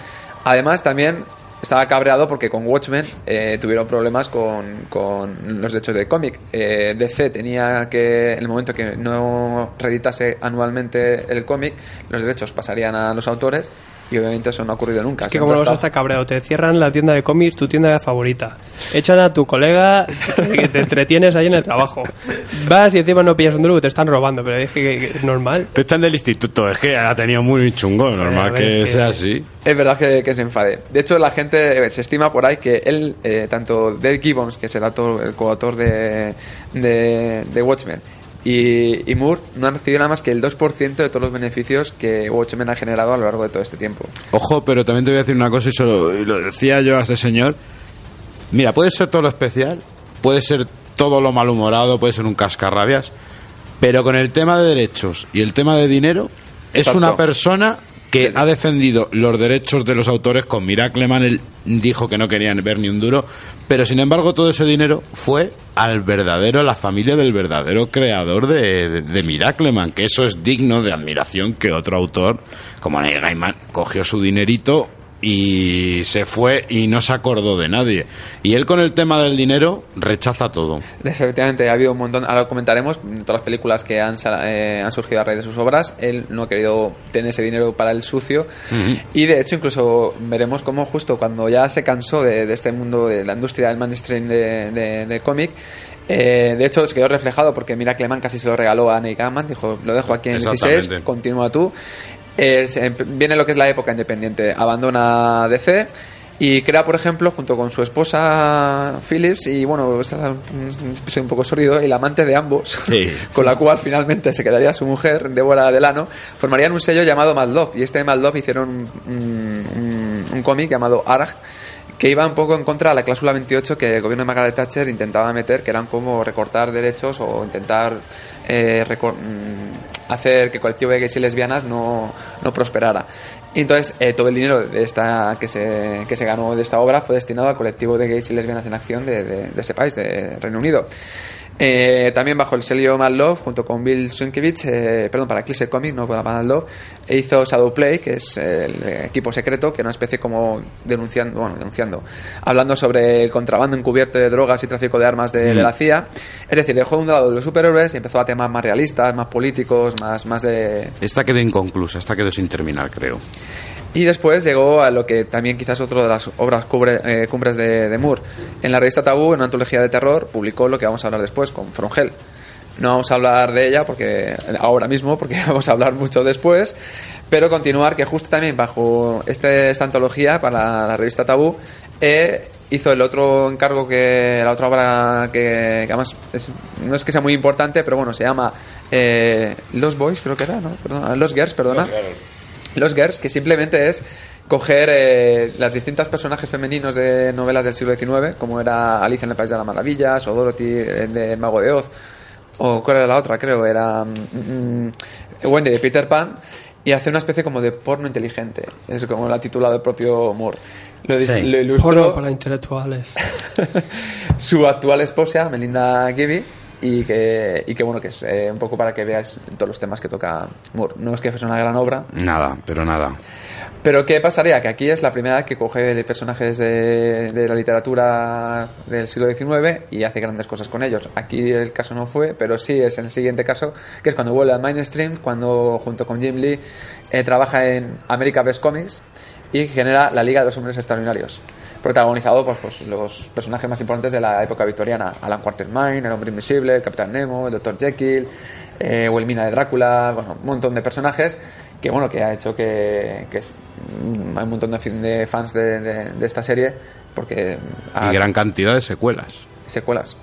Además, también estaba cabreado porque con Watchmen eh, tuvieron problemas con, con los derechos de cómic. Eh, DC tenía que, en el momento que no reeditase anualmente el cómic, los derechos pasarían a los autores y obviamente eso no ha ocurrido nunca. Es que como ha no vas a estado- estar cabreado, te cierran la tienda de cómics, tu tienda favorita. Echan a tu colega que te entretienes ahí en el trabajo. Vas y encima no pillas un duro te están robando, pero es que, es normal. Te echan del instituto, es que ha tenido muy chungo, normal ver, que sea así. Es verdad que, que se enfade. De hecho, la gente eh, se estima por ahí que él, eh, tanto Dave Gibbons, que es el, autor, el coautor de, de, de Watchmen, y, y Moore, no han recibido nada más que el 2% de todos los beneficios que Watchmen ha generado a lo largo de todo este tiempo. Ojo, pero también te voy a decir una cosa y, solo, y lo decía yo a este señor. Mira, puede ser todo lo especial, puede ser todo lo malhumorado, puede ser un cascarrabias, pero con el tema de derechos y el tema de dinero, es una persona que ha defendido los derechos de los autores con Miracleman. Él dijo que no querían ver ni un duro, pero sin embargo todo ese dinero fue al verdadero, a la familia del verdadero creador de, de, que eso es digno de admiración que otro autor como Neil Gaiman cogió su dinerito y se fue y no se acordó de nadie. Y él con el tema del dinero rechaza todo. Efectivamente, ha habido un montón, ahora lo comentaremos, todas las películas que han, eh, han surgido a raíz de sus obras, él no ha querido tener ese dinero para el sucio y de hecho incluso veremos cómo justo cuando ya se cansó de, de este mundo de la industria del mainstream de, de, de cómic, eh, de hecho se quedó reflejado porque Mira Cleman casi se lo regaló a Neil Gaiman, dijo, lo dejo aquí en el 16, Exactamente. continúa tú. Eh, se- viene lo que es la época independiente, abandona DC y crea, por ejemplo, junto con su esposa Phillips, y bueno, esta es un poco sórdido, el amante de ambos, Sí. con la cual finalmente se quedaría su mujer, Débora Delano, formarían un sello llamado Mad Love, y este Mad Love hicieron un- un cómic llamado Arg, que iba un poco en contra de la cláusula 28 que el gobierno de Margaret Thatcher intentaba meter, que eran como recortar derechos o intentar eh, mm, hacer que el colectivo de gays y lesbianas no, no prosperara. Y entonces eh, todo el dinero de esta, que, se, que se ganó de esta obra fue destinado al colectivo de gays y lesbianas en acción de, de- de ese país, de Reino Unido. Eh, también bajo el sello Mad Love, junto con Bill Sienkiewicz, eh, perdón, para Eclipse Comics, no para Mad Love, e hizo Shadow Play, que es el equipo secreto, que era una especie como denunciando, bueno, denunciando, hablando sobre el contrabando encubierto de drogas y tráfico de armas de, de la CIA. Es decir, dejó de un lado de los superhéroes y empezó a temas más realistas, más políticos, más, más de, Esta quedó inconclusa, esta quedó sin terminar, creo. Y después llegó a lo que también quizás otro de las obras cubre- eh, cumbres de, de Moore. En la revista Tabú, en una antología de terror, publicó lo que vamos a hablar después con From Hell. No vamos a hablar de ella porque ahora mismo, porque vamos a hablar mucho después, pero continuar que justo también bajo este, esta antología para la revista Tabú eh, hizo el otro encargo que la otra obra que, que además no es que sea muy importante, pero bueno, se llama eh, Los Boys, creo que era, ¿no? Perdona, Los Girls, perdona. Los Girls, que simplemente es coger eh, las distintas personajes femeninos de novelas del siglo XIX, como era Alicia en el País de las Maravillas, o Dorothy de El Mago de Oz, o cuál era la otra, creo, era mm, mm, Wendy de Peter Pan, y hace una especie como de porno inteligente, es como lo ha titulado el propio Moore. Lo, Sí. lo ilustró Porno para intelectuales. su actual esposa, Melinda Gibby, y que, y que bueno, que es eh, un poco para que veas todos los temas que toca Moore. No es que fuese una gran obra, Nada, pero nada. pero ¿qué pasaría? Que aquí es la primera vez que coge personajes de, de la literatura del siglo XIX y hace grandes cosas con ellos. Aquí el caso no fue, pero sí es el siguiente caso, que es cuando vuelve al mainstream, cuando junto con Jim Lee eh, trabaja en America Best Comics y genera la Liga de los Hombres Extraordinarios. Protagonizado por pues, los personajes más importantes de la época victoriana: Alan Quatermain, el Hombre Invisible, el Capitán Nemo, el Dr. Jekyll, eh, Wilmina de Drácula, bueno, un montón de personajes que bueno que ha hecho que, que es- mm, hay un montón de, fans de, de- de esta serie porque ha- Y gran cantidad de secuelas. secuelas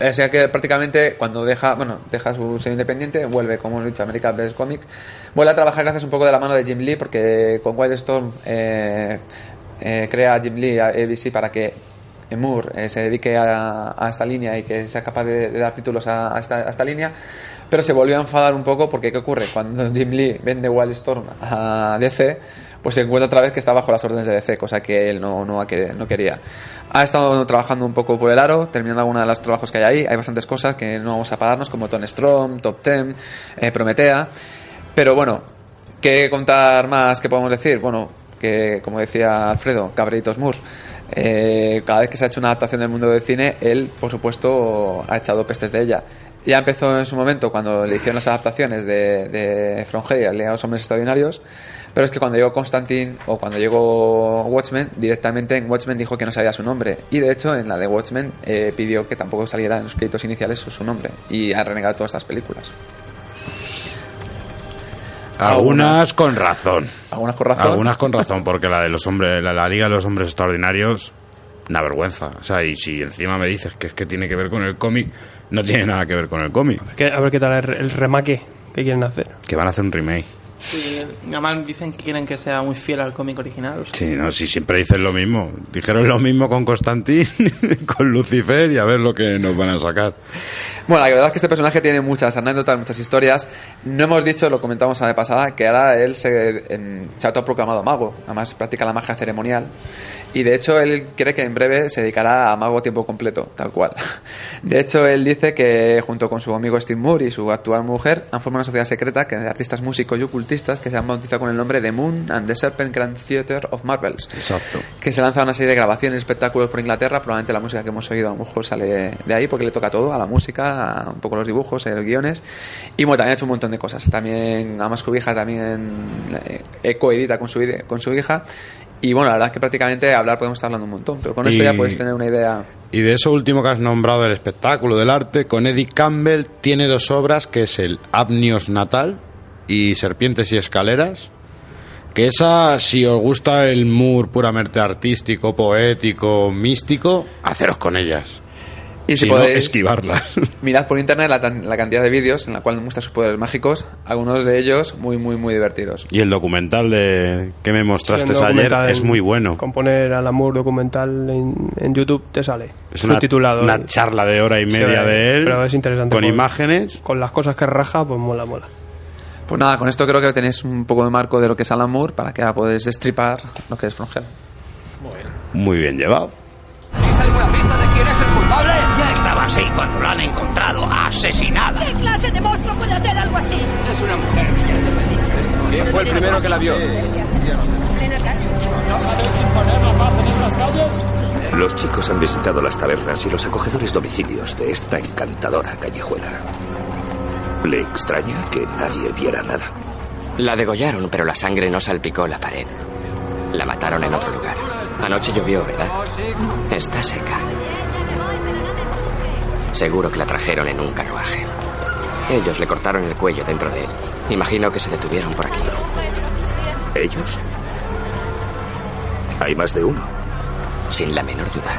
o sea que prácticamente cuando deja bueno deja su sello independiente vuelve como he dicho a American Best Comics vuelve a trabajar gracias un poco de la mano de Jim Lee porque con Wildstorm eh, eh, crea a Jim Lee a ABC para que Moore eh, se dedique a, esta línea y que sea capaz de, dar títulos a, esta, línea pero se volvió a enfadar un poco porque ¿qué ocurre? Cuando Jim Lee vende Wildstorm a DC pues se encuentra otra vez que está bajo las órdenes de DC, cosa que él no, no, no quería. Ha estado trabajando un poco por el aro, terminando algunos de los trabajos que hay ahí. Hay bastantes cosas que no vamos a pararnos, como Tone Strom, Top Ten, eh, Prometea. Pero bueno, ¿qué contar más? ¿Qué podemos decir? Bueno, que como decía Alfredo, Cabritos Moore. eh, cada vez que se ha hecho una adaptación del mundo del cine, él, por supuesto, ha echado pestes de ella. Ya empezó en su momento cuando le hicieron las adaptaciones de, de From Hell los Hombres Extraordinarios, pero es que cuando llegó Constantine o cuando llegó Watchmen, directamente en Watchmen dijo que no salía su nombre. Y de hecho, en la de Watchmen eh, pidió que tampoco saliera en los créditos iniciales su nombre. Y ha renegado todas estas películas. Algunas, Algunas. con razón. Algunas con razón. Algunas con razón, porque la de los hombres, la, la Liga de los Hombres Extraordinarios, una vergüenza. O sea, y si encima me dices que es que tiene que ver con el cómic, no tiene nada que ver con el cómic. A ver qué tal el, el remake que quieren hacer. Que van a hacer un remake. Sí, además dicen que quieren que sea muy fiel al cómic original. o sea, Sí, no, si siempre dicen lo mismo. Dijeron lo mismo con Constantín, con Lucifer y a ver lo que nos van a sacar. Bueno, la verdad es que este personaje tiene muchas anécdotas, muchas historias. No hemos dicho, lo comentamos la vez pasada, que ahora él se, em, se ha autoproclamado mago. Además, practica la magia ceremonial. Y de hecho, él cree que en breve se dedicará a mago a tiempo completo, tal cual. De hecho, él dice que junto con su amigo Steve Moore y su actual mujer han formado una sociedad secreta que de artistas músicos y ocultistas que se han bautizado con el nombre de Moon and the Serpent Grand Theatre of Marvels. Exacto. Que se lanza una serie de grabaciones, espectáculos por Inglaterra. Probablemente la música que hemos oído a lo mejor sale de ahí porque le toca todo, a la música, a un poco los dibujos, a los guiones. Y bueno, también ha hecho un montón de cosas. También Amas su hija también eh, coedita con su, con su hija. Y bueno, la verdad es que prácticamente hablar podemos estar hablando un montón. Pero con esto Y- ya puedes tener una idea. Y de eso último que has nombrado del espectáculo, del arte, con Eddie Campbell tiene dos obras, que es el Abnios Natal y Serpientes y Escaleras. Que esa, si os gusta el mood puramente artístico, poético, místico, haceros con ellas. Y si Si no, podéis- esquivarlas. Mirad por internet la, la cantidad de vídeos en la cual muestra sus poderes mágicos, algunos de ellos muy, muy, muy divertidos. Y el documental de que me mostraste Sí, ayer es muy bueno. Con poner al amor documental en, en YouTube te sale. Es una, subtitulado. una charla de hora y Sí, media de él. Pero es interesante. Con por- imágenes. Con las cosas que raja, pues mola, mola. Pues nada, con esto creo que tenéis un poco de marco de lo que es Alan Moore para que ya podéis destripar lo que es From Hell. Muy bien llevado. ¿Tenéis alguna pista de quién es el culpable? Así cuando la han encontrado asesinada. ¿Qué clase de monstruo puede hacer algo así? Es una mujer. ¿Quién fue el primero que la vio? Los chicos han visitado las tabernas y los acogedores domicilios de esta encantadora callejuela. ¿Le extraña que nadie viera nada? La degollaron, pero la sangre no salpicó la pared. La mataron en otro lugar. Anoche llovió, ¿verdad? Está seca. Seguro que la trajeron en un carruaje. Ellos le cortaron el cuello dentro de él. Imagino que se detuvieron por aquí. ¿Ellos? Hay más de uno. Sin la menor duda.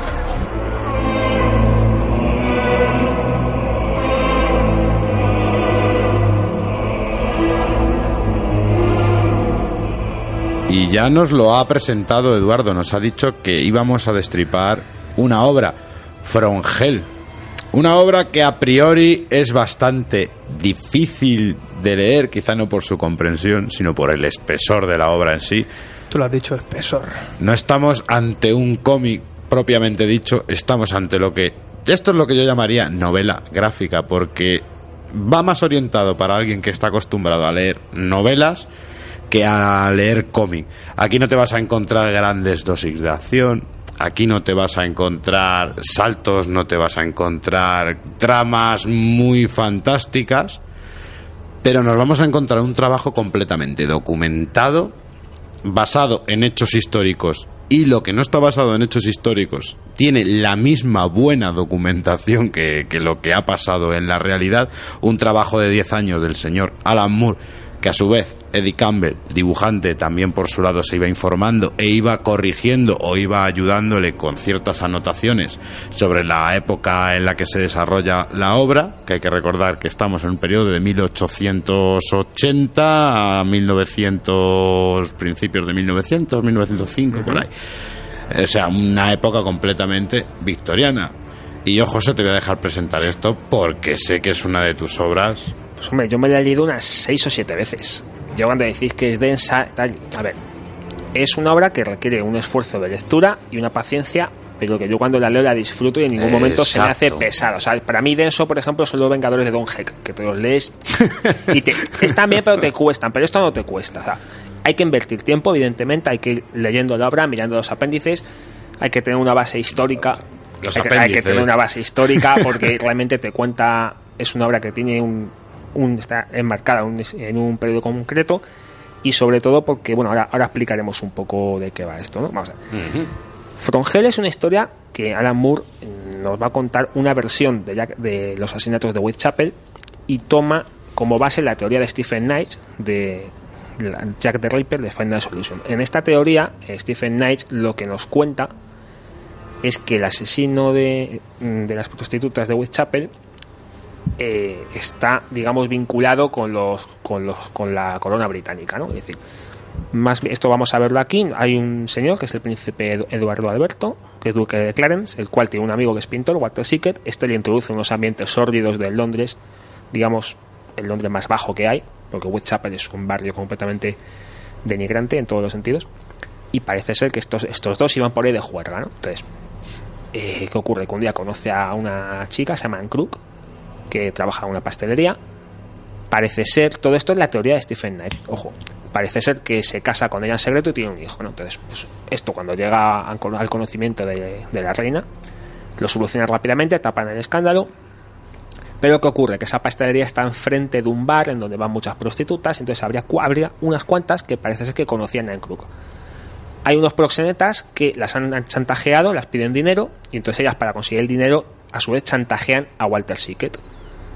Y ya nos lo ha presentado Eduardo, nos ha dicho que íbamos a destripar una obra, From Hell. Una obra que a priori es bastante difícil de leer, quizá no por su comprensión, sino por el espesor de la obra en sí. Tú lo has dicho, espesor. No estamos ante un cómic propiamente dicho, estamos ante lo que... Esto es lo que yo llamaría novela gráfica, porque va más orientado para alguien que está acostumbrado a leer novelas que a leer cómic. Aquí no te vas a encontrar grandes dosis de acción, aquí no te vas a encontrar saltos, no te vas a encontrar tramas muy fantásticas, pero nos vamos a encontrar un trabajo completamente documentado, basado en hechos históricos y lo que no está basado en hechos históricos tiene la misma buena documentación que, que lo que ha pasado en la realidad, un trabajo de 10 años del señor Alan Moore, que a su vez Eddie Campbell, dibujante, también por su lado se iba informando e iba corrigiendo o iba ayudándole con ciertas anotaciones sobre la época en la que se desarrolla la obra, que hay que recordar que estamos en un periodo de 1880 a 1900, principios de 1900, 1905, por ahí. O sea, una época completamente victoriana. Y yo, José, te voy a dejar presentar esto porque sé que es una de tus obras. Pues hombre, yo me la he leído unas seis o siete veces. Yo cuando decís que es densa, tal, a ver, es una obra que requiere un esfuerzo de lectura y una paciencia, pero que yo cuando la leo la disfruto y en ningún momento se me hace pesado. O sea, para mí denso, por ejemplo, son los Vengadores de Don Heck, que te los lees y te, están bien, pero te cuestan, pero esto no te cuesta. O sea, hay que invertir tiempo, evidentemente, hay que ir leyendo la obra, mirando los apéndices, hay que tener una base histórica. Los hay, que, hay que tener una base histórica porque realmente te cuenta, es una obra que tiene un, un- está enmarcada un- en un periodo concreto y sobre todo porque, bueno, ahora, ahora explicaremos un poco de qué va esto, ¿no? Vamos a ver. From Hell es una historia que Alan Moore nos va a contar una versión de, Jack- de los asesinatos de Whitechapel y toma como base la teoría de Stephen Knight de Jack the Ripper de Final Solution. En esta teoría, eh, Stephen Knight lo que nos cuenta es que el asesino de, de las prostitutas de Whitechapel eh, está, digamos, vinculado con los, con los con la corona británica, ¿no? Es decir, más esto vamos a verlo aquí. Hay un señor que es el príncipe Edu- Eduardo Alberto, que es duque de Clarence, el cual tiene un amigo que es pintor, Walter Sickert. Este le introduce unos ambientes sórdidos de Londres, digamos, el Londres más bajo que hay, porque Whitechapel es un barrio completamente denigrante en todos los sentidos. Y parece ser que estos, estos dos iban por ahí de juerga, ¿no? Entonces, eh, ¿qué ocurre? Que un día conoce a una chica, se llama Anne Crook, que trabaja en una pastelería Parece ser, todo esto es la teoría de Stephen Knight, ojo, parece ser que se casa con ella en secreto y tiene un hijo. Entonces, pues, esto cuando llega al cono- al conocimiento de, la reina, lo soluciona rápidamente, tapan el escándalo, pero ¿qué ocurre? Que esa pastelería está enfrente de un bar en donde van muchas prostitutas, entonces habría, habría unas cuantas que parece ser que conocían a Crook. Hay unos proxenetas que las han chantajeado, las piden dinero, y entonces ellas para conseguir el dinero, a su vez chantajean a Walter Sickett.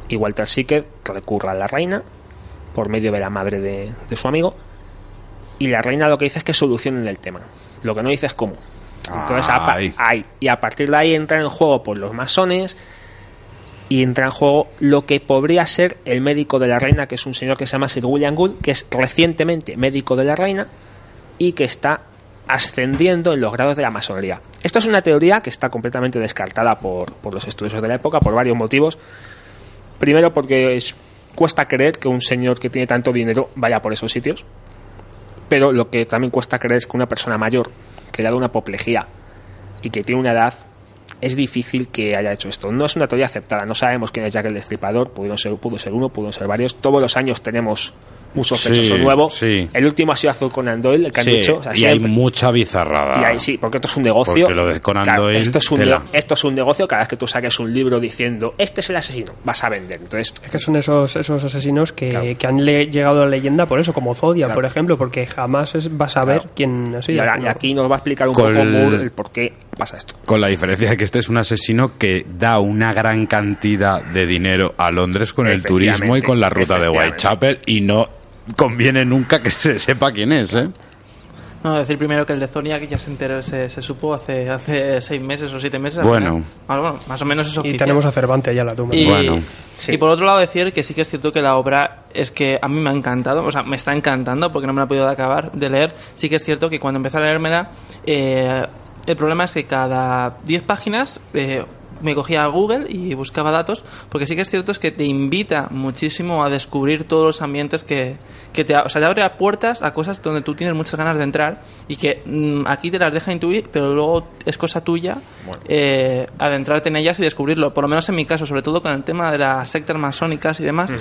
Y Walter Sickett recurre a la reina, por medio de la madre de, de su amigo, y la reina lo que dice es que solucionen el tema. Lo que no dice es cómo. Entonces, a ahí. y a partir de ahí entran en juego por los masones y entra en juego lo que podría ser el médico de la reina, que es un señor que se llama Sir William Gould, que es recientemente médico de la reina y que está ascendiendo en los grados de la masonería. Esto es una teoría que está completamente descartada por, por los estudiosos de la época por varios motivos. Primero porque es- cuesta creer que un señor que tiene tanto dinero vaya por esos sitios. Pero lo que también cuesta creer es que una persona mayor, que le ha dado una apoplejía y que tiene una edad, es difícil que haya hecho esto. No es una teoría aceptada, no sabemos quién es Jack el Destripador, pudieron ser, pudo ser uno, pudieron ser varios. Todos los años tenemos un sospechoso Sí, nuevo. sí. El último ha sido Azul Conan Doyle, el que han dicho. o sea, y hay mucha bizarrada. y ahí sí, porque esto es un negocio. Porque lo de Conan Claro, Doyle, esto, es un tela. esto es un negocio. Cada vez que tú saques un libro diciendo este es el asesino, vas a vender. Entonces, Es que son esos, esos asesinos que, que han le- llegado a la leyenda por eso, como Zodia, por ejemplo, porque jamás es- vas a ver quién ha y, sido. ahora- y aquí nos va a explicar un Con poco el- Moore el por qué pasa esto. Con la diferencia de que este es un asesino que da una gran cantidad de dinero a Londres con el turismo y con la ruta de. Whitechapel y no conviene nunca que se sepa quién es, ¿eh? No, decir primero que el de Zodiac ya se enteró, se, se supo hace, hace seis meses o siete meses. Bueno. Ah, bueno, más o menos es Y tenemos a Cervantes ya en la tumba. Y, Bueno, y por otro lado decir que sí que es cierto que la obra es que a mí me ha encantado, o sea, me está encantando porque no me la he podido acabar de leer. Sí que es cierto que cuando empecé a leérmela, eh, el problema es que cada 10 páginas eh, me cogía a Google y buscaba datos, porque sí que es cierto es que te invita muchísimo a descubrir todos los ambientes que, que te, o sea, te abre puertas a cosas donde tú tienes muchas ganas de entrar y que mm, aquí te las deja intuir, pero luego es cosa tuya eh, adentrarte en ellas y descubrirlo. Por lo menos en mi caso, sobre todo con el tema de las sectas masónicas y demás.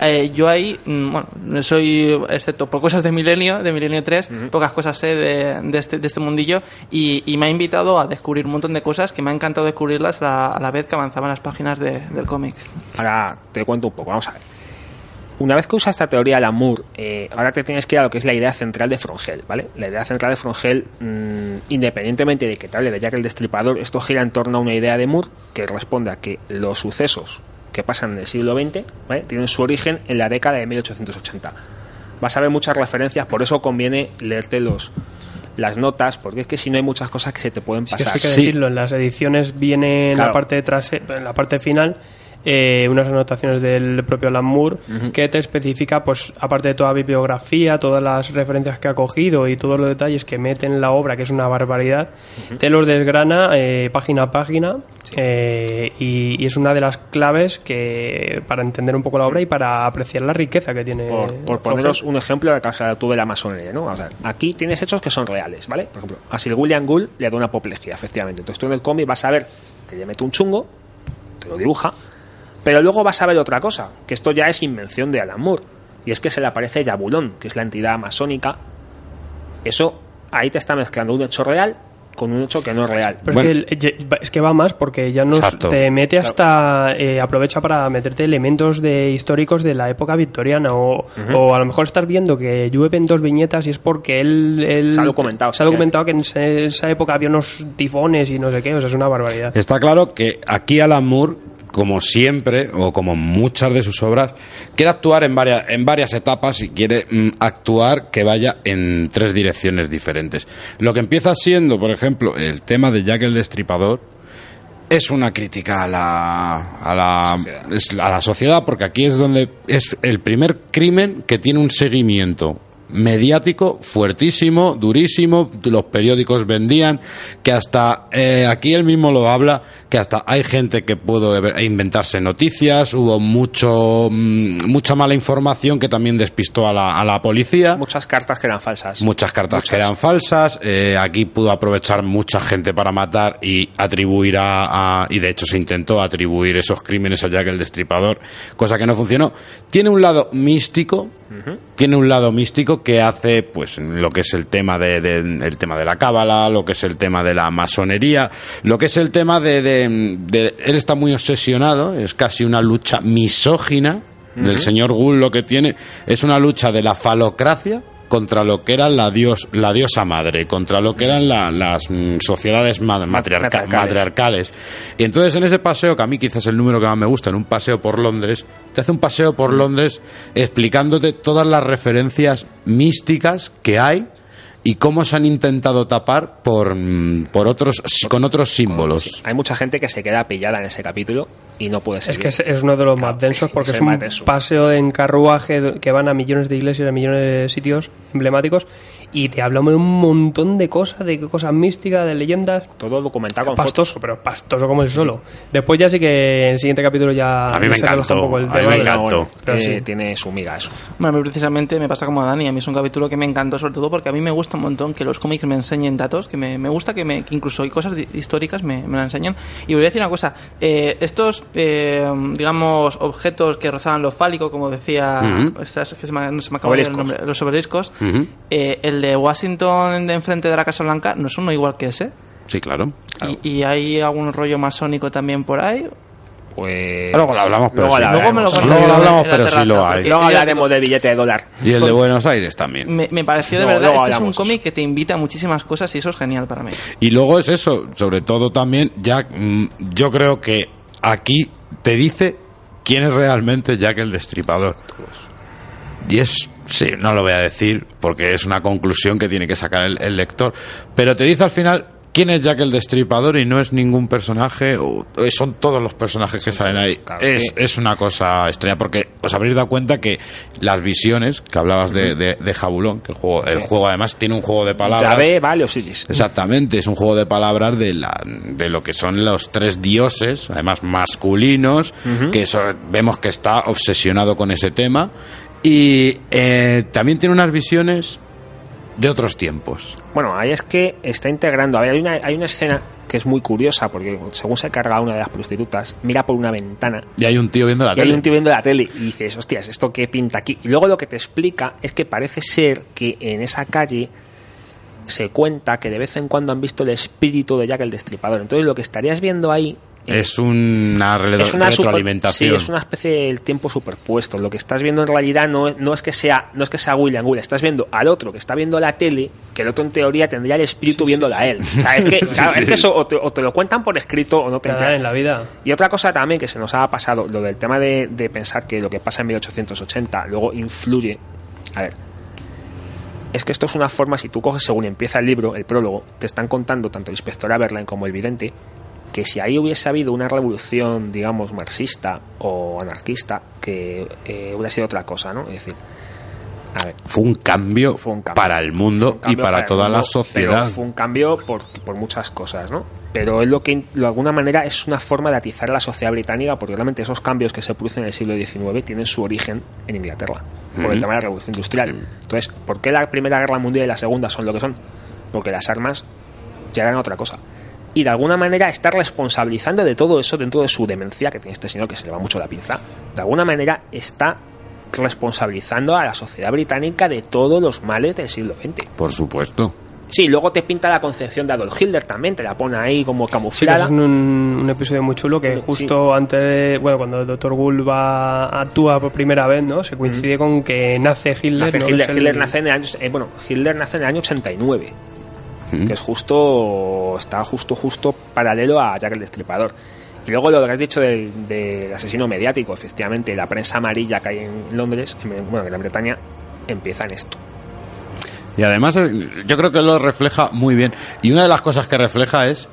Eh, yo ahí, mm, bueno, soy, excepto por cosas de Milenio, de Milenio 3, pocas cosas sé de, de este, de este mundillo y, y me ha invitado a descubrir un montón de cosas que me ha encantado descubrirlas a la, a la vez que avanzaban las páginas de- del cómic. Ahora te cuento un poco, vamos a ver. Una vez que usas esta teoría de la Moore, eh, ahora te tienes que ir a lo que es la idea central de Frongel, ¿vale? La idea central de Frongel, mm, independientemente de que te hable de Jack el Destripador, esto gira en torno a una idea de Moore que responde a que los sucesos que pasan en el siglo XX ¿vale? tienen su origen en la década de 1880. Vas a ver muchas referencias, por eso conviene leerte los, las notas, porque es que si no hay muchas cosas que se te pueden Es que pasar. esto hay que decirlo, en las ediciones viene en la parte trase- en la parte final eh, unas anotaciones del propio Alan Moore que te especifica, pues aparte de toda la bibliografía, todas las referencias que ha cogido y todos los detalles que mete en la obra, que es una barbaridad, te los desgrana eh, página a página eh, y, y es una de las claves que para entender un poco la obra y para apreciar la riqueza que tiene. por, por poneros un ejemplo de casa tú de la masonería, ¿no? O sea, aquí tienes hechos que son reales, ¿vale? Por ejemplo, a Sir William Gould le da una apoplejía, efectivamente. Entonces tú en el cómic vas a ver que le mete un chungo, te lo dibuja, pero luego vas a ver otra cosa, que esto ya es invención de Alan Moore, y es que se le aparece Yabulón, que es la entidad masónica. Eso ahí te está mezclando un hecho real con un hecho que no es real. Pero es, que, es que va más porque ya nos Exacto. te mete hasta eh, aprovecha para meterte elementos de históricos de la época victoriana o, o a lo mejor estás viendo que llueven dos viñetas y es porque él, él Se ha documentado, se ha documentado que en esa época había unos tifones y no sé qué o sea es una barbaridad Está claro que aquí Alan Moore, como siempre, o como muchas de sus obras, quiere actuar en varias, en varias etapas y quiere mm, actuar que vaya en tres direcciones diferentes. Lo que empieza siendo, por ejemplo, el tema de Jack el Destripador, es una crítica a la, a la, a la sociedad, porque aquí es donde es el primer crimen que tiene un seguimiento mediático fuertísimo, durísimo, los periódicos vendían, que hasta eh, aquí él mismo lo habla, que hasta hay gente que pudo inventarse noticias, hubo mucho mm, mucha mala información que también despistó a la, a la policía. Muchas cartas que eran falsas. Muchas cartas que eran falsas. eh, aquí pudo aprovechar mucha gente para matar y atribuir a, a- Y de hecho se intentó atribuir esos crímenes a Jack el Destripador, cosa que no funcionó. Tiene un lado místico. Tiene un lado místico que hace, pues, lo que es el tema de, de- el tema de la cábala, lo que es el tema de la masonería, lo que es el tema de, de- de- él está muy obsesionado, es casi una lucha misógina del señor Gull lo que tiene es una lucha de la falocracia contra lo que era la dios la diosa madre contra lo que eran la- las mm, sociedades ma- matriarca- Matriarcales. matriarcales. Y entonces en ese paseo que a mí quizás es el número que más me gusta en un paseo por Londres te hace un paseo por Londres explicándote todas las referencias místicas que hay y cómo se han intentado tapar por, mm, por otros con otros símbolos. Hay mucha gente que se queda pillada en ese capítulo y no puede ser. Es que es, es uno de los más densos porque es un paseo en carruaje que van a millones de iglesias, a millones de sitios emblemáticos y te hablan de un montón de cosas, de cosas místicas, de leyendas. Todo documentado con pastoso, pero pastoso como el solo. Después ya sí que en el siguiente capítulo ya A mí me encantó, un poco el a mí me encantó. pero Eh, sí. Tiene su miga eso. Bueno, a mí precisamente me pasa como a Dani. A mí es un capítulo que me encantó, sobre todo porque a mí me gusta un montón que los cómics me enseñen datos, que me, me gusta que, me, que incluso hay cosas históricas me, me la enseñan. Y voy a decir una cosa: eh, estos, eh, digamos, objetos que rozaban lo fálico, como decía, Ujú. estas, que se me, no se me ir el nombre, los obeliscos, Ujú. eh, el de Washington de enfrente de la Casa Blanca, ¿no es uno igual que ese? sí claro ¿Y, y hay algún rollo masónico también por ahí? Pues. Luego lo hablamos, pero luego sí. Luego me lo Luego lo hablamos, pero sí lo hay. Luego hablaremos del billete de dólar. y el de Buenos Aires también Me, me pareció de No, verdad, luego este es un cómic que te invita a muchísimas cosas y eso es genial para mí. Y luego es eso, sobre todo también, Jack, mm, yo creo que aquí te dice quién es realmente Jack el Destripador. Y es, sí, no lo voy a decir porque es una conclusión que tiene que sacar el, el lector, pero te dice al final quién es Jack el Destripador y no es ningún personaje, o- o son todos los personajes que salen ahí. es, es una cosa extraña porque os habréis dado cuenta que las visiones que hablabas de, de, de Jabulón, que el juego, el Sí. juego además tiene un juego de palabras. Yahvé, vale, Osiris. Exactamente, es un juego de palabras de, la, de lo que son los tres dioses, además masculinos, que vemos que está obsesionado con ese tema. Y eh, también tiene unas visiones de otros tiempos. Bueno, ahí es que está integrando. A ver, hay una, hay una escena que es muy curiosa porque según se carga una de las prostitutas, mira por una ventana Y hay un tío viendo la y hay tele. un tío viendo la tele y dices, hostias, ¿esto qué pinta aquí? Y luego lo que te explica es que parece ser que en esa calle se cuenta que de vez en cuando han visto el espíritu de Jack el Destripador. Entonces lo que estarías viendo ahí Es una, es una super- retroalimentación. sí, es una especie del tiempo superpuesto. Lo que estás viendo en realidad no, es- no es que sea no es que sea William Gould, estás viendo al otro que está viendo la tele, que el otro en teoría tendría el espíritu viéndola a él. O sea, es que, Sí, claro, sí. es que eso o te, o te lo cuentan por escrito o no te en la vida. Y otra cosa también que se nos ha pasado, lo del tema de, de pensar que lo que pasa en 1880 luego influye. A ver, es que esto es una forma, si tú coges según empieza el libro, el prólogo, te están contando tanto el inspector Aberline como el vidente, que si ahí hubiese habido una revolución, digamos, marxista o anarquista, que eh, hubiera sido otra cosa, ¿no? Es decir, a ver, Fue un cambio, cambio. para el mundo y para, toda la sociedad. fue un cambio por, por muchas cosas, ¿no? Pero es lo que, de alguna manera, es una forma de atizar a la sociedad británica, porque realmente esos cambios que se producen en el siglo XIX tienen su origen en Inglaterra, por el tema de la revolución industrial. Entonces, ¿por qué la Primera Guerra Mundial y la Segunda son lo que son? Porque las armas ya eran otra cosa. Y de alguna manera está responsabilizando de todo eso dentro de su demencia, que tiene este señor que se le va mucho la pinza. De alguna manera está responsabilizando a la sociedad británica de todos los males del siglo XX. Por supuesto. Sí, luego te pinta la concepción de Adolf Hitler también, te la pone ahí como Sí, camuflada. es un, un episodio muy chulo que justo antes, bueno, cuando el Dr. Gould va actúa por primera vez, ¿no? Se coincide con que nace Hitler, Nace ¿no? Hitler, Es el- Hitler nace en el año, eh, bueno, Hitler nace en el año 89, que es justo, está justo, justo paralelo a Jack el Destripador. Y luego lo que has dicho del, del asesino mediático, efectivamente, la prensa amarilla que hay en Londres, en, bueno, en Gran Bretaña, empieza en esto. Y además eh, yo creo que lo refleja muy bien. Y una de las cosas que refleja es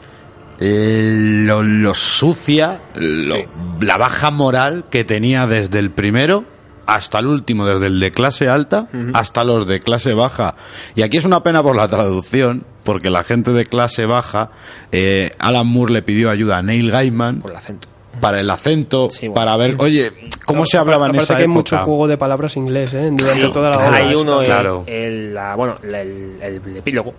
eh, lo, lo sucia, lo- la baja moral que tenía desde el primero hasta el último, desde el de clase alta hasta los de clase baja. Y aquí es una pena por la traducción, porque la gente de clase baja, eh, Alan Moore le pidió ayuda a Neil Gaiman. Por el acento. Para el acento, para ver, oye, ¿cómo se hablaba en esa que hay mucho juego de palabras inglés, ¿eh? Durante Sí, toda la obra. Hay uno, el- claro. el, la- bueno, el, el- el epílogo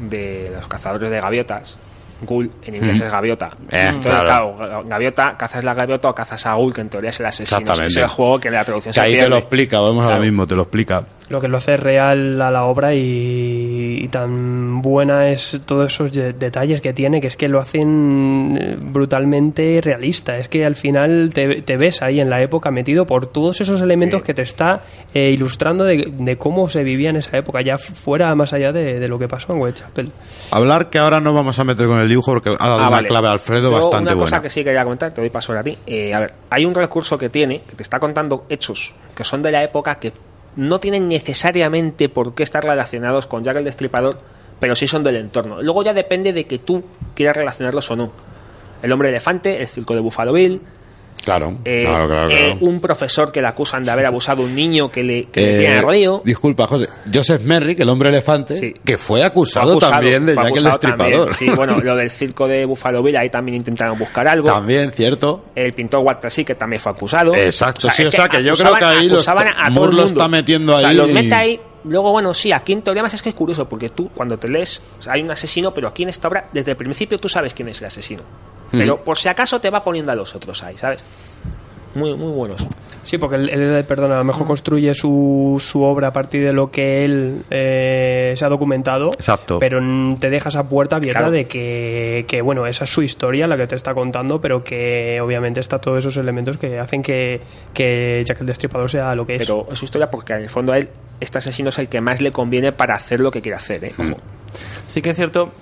de los cazadores de gaviotas. Ghoul en inglés Mm. es gaviota. Eh, Entonces, claro. claro. gaviota, cazas la gaviota o cazas a Ghoul, que en teoría es el asesino. Exactamente. Es el juego que la traducción Que se ahí te pierde. lo explica, vamos a Claro. lo mismo, te lo explica. Lo que lo hace real a la obra y, y tan buena es todos esos de- detalles que tiene, que es que lo hacen eh, brutalmente realista. Es que al final te, te ves ahí en la época metido por todos esos elementos que te está eh, ilustrando de, de cómo se vivía en esa época, ya fuera más allá de, de lo que pasó en Whitechapel. Hablar que ahora no vamos a meter con el dibujo porque ha dado Ah, una vale. clave a Alfredo Yo bastante una cosa buena. que sí quería comentar, te doy paso a ti. Eh, a ver, hay un recurso que tiene, que te está contando hechos que son de la época que no tienen necesariamente por qué estar relacionados con Jack el Destripador, pero sí son del entorno. Luego ya depende de que tú quieras relacionarlos o no. El hombre elefante, el circo de Buffalo Bill, Claro, eh, claro, claro, eh, claro. un profesor que le acusan de haber abusado a un niño que le, que le Eh, tiene arrodillo. Disculpa, José. Joseph Merrick, el hombre elefante, que fue Fue acusado, acusado, también de Jack el. Destripador. Sí, bueno, lo del circo de Buffalo Bill, ahí también intentaron buscar algo. También, cierto. El pintor Walter sí que también fue acusado. Exacto, sí, es o sea, que yo acusaban- creo que ahí lo acusaban está- a todo Moore el mundo. está metiendo O sea, ahí los y- mete ahí. Luego, bueno, sí, aquí en teoría más es que es curioso, porque tú cuando te lees, o sea, hay un asesino, pero aquí en esta obra, desde el principio tú sabes quién es el asesino. Pero por si acaso te va poniendo a los otros ahí, ¿sabes? Muy, muy buenos. Sí, porque él, él, perdona, a lo mejor construye su, su obra a partir de lo que él eh, se ha documentado. Exacto. Pero te deja esa puerta abierta Claro. de que, que, bueno, esa es su historia la que te está contando, pero que obviamente está todos esos elementos que hacen que, que Jack el Destripador sea lo que es. Pero es su historia porque en el fondo a él, este asesino es el que más le conviene para hacer lo que quiere hacer, ¿eh? Sí que es cierto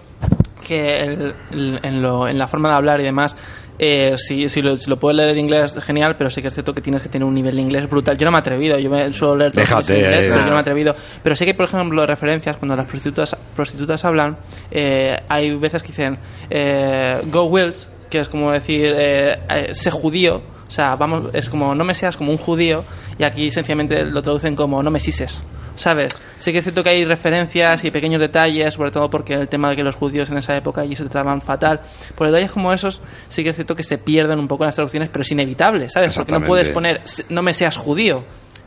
que el- el- en, lo- en la forma de hablar y demás, eh, si, si, lo, si lo puedes leer en inglés, genial, pero sí que es cierto que tienes que tener un nivel de inglés brutal. Yo no me he atrevido, yo me suelo leer todos los Déjate, en inglés, eh. pero yo no me he atrevido. Pero sé que, por ejemplo, referencias, cuando las prostitutas, prostitutas hablan, eh, hay veces que dicen eh, Go Wills, que es como decir, eh, eh, sé judío. O sea, vamos, es como no me seas como un judío y aquí sencillamente lo traducen como no me sises. ¿Sabes? Sí que es cierto que hay referencias y pequeños detalles, sobre todo porque el tema de que los judíos en esa época allí se trataban fatal. Por detalles como esos, sí que es cierto que se pierden un poco en las traducciones, pero es inevitable, ¿sabes? Porque no puedes poner "S- no me seas judío,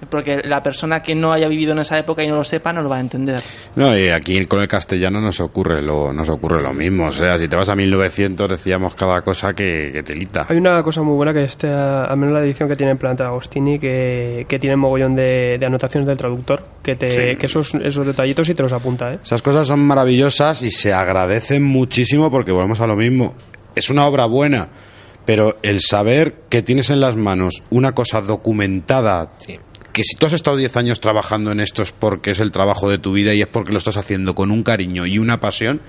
porque la persona que no haya vivido en esa época y no lo sepa no lo va a entender. No, y aquí con el castellano nos ocurre lo, nos ocurre lo mismo. O sea, si te vas a 1900 decíamos cada cosa que, que telita. Hay una cosa muy buena que este, al menos la edición que tiene en planta Agostini, que, que tiene mogollón de, de anotaciones del traductor, que, te, Sí. que esos, esos detallitos sí te los apunta, ¿eh? Esas cosas son maravillosas y se agradecen muchísimo porque volvemos a lo mismo. Es una obra buena, pero el saber que tienes en las manos una cosa documentada, que si tú has estado 10 años trabajando en esto es porque es el trabajo de tu vida y es porque lo estás haciendo con un cariño y una pasión,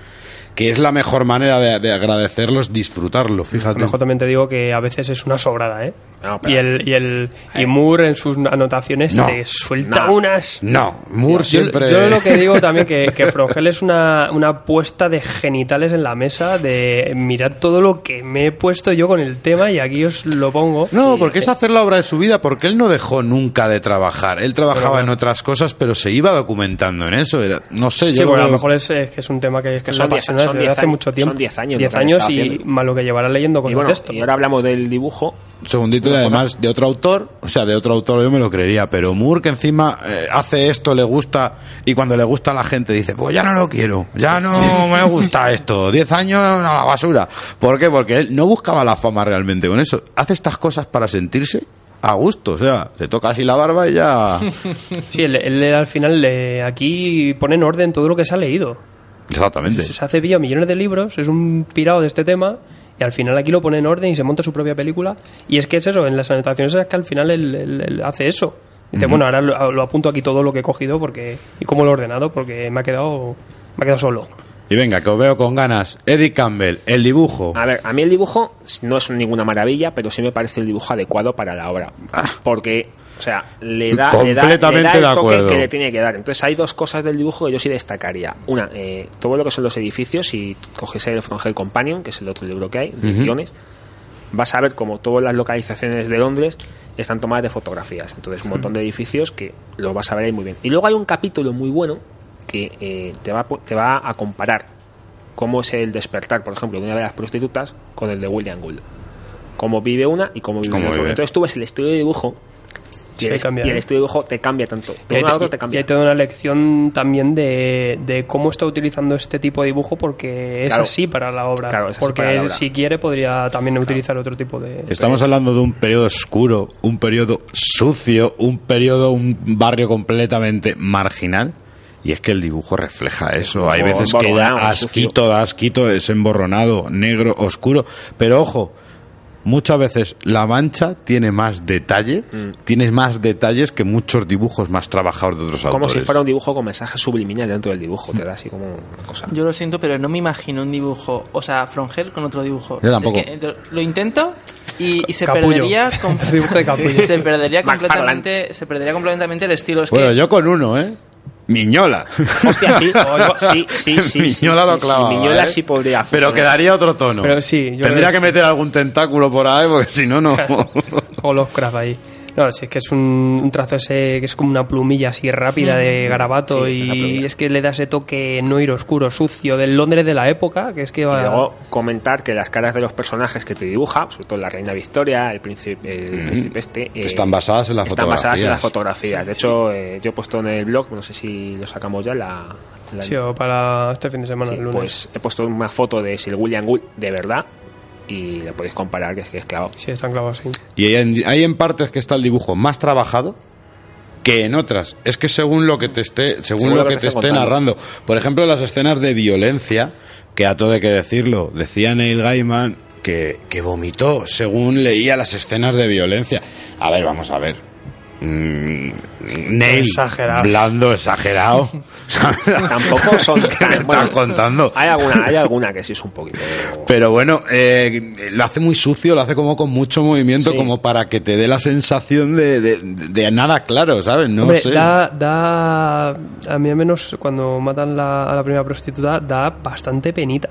que es la mejor manera de, de agradecerlos, disfrutarlo, A fíjate. lo mejor también te digo que a veces es una sobrada, ¿eh? No, y el, y el y Moore en sus anotaciones No. te suelta No. unas... No, Moore Yo, siempre... yo lo que digo también que, que Frongel es una, una puesta de genitales en la mesa de mirad todo lo que me he puesto yo con el tema y aquí os lo pongo. No, porque es hacer la obra de su vida, porque él no dejó nunca de trabajar. Él trabajaba en otras cosas, pero se iba documentando en eso. Era- no sé, Sí, yo bueno, a lo mejor es, es que es un tema que, es que Son me diez- apasiona son desde hace años- mucho tiempo. son diez años Diez lo que han años estado y haciendo. más lo que llevará leyendo con Y el bueno, texto. y ahora hablamos del dibujo. Un segundito, y además de otro autor, o sea, de otro autor yo me lo creería, pero Moore que encima eh, hace esto, le gusta, y cuando le gusta a la gente dice, pues ya no lo quiero, ya no me gusta esto, 10 años a la basura. ¿Por qué? Porque él no buscaba la fama realmente con eso, hace estas cosas para sentirse a gusto, o sea, se toca así la barba y ya... Sí, él, él al final le- aquí pone en orden todo lo que se ha leído. Exactamente. Se hace vía millones de libros, es un pirado de este tema y al final aquí lo pone en orden y se monta su propia película. Y es que es eso, en las anotaciones es que al final él, él- él hace eso. Dice, bueno, ahora lo, lo apunto aquí todo lo que he cogido porque y cómo lo he ordenado porque me ha quedado me ha quedado solo. Y venga, que os veo con ganas. Eddie Campbell, el dibujo. A ver, a mí el dibujo no es ninguna maravilla, pero sí me parece el dibujo adecuado para la obra. Porque, o sea, le da, le da, le Completamente da el toque que le tiene que dar. Entonces hay dos cosas del dibujo que yo sí destacaría. Una, eh, todo lo que son los edificios, si coges el Frongel Companion, que es el otro libro que hay, de guiones, vas a ver como todas las localizaciones de Londres están tomadas de fotografías. Entonces, un montón de edificios que lo vas a ver ahí muy bien. Y luego hay un capítulo muy bueno que eh, te, va, te va a comparar cómo es el despertar, por ejemplo, de una de las prostitutas con el de William Gould. Cómo vive una y cómo vive la otra. Entonces tú ves el estilo de dibujo Sí, y, el, cambia, y el ¿eh? estilo de dibujo te cambia tanto. Y De hay, uno a otro y- te y cambia. hay toda una lección también de, de cómo está utilizando este tipo de dibujo porque es Claro. así para la obra. Claro, es así porque para la obra. si quiere podría también utilizar otro tipo de... Estamos hablando de un periodo oscuro, un periodo sucio, un periodo, un barrio completamente marginal. Y es que el dibujo refleja eso. Hay veces que da asquito, da asquito, es emborronado, negro, oscuro. Pero ojo, muchas veces la mancha tiene más detalles, Mm. tiene más detalles que muchos dibujos más trabajados de otros Como autores. si fuera un dibujo con mensaje subliminal dentro del dibujo. Te da así como una cosa. Yo lo siento, pero no me imagino un dibujo, o sea, Frongel con otro dibujo. Yo tampoco. Es que, lo intento y, y se perdería se perdería completamente se perdería completamente el estilo es Bueno, que yo con uno, ¿eh? Miñola. Hostia, sí, sí, sí, sí. Miñola sí, lo sí, Miñola ¿eh? sí podría Pero funcionar. quedaría otro tono. Pero sí, yo Tendría que que meter algún tentáculo por ahí, porque si no, no. o los ahí. No, sí, es que es un, un trazo ese que es como una plumilla así rápida de garabato Sí, y es que le da ese toque no ir oscuro, sucio, del Londres de la época, que es que Y va... luego comentar que las caras de los personajes que te dibuja, sobre todo la reina Victoria, el príncipe, el príncipe este, eh, Están basadas en las están basadas en las fotografías. fotografías. De hecho, eh, yo he puesto en el blog, no sé si lo sacamos ya, la, la- Sí, o para este fin de semana, Sí, el lunes. pues he puesto una foto de Sir William Gould de verdad y le podéis comparar que es que es clavado. Sí, están clavados, sí. Y hay en, hay en partes que está el dibujo más trabajado que en otras. Es que según lo que te esté, según, lo, que, te esté contando. narrando. Por ejemplo, las escenas de violencia, que a todo hay que decirlo, decía Neil Gaiman que, que vomitó según leía las escenas de violencia. A ver, vamos a ver. Mm, Neil, Exagerados. blando, exagerado. Tampoco son ¿Qué me tan bueno, contando? Hay alguna, hay alguna que sí es un poquito. Pero bueno, eh, lo hace muy sucio, lo hace como con mucho movimiento, Sí. como para que te dé la sensación de, de- de nada claro, ¿sabes? No Hombre, sé. da, da, a mí al menos cuando matan la- a la primera prostituta, da bastante penita.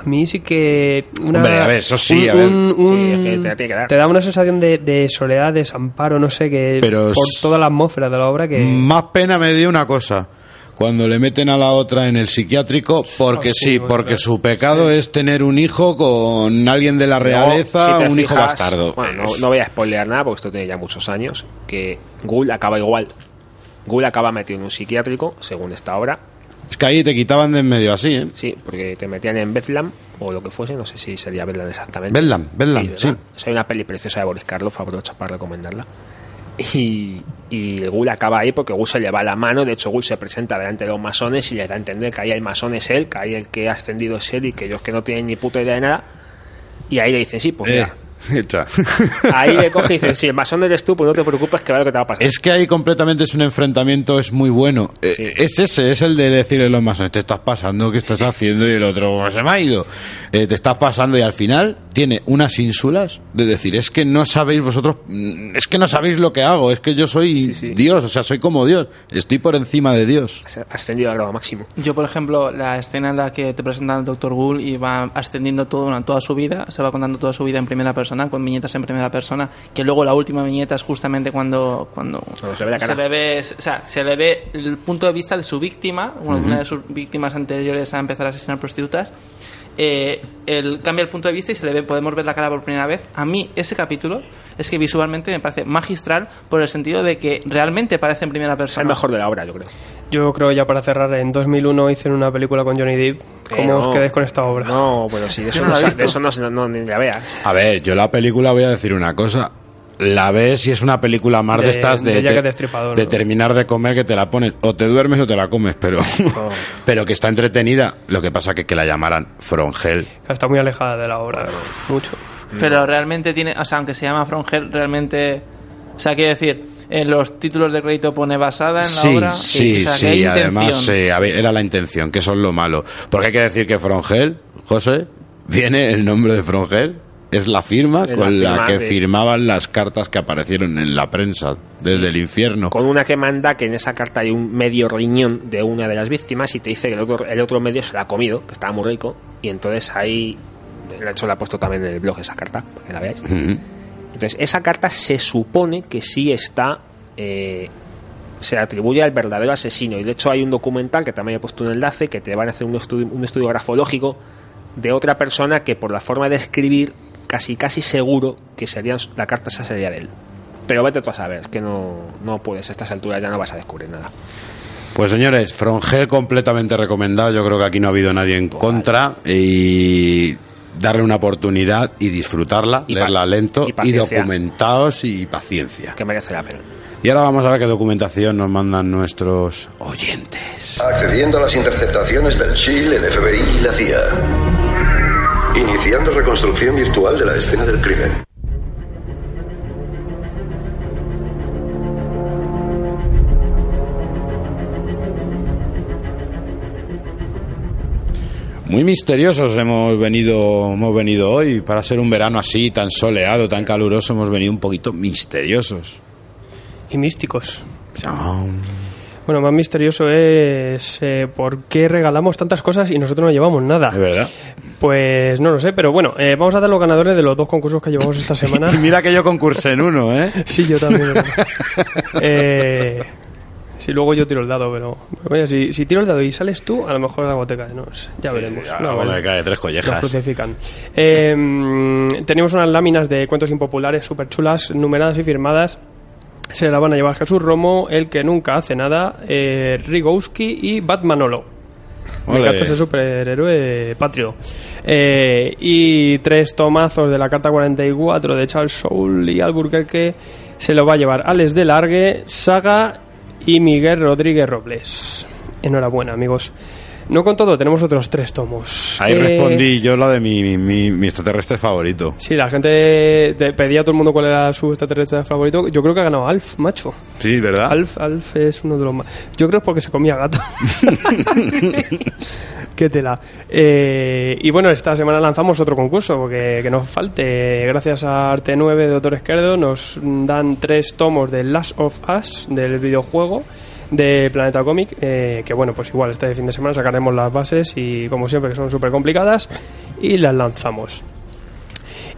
A mí sí que... Una, Hombre, a ver, eso sí, un- a ver. un- un- Sí, es que te da una sensación de, de soledad, desamparo, no sé, que Pero por toda la atmósfera de la obra que... Más pena me dio una cosa. Cuando le meten a la otra en el psiquiátrico, porque sí, sí, bueno, porque su pecado es tener un hijo con alguien de la realeza, Luego, si un hijo bastardo. Bueno, no, no voy a spoilear nada porque esto tiene ya muchos años. Que Gould acaba igual. Gould acaba metido en un psiquiátrico, según esta obra. Es que ahí te quitaban de en medio así, ¿eh? Sí, porque te metían en Bethlehem o lo que fuese, no sé si sería Bethlehem exactamente. Bedlam, Bedlam, sí. ¿verdad? O sea, hay una peli preciosa de Boris Karloff, aprovecho para recomendarla. Y, y Gould acaba ahí porque Gould se le va la mano. De hecho, Gould se presenta delante de los masones y les da a entender que ahí el masón es él, que ahí el que ha ascendido es él y que ellos que no tienen ni puta idea de nada. Y ahí le dicen, sí, pues Eh, mira. hecha. Ahí le coge y dice, si el masón eres tú, pues no te preocupes que va lo que te va a pasar. Es que ahí completamente es un enfrentamiento, es muy bueno. Eh, Es ese, es el de decirle a los masones, te estás pasando, ¿qué estás haciendo? Y el otro, "Pues se me ha ido. Eh, te estás pasando y al final tiene unas ínsulas de decir, es que no sabéis vosotros, mm, es que no sabéis lo que hago, es que yo soy Dios, o sea, soy como Dios, estoy por encima de Dios. Ascendido al grado máximo. Yo, por ejemplo, la escena en la que te presentan al Dr. Gould y va ascendiendo todo, toda su vida, se va contando toda su vida en primera persona, con viñetas en primera persona, que luego la última viñeta es justamente cuando, cuando, Cuando se ve la cara. le ve, o sea, se le ve el punto de vista de su víctima, una de sus víctimas anteriores a empezar a asesinar prostitutas. Eh, el, cambia el punto de vista y se le ve, podemos ver la cara por primera vez. A mí, ese capítulo es que visualmente me parece magistral por el sentido de que realmente parece en primera Es persona. el mejor de la obra, yo creo. Yo creo ya para cerrar, en 2001 hicieron una película con Johnny Depp. ¿Cómo Eh, os quedáis con esta obra? No, bueno, sí, de eso no de eso no, se- no- ni la veas. A ver, yo la película voy a decir una cosa. La ves y es una película más de, De- estas de, terminar de comer que te la pones. O te duermes o te la comes, pero, Oh. pero que está entretenida. Lo que pasa que que la llamaran From Hell. Está muy alejada de la obra, mucho. Pero realmente tiene, o sea, aunque se llama From Hell, realmente, o sea, quiero decir, en los títulos de crédito pone basada en la Sí, obra. sí, o sea, que sí, hay además a ver, era la intención, que eso es lo malo. Porque hay que decir que Frongel, José, viene el nombre de Frongel, es la firma la con la, firma que de- firmaban las cartas que aparecieron en la prensa desde el infierno. Con una que manda que en esa carta hay un medio riñón de una de las víctimas y te dice que el otro, el otro medio se la ha comido, que estaba muy rico, y entonces ahí, de hecho la he puesto también en el blog esa carta, para que la veáis. Entonces, esa carta se supone que sí está. eh, se atribuye al verdadero asesino. Y de hecho, hay un documental que también he puesto un enlace que te van a hacer un estudio, un estudio grafológico de otra persona que, por la forma de escribir, casi casi seguro que sería la carta esa sería de él. Pero vete tú a saber, es que no, no puedes, a estas alturas ya no vas a descubrir nada. Pues señores, Frongel completamente recomendado. Yo creo que aquí no ha habido nadie en contra. Y darle una oportunidad y disfrutarla, Y leerla lento y y, paciencia. documentados y paciencia. Que merece la pena. Y ahora vamos a ver qué documentación nos mandan nuestros oyentes. Accediendo a las interceptaciones del SHIELD, el FBI y la CIA. Iniciando reconstrucción virtual de la escena del crimen. Muy misteriosos hemos venido, hemos venido hoy. Para ser un verano así, tan soleado, tan caluroso, hemos venido un poquito misteriosos. Y místicos. Bueno, más misterioso es eh, por qué regalamos tantas cosas y nosotros no llevamos nada. Es verdad. Pues no lo sé, pero bueno, eh, vamos a dar los ganadores de los dos concursos que llevamos esta semana. Y mira que yo concursé en uno, ¿eh? sí, yo también. eh, sí, luego yo tiro el dado, pero oye, si, si tiro el dado y sales tú, a lo mejor la te cae, ¿no? Ya Sí, veremos. No, bueno, cae tres collejas. Nos crucifican. Eh, mm, tenemos unas láminas de cuentos impopulares súper chulas, numeradas y firmadas. Se la van a llevar Jesús Romo, el que nunca hace nada, eh, Rigowski y Batmanolo. Me encanta ese superhéroe patrio. Eh, y tres tomazos de la carta 44 de Charles Soul y Alburquerque se lo va a llevar Alex de Largue, Saga y Miguel Rodríguez Robles. Enhorabuena, amigos. No con todo, tenemos otros tres tomos. Ahí que- respondí yo la de mi, mi, mi- mi extraterrestre favorito. Sí, la gente te pedía a todo el mundo cuál era su extraterrestre favorito. Yo creo que ha ganado Alf, macho. Sí, ¿verdad? Alf, Alf es uno de los más. Yo creo que es porque se comía gato. Qué tela. Eh, y bueno, esta semana lanzamos otro concurso, porque que nos falte. Gracias a Arte 9 de Doctor Esquerdo, nos dan tres tomos de Last of Us, del videojuego de Planeta Comic. eh, que bueno, pues igual este fin de semana sacaremos las bases y, como siempre, que son súper complicadas, y las lanzamos.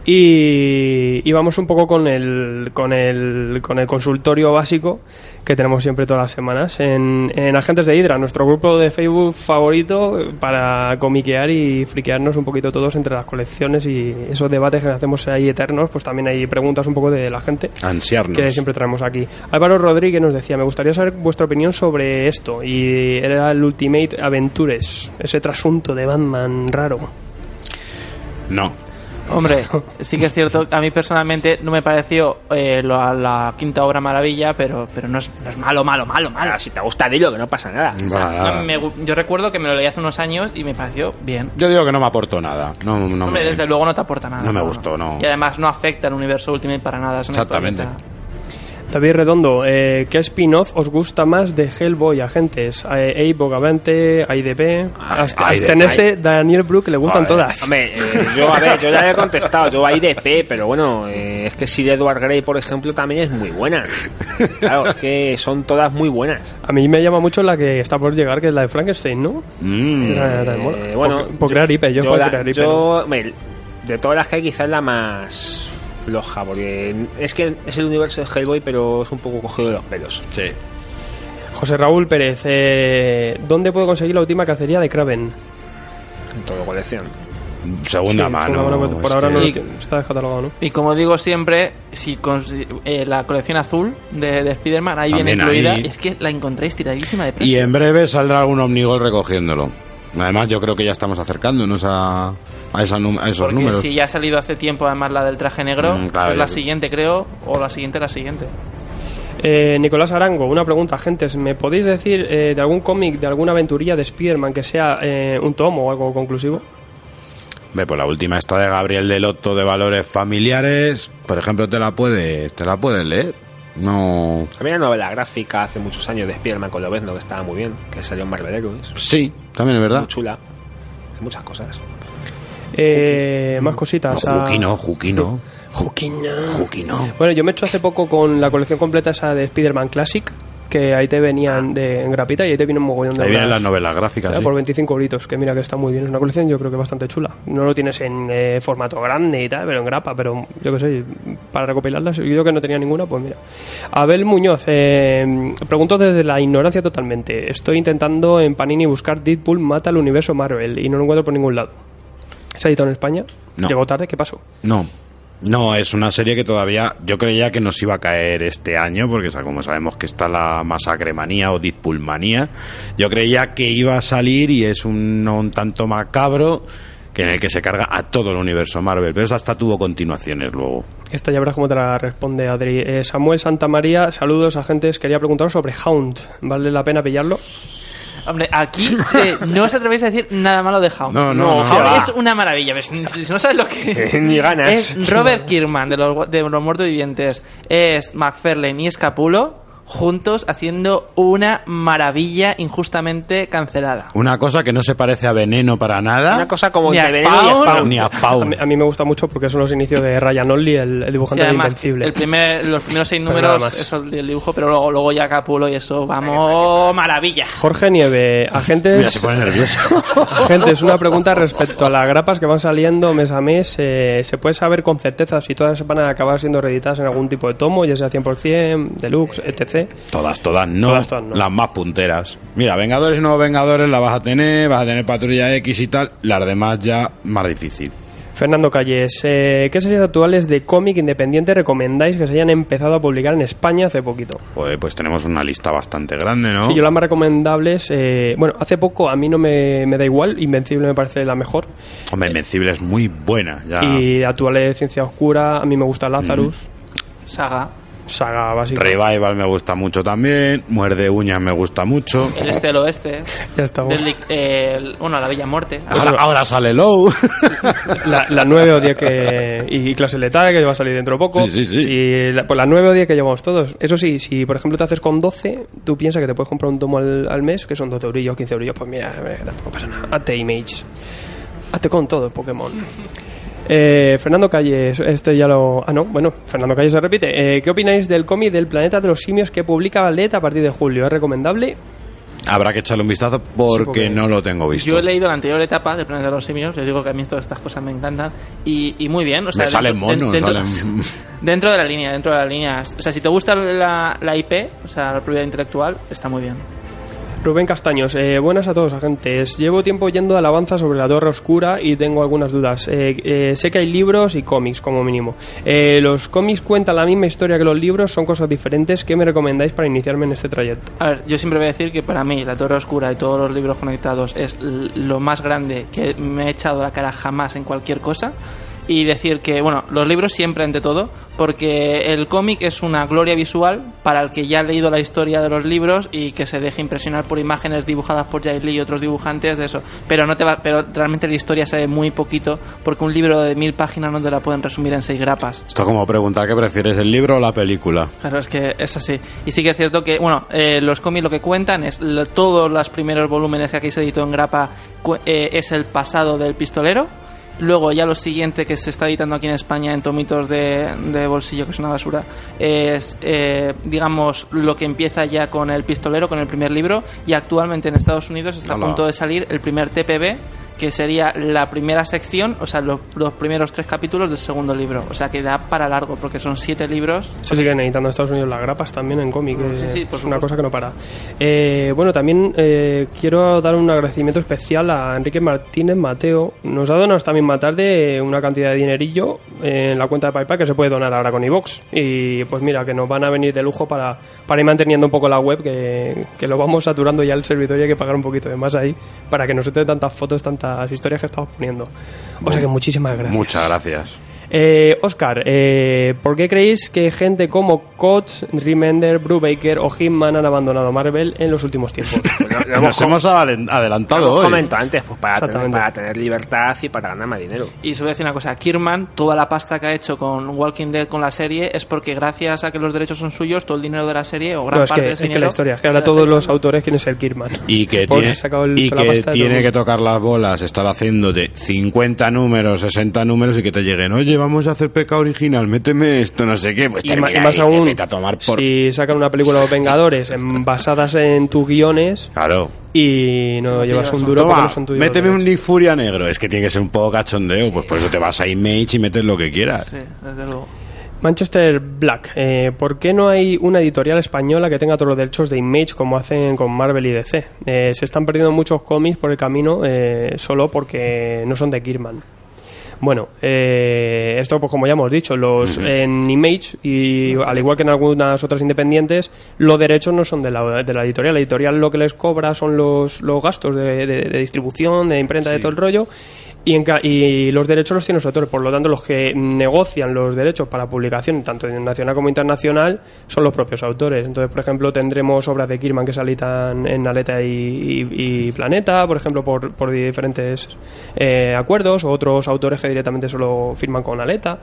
Y, y vamos un poco con el, con, el, con el consultorio básico que tenemos siempre todas las semanas en, en Agentes de Hydra, nuestro grupo de Facebook favorito para comiquear y friquearnos un poquito todos entre las colecciones y esos debates que hacemos ahí eternos, pues también hay preguntas un poco de la gente Ansiarnos. que siempre traemos aquí. Álvaro Rodríguez nos decía, me gustaría saber vuestra opinión sobre esto y era el Ultimate Adventures, ese trasunto de Batman raro. No. Hombre, sí que es cierto, a mí personalmente no me pareció eh, la, la quinta obra maravilla, pero, pero no, es, no es malo, malo, malo, malo. si te gusta, dilo, que no pasa nada. O sea, no, me gu- yo recuerdo que me lo leí hace unos años y me pareció bien. Yo digo que no me aportó nada. No, no Hombre, me- desde luego no te aporta nada. no me gustó, no. Y además no afecta al universo Ultimate para nada. Es una Exactamente. historieta. David Redondo, eh, ¿qué spin-off os gusta más de Hellboy, agentes? Eh, Abe, Bogavante, IDB, hasta Ay, abstenerse, ay. Daniel Brook, le gustan todas. Hombre, eh, yo, a ver, yo ya le he contestado, yo a IDP, pero bueno, eh, es que Sir Edward Grey, por ejemplo, también es muy buena. Claro, es que son todas muy buenas. A mí me llama mucho la que está por llegar, que es la de Frankenstein, ¿no? Mm. Eh, bueno, por, por crear IP, yo, por la- crear IP. yo, hombre, de todas las que hay, quizás la más floja, porque es que es el universo de Hellboy, pero es un poco cogido de los pelos. Sí. José Raúl Pérez, eh, ¿dónde puedo conseguir la última cacería de Kraven? En todo colección. Segunda Sí, mano. segunda mano, por ahora que- no lo Y- tiene, está descatalogado, ¿no? Y como digo siempre, si eh, la colección azul de, de Spider-Man ahí viene incluida, ahí. y es que la encontráis tiradísima de Y precio. en breve saldrá algún Omnigol recogiéndolo. Además, yo creo que ya estamos acercándonos a, a, esa a esos Porque números. si ya ha salido hace tiempo además la del traje negro, Mm, claro, es la siguiente creo, o la siguiente la siguiente. Eh, Nicolás Arango, una pregunta, gentes. ¿Me podéis decir eh, de algún cómic, de alguna aventurilla de Spider-Man que sea eh, un tomo o algo conclusivo? Ve, pues la última esta de Gabriel del Otto de valores familiares, por ejemplo, te la puedes, te la puedes leer. No. Había una novela gráfica hace muchos años de Spider-Man con Lobezno que estaba muy bien, que salió en Marvel Heroes. Sí, también es verdad. Muy chula. Hay muchas cosas. Eh, más cositas. No, a- Juki no, Juki no. Juki no. Juki no. Bueno, yo me he hecho hace poco con la colección completa esa de Spider-Man Classic, que ahí te venían de, en grapita y ahí te vienen un mogollón de Ahí vienen las novelas gráficas. Ya, sí. Por 25 euritos, que mira que está muy bien. Es una colección yo creo que bastante chula. No lo tienes en eh, formato grande y tal, pero en grapa. Pero yo qué sé, para recopilarlas, yo que no tenía ninguna, pues mira. Abel Muñoz, eh, pregunto desde la ignorancia totalmente. Estoy intentando en Panini buscar Deadpool mata al universo Marvel y no lo encuentro por ningún lado. ¿Se ha editado en España? No. ¿Llegó tarde? ¿Qué pasó? No. No, es una serie que todavía yo creía que nos iba a caer este año, porque como sabemos que está la masacre manía o Deadpool manía, yo creía que iba a salir y es un, un tanto macabro que en el que se carga a todo el universo Marvel, pero eso hasta tuvo continuaciones luego. Esta ya verás cómo te la responde Adri. Eh, Samuel Santamaría, saludos agentes. Quería preguntaros sobre Hound. ¿Vale la pena pillarlo? Hombre, aquí eh, no os atrevéis a decir nada malo de Hound. No, no, no. Hound Va. es una maravilla. ¿ves? Si no sabes lo que Ni ganas. Es Robert Kirkman de los, de los Muertos Vivientes. Es McFarlane y Escapulo juntos haciendo una maravilla injustamente cancelada. Una cosa que no se parece a Veneno para nada. Una cosa como Ni a Veneno y Spawn. Spawn. Ni a mí, a mí me gusta mucho porque son los inicios de Ryan Only, el, el Sí, dibujante de Invencible. el primer, los primeros seis números, eso el dibujo, pero luego, luego ya Capulo y eso, vamos, maravilla. Jorge Nieve, Mira, agentes, se pone nervioso. agentes, una pregunta respecto a las grapas que van saliendo mes a mes. eh, ¿Se puede saber con certeza si todas van a acabar siendo reeditadas en algún tipo de tomo, ya sea 100%, deluxe, etc.? Todas, todas no. Todas, todas no. Las más punteras. Mira, Vengadores y Nuevos Vengadores la vas a tener, vas a tener Patrulla X y tal. Las demás ya más difícil. Fernando Calles, eh, ¿qué series actuales de cómic independiente recomendáis que se hayan empezado a publicar en España hace poquito? Pues, pues tenemos una lista bastante grande, ¿no? Sí, yo las más recomendables, eh, bueno, hace poco a mí no me, me da igual, Invencible me parece la mejor. Hombre, Invencible es muy buena. Ya. Y de actuales Ciencia Oscura, a mí me gusta Lazarus, Saga. Saga básica. Revival me gusta mucho también. Muerde uñas me gusta mucho. El este del oeste. Ya está. Deadly- eh, el- bueno, la Bella Muerte. Ahora, ahora sale Low. La, la 9 o 10 que. Y clase letal, que va a salir dentro de poco. Sí, sí, sí. Y la, pues la 9 o 10 que llevamos todos. Eso sí, si por ejemplo te haces con 12, tú piensas que te puedes comprar un tomo al, al mes, que son 12 eurillos, 15 eurillos. Pues mira, eh, tampoco pasa nada. Hazte Image. Hazte con todo, Pokémon. Eh, Fernando Calles, este ya lo. Ah, no, bueno, Fernando Calles se repite. Eh, ¿Qué opináis del cómic del planeta de los simios que publica LED a partir de julio? ¿Es recomendable? Habrá que echarle un vistazo porque, porque- no lo tengo visto. Yo he leído la anterior etapa de Planeta de los Simios, les digo que a mí todas estas cosas me encantan y, y muy bien. O sea, Me salen dentro, monos, dentro, salen- dentro de la línea, dentro de la línea. O sea, si te gusta la, la IP, o sea, la propiedad intelectual, está muy bien. Rubén Castaños, eh, buenas a todos agentes. Llevo tiempo yendo alabanza sobre la Torre Oscura y tengo algunas dudas. Eh, eh, sé que hay libros y cómics como mínimo. Eh, los cómics cuentan la misma historia que los libros, son cosas diferentes. ¿Qué me recomendáis para iniciarme en este trayecto? A ver, yo siempre voy a decir que para mí La Torre Oscura y todos los libros conectados es lo más grande que me he echado la cara jamás en cualquier cosa. Y decir que, bueno, los libros siempre ante todo, porque el cómic es una gloria visual para el que ya ha leído la historia de los libros y que se deje impresionar por imágenes dibujadas por Jay Lee y otros dibujantes de eso. Pero no te va, pero realmente la historia se ve muy poquito, porque un libro de mil páginas no te la pueden resumir en seis grapas. Esto es como preguntar qué prefieres, el libro o la película. Claro, es que es así. Y sí que es cierto que, bueno, eh, los cómics lo que cuentan es lo- todos los primeros volúmenes que aquí se editó en grapa eh, es el pasado del pistolero. Luego ya lo siguiente que se está editando aquí en España en tomitos de, de bolsillo, que es una basura, es, eh, digamos, lo que empieza ya con el pistolero, con el primer libro. Y actualmente en Estados Unidos está Hola. a punto de salir el primer TPB, que sería la primera sección, o sea, los, los primeros tres capítulos del segundo libro. O sea, que da para largo, porque son siete libros Se siguen editando en Estados Unidos las grapas también en cómic. eh, Sí, sí, por es una cosa que no para. Eh, bueno, también eh, quiero dar un agradecimiento especial a Enrique Martínez Mateo. Nos ha donado esta misma tarde una cantidad de dinerillo en la cuenta de PayPal que se puede donar ahora con iVox. Y pues mira, que nos van a venir de lujo para, para ir manteniendo un poco la web, que, que lo vamos saturando ya el servidor y hay que pagar un poquito de más ahí para que nos entre tantas fotos, tantas historias que estamos poniendo. O sea que muchísimas gracias. Muchas gracias. Eh, Oscar, eh, ¿por qué creéis que gente como Coates, Remender, Brubaker o Hitman han abandonado Marvel en los últimos tiempos? Hemos Nos hemos adelantado Hemos hoy. comentado antes, pues para tener, Exactamente. para tener libertad y para ganar más dinero. Y os voy a decir una cosa, Kirman, toda la pasta que ha hecho con Walking Dead, con la serie, es porque gracias a que los derechos son suyos, todo el dinero de la serie, o gran No, es parte que, de es ese que la historia, que se ahora todos los autores quieren ser Kirman. Y que tiene, ha sacado el- y que, pasta de tiene que tocar las bolas, estar haciendo de 50 números, 60 números y que te lleguen, oye, vamos a hacer pecado original, méteme esto, no sé qué, pues Y, más aún, vete a tomar por... si sacan una película de los Vengadores en- basadas en tus guiones Claro. y no llevas un duro porque no son tuyos. méteme un Nick Furia negro. Es que tiene que ser un poco cachondeo. Pues por eso te vas a Image y metes lo que quieras. Sí, desde luego. Manchester Black, eh, ¿por qué no hay una editorial española que tenga todos los derechos de Image como hacen con Marvel y DC? Eh, se están perdiendo muchos cómics por el camino eh, solo porque no son de Kirman. Bueno, eh, esto pues como ya hemos dicho, los en Image y al igual que en algunas otras independientes, los derechos no son de la, de la editorial. La editorial lo que les cobra son los, los gastos de, de- de distribución, de imprenta, de todo el rollo. Y, en y los derechos los tienen los autores, por lo tanto los que negocian los derechos para publicación, tanto nacional como internacional, son los propios autores. Entonces, por ejemplo, tendremos obras de Kirman que se alitan en Aleta y, y- y Planeta, por ejemplo, por, por diferentes eh, acuerdos, o otros autores que directamente solo firman con Aleta.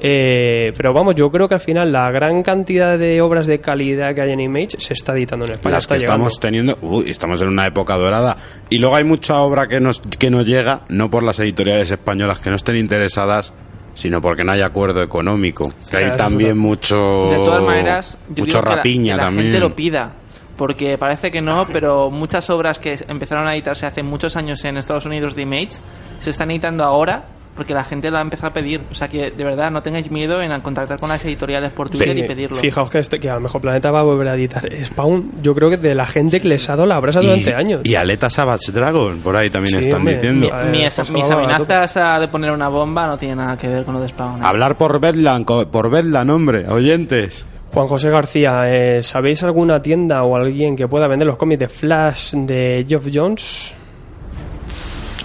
Eh, pero vamos, yo creo que al final la gran cantidad de obras de calidad que hay en Image se está editando en España. Las que estamos teniendo, uy, estamos en una época dorada. Y luego hay mucha obra que nos, que nos llega, no por las editoriales españolas que no estén interesadas, sino porque no hay acuerdo económico. que hay claro, también mucho, De todas maneras, yo mucho digo que la- rapiña que la, también. gente lo pida. Porque parece que no, pero muchas obras que empezaron a editarse hace muchos años en Estados Unidos de Image se están editando ahora porque la gente lo ha empezado a pedir. O sea que de verdad no tengáis miedo en contactar con las editoriales por Twitter Sí, y pedirlo. Fijaos que, este, que a lo mejor Planeta va a volver a editar Spawn. Yo creo que de la gente que les ha dado la brasa durante años. Y Aleta Savage Dragon, por ahí también Sí, están hombre. diciendo. Mi- Mi- Eh, mis pues amenazas a de poner una bomba no tienen nada que ver con lo de Spawn. ¿eh? Hablar por Bedlam, por Bedlam, hombre, oyentes. Juan José García, eh, ¿sabéis alguna tienda o alguien que pueda vender los cómics de Flash de Geoff Jones?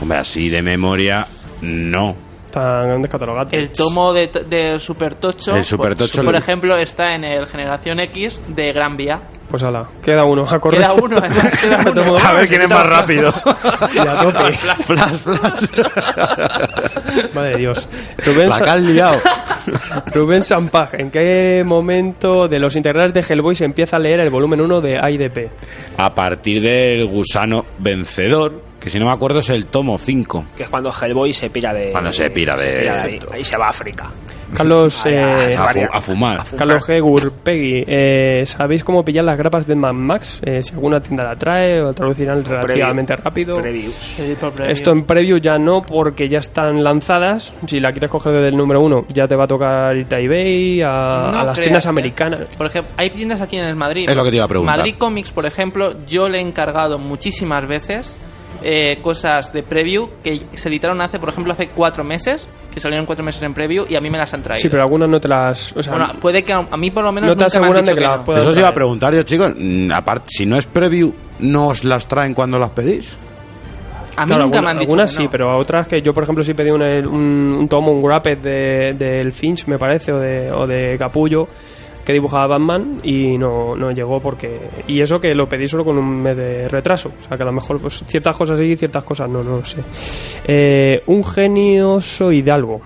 Hombre, así de memoria, no. Están descatalogados. El tomo de, de Super Tocho, El Super por- Tocho por, lo- ejemplo, está en el Generación X de Gran Vía. Pues ala, queda uno, a correr. Queda uno, queda uno. A ver quién es más rápido. y a tope. Flash, Madre de Dios. Rubén, La Sa- que has liado. Rubén Sampaj, ¿en qué momento de los integrales de Hellboy se empieza a leer el volumen 1 de AIDP? A partir del gusano vencedor, que si no me acuerdo es el tomo 5. Que es cuando Hellboy se pira de. Cuando se pira de- ahí, ahí se va a África. Carlos, eh, A, fu- a fumar. Carlos G. Gurpegui, eh, ¿sabéis cómo pillar las grapas de Mad Max? Eh, si alguna tienda la trae o traducirán relativamente rápido. Preview. Sí, por preview. Esto en preview ya no, porque ya están lanzadas. Si la quieres coger desde el número uno, ya te va a tocar irte a eBay, a, No a las creas, tiendas ¿eh? americanas. Por ejemplo, hay tiendas aquí en el Madrid. Es lo que te iba a preguntar. Madrid Comics, por ejemplo, yo le he encargado muchísimas veces eh, cosas de preview que se editaron hace, por ejemplo, hace cuatro meses, que salieron cuatro meses en preview y a mí me las han traído. Sí, pero algunas no te las. O sea, bueno, puede que a, a mí por lo menos no te nunca me han aseguran de dicho que las no. Eso os iba a preguntar yo, chicos. mm, Aparte, si no es preview, ¿no os las traen cuando las pedís? A mí Claro, nunca alguna- me han dicho Algunas que sí, pero otras que yo, por ejemplo, sí pedí un, un, un tomo, un de, del Finch, me parece, o de, o de Capullo, que dibujaba Batman y no, no llegó porque... Y eso que lo pedí solo con un mes de retraso. O sea, que a lo mejor pues, ciertas cosas sí, ciertas cosas no, no lo sé. Eh, un genioso hidalgo.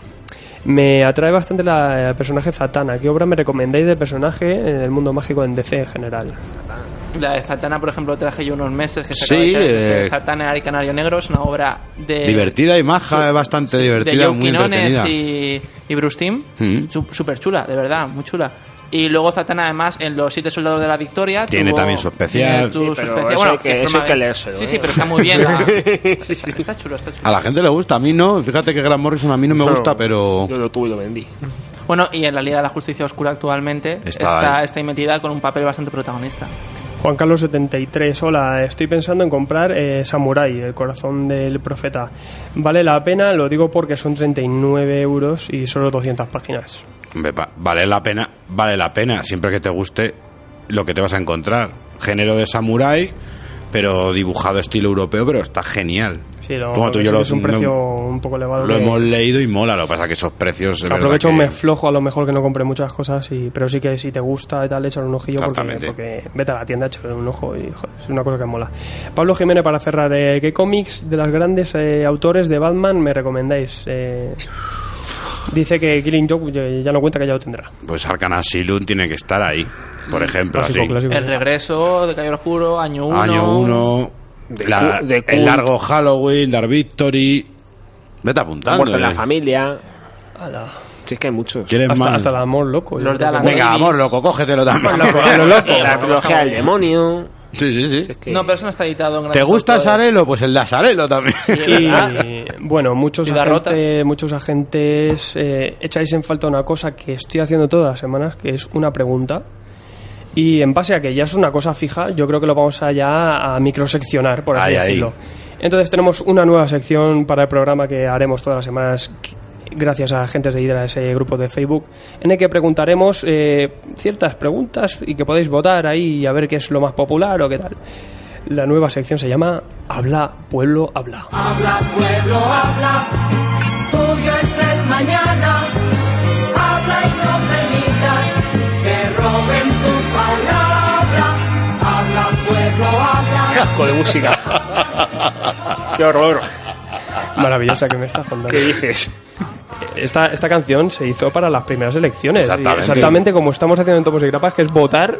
Me atrae bastante la, el personaje Zatanna. ¿Qué obra me recomendáis del personaje en el mundo mágico en DC en general? La de Zatanna, por ejemplo, traje yo unos meses que se Sí, acaba de hacer, eh, Zatanna y Canario Negro es una obra de divertida y maja, bastante de divertida, Joe muy Quinones entretenida. y, y Bruce Timm. Mm. Súper chula, de verdad, muy chula. Y luego Zatanna, además, en Los Siete Soldados de la Victoria. Tiene tuvo- también su especial. Sí, su especial. eso Bueno, hay que- eso hay que de- leérselo, Sí, ¿eh? sí, pero está muy bien. la- sí, sí, está chulo, está chulo. A la gente le gusta, a mí no. Fíjate que Grant Morrison a mí no me gusta, pero... Yo lo tuve y lo vendí. Bueno, y en la Liga de la Justicia Oscura actualmente Está está, está, metida con un papel bastante protagonista. Juan Carlos 73, hola, estoy pensando en comprar eh, Samurai, el corazón del profeta. Vale la pena, lo digo porque son 39 euros y solo 200 páginas. Hombre, va- vale la pena, vale la pena, siempre que te guste lo que te vas a encontrar. Género de samurái, pero dibujado estilo europeo, pero está genial. Sí, lo, Como tú yo lo- es un no- precio un poco elevado. Lo que- hemos leído y mola, lo que pasa que esos precios... Aprovecho un que- mes flojo, a lo mejor que no compré muchas cosas, y, pero sí que si te gusta y tal, echar un ojillo porque, porque vete a la tienda, echar un ojo y joder, es una cosa que mola. Pablo Jiménez, para cerrar, eh, ¿qué cómics de las grandes eh, autores de Batman me recomendáis? Eh, dice que Killing Joke ya- ya no cuenta que ya lo tendrá. Pues Arcan Asylum tiene que estar ahí, por ejemplo. Clásico, así. clásico. El regreso de Caballero Oscuro, año 1. Año 1, De cu- de el largo Halloween, Dark Victory... Vete apuntando. muerte en la eh. familia. Sí, es que hay muchos. ¿Quieres Hasta, más? hasta el amor loco. Los de Venga, amor loco, cógetelo también. A lo loco. La trilogía del demonio. Sí, sí, sí. Es que- No, pero eso no está editado en ¿Te gusta. Sarelo? Pues el de Sarelo también. Y bueno, muchos agentes, muchos agentes eh, echáis en falta una cosa que estoy haciendo todas las semanas, que es una pregunta. Y en base a que ya es una cosa fija, yo creo que lo vamos a ya a microseccionar, por así Ahí, ahí. decirlo. Entonces tenemos una nueva sección para el programa que haremos todas las semanas gracias a agentes de Hydra, ese grupo de Facebook, en el que preguntaremos eh, ciertas preguntas y que podéis votar ahí y a ver qué es lo más popular o qué tal. La nueva sección se llama Habla, Pueblo, Habla. Habla, pueblo, habla, tuyo es el mañana. Habla y no permitas que roben tu palabra. Habla, pueblo, habla. Qué asco de música. Qué horror. Maravillosa que me está contando. ¿Qué dices? Esta, esta canción se hizo para las primeras elecciones. Exactamente. Exactamente como estamos haciendo en Tomos y Grapas, que es votar,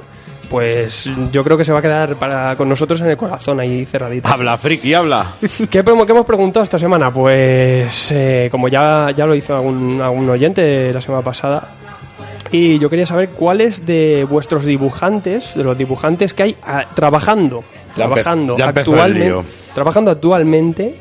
pues yo creo que se va a quedar para, con nosotros en el corazón ahí cerradito. Habla, friki, habla. ¿Qué, promo- qué hemos preguntado esta semana? Pues eh, como ya, ya lo hizo algún, algún oyente la semana pasada, y yo quería saber cuáles de vuestros dibujantes, de los dibujantes que hay ah, trabajando, Ya trabajando ya empezó el actualmente, trabajando actualmente,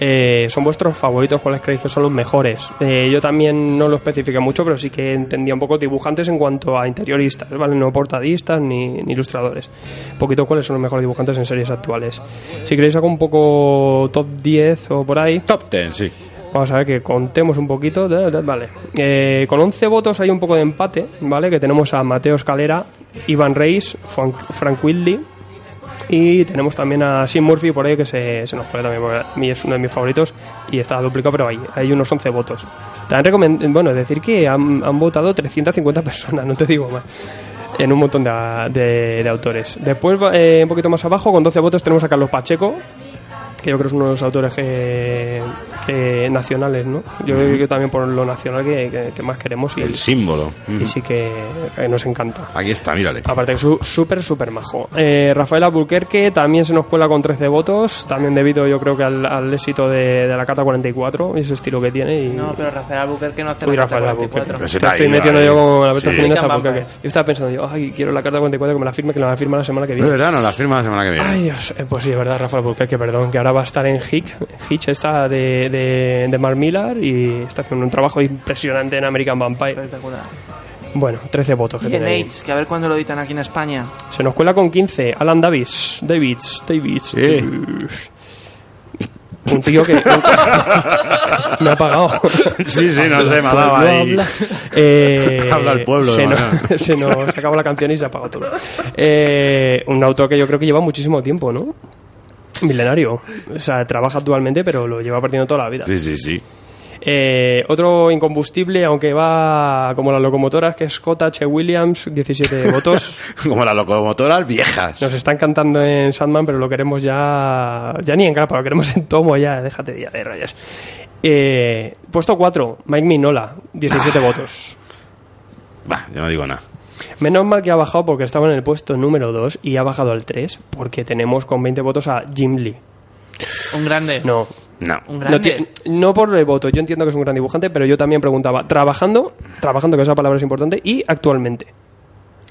eh, son vuestros favoritos, cuáles creéis que son los mejores. Eh, yo también no lo especifiqué mucho, pero sí que entendía un poco dibujantes en cuanto a interioristas, ¿vale? No portadistas ni, ni ilustradores. Un poquito cuáles son los mejores dibujantes en series actuales. Si queréis algo un poco top 10 o por ahí. Top 10, sí. Vamos a ver que contemos un poquito. Vale. Eh, con 11 votos hay un poco de empate, ¿vale? Que tenemos a Mateo Escalera, Iván Reis, Frank, Frank Whitley. Y tenemos también a Sim Murphy por ahí que se, se nos puede también. porque es uno de mis favoritos y está duplicado, pero hay, hay unos 11 votos. También bueno, decir que han, han votado 350 personas, no te digo más. En un montón de, de- de autores. Después, eh, un poquito más abajo, con 12 votos, tenemos a Carlos Pacheco, que yo creo que es uno de los autores que, que nacionales, ¿no? Yo creo que también por lo nacional que, que- que más queremos y, El símbolo. y sí que, que nos encanta. Aquí está, mírale. Aparte que su- súper, súper majo. Eh, Rafael Alburquerque también se nos cuela con 13 votos, también debido yo creo que al, al éxito de, de la Carta 44 y ese estilo que tiene. Y... No, pero Rafael Albuquerque no hace Uy, la Rafael Carta Albuquerque. 44. Pero se Te te ha estoy ido metiendo ahí. yo con la beta Sí. porque Vampire. yo estaba pensando yo, ay, quiero la Carta 44 que me la firme, que la va a firmar la semana que Es viene. verdad, no la firma la semana que viene. Ay, Dios. Eh, pues sí, es verdad, Rafael Albuquerque, perdón, que ahora va a estar en Hitch, Hitch está de, de, de Mark Millar y está haciendo un trabajo impresionante en American Vampire. Espectacular. Bueno, 13 votos que. Age, que a ver cuándo lo editan aquí en España. Se nos cuela con 15. Alan Davis. Davids. Davids. Davis. Un tío que. me ha pagado. Sí, sí, no sé, me ha dado Pueblo ahí. habla. Eh, Habla el pueblo, Se nos, se nos acabó la canción y se apagó todo. Eh, un autor que yo creo que lleva muchísimo tiempo, ¿no? Milenario. O sea, trabaja actualmente, pero lo lleva perdiendo toda la vida. Sí, sí, sí. Eh, otro incombustible, aunque va como las locomotoras, que es J.H. Williams, 17 votos. Como las locomotoras viejas. Nos están cantando en Sandman, pero lo queremos ya. Ya ni en grapa, lo queremos en tomo ya. Déjate ya de rayas. Eh, puesto 4, Mike Minola, 17 votos. Va, yo no digo nada. Menos mal que ha bajado porque estaba en el puesto número 2 y ha bajado al 3 porque tenemos con 20 votos a Jim Lee. Un grande. No. No. Un No, grande. ti- no por el voto, yo entiendo que es un gran dibujante, pero yo también preguntaba, trabajando, trabajando, que esa palabra es importante, y actualmente.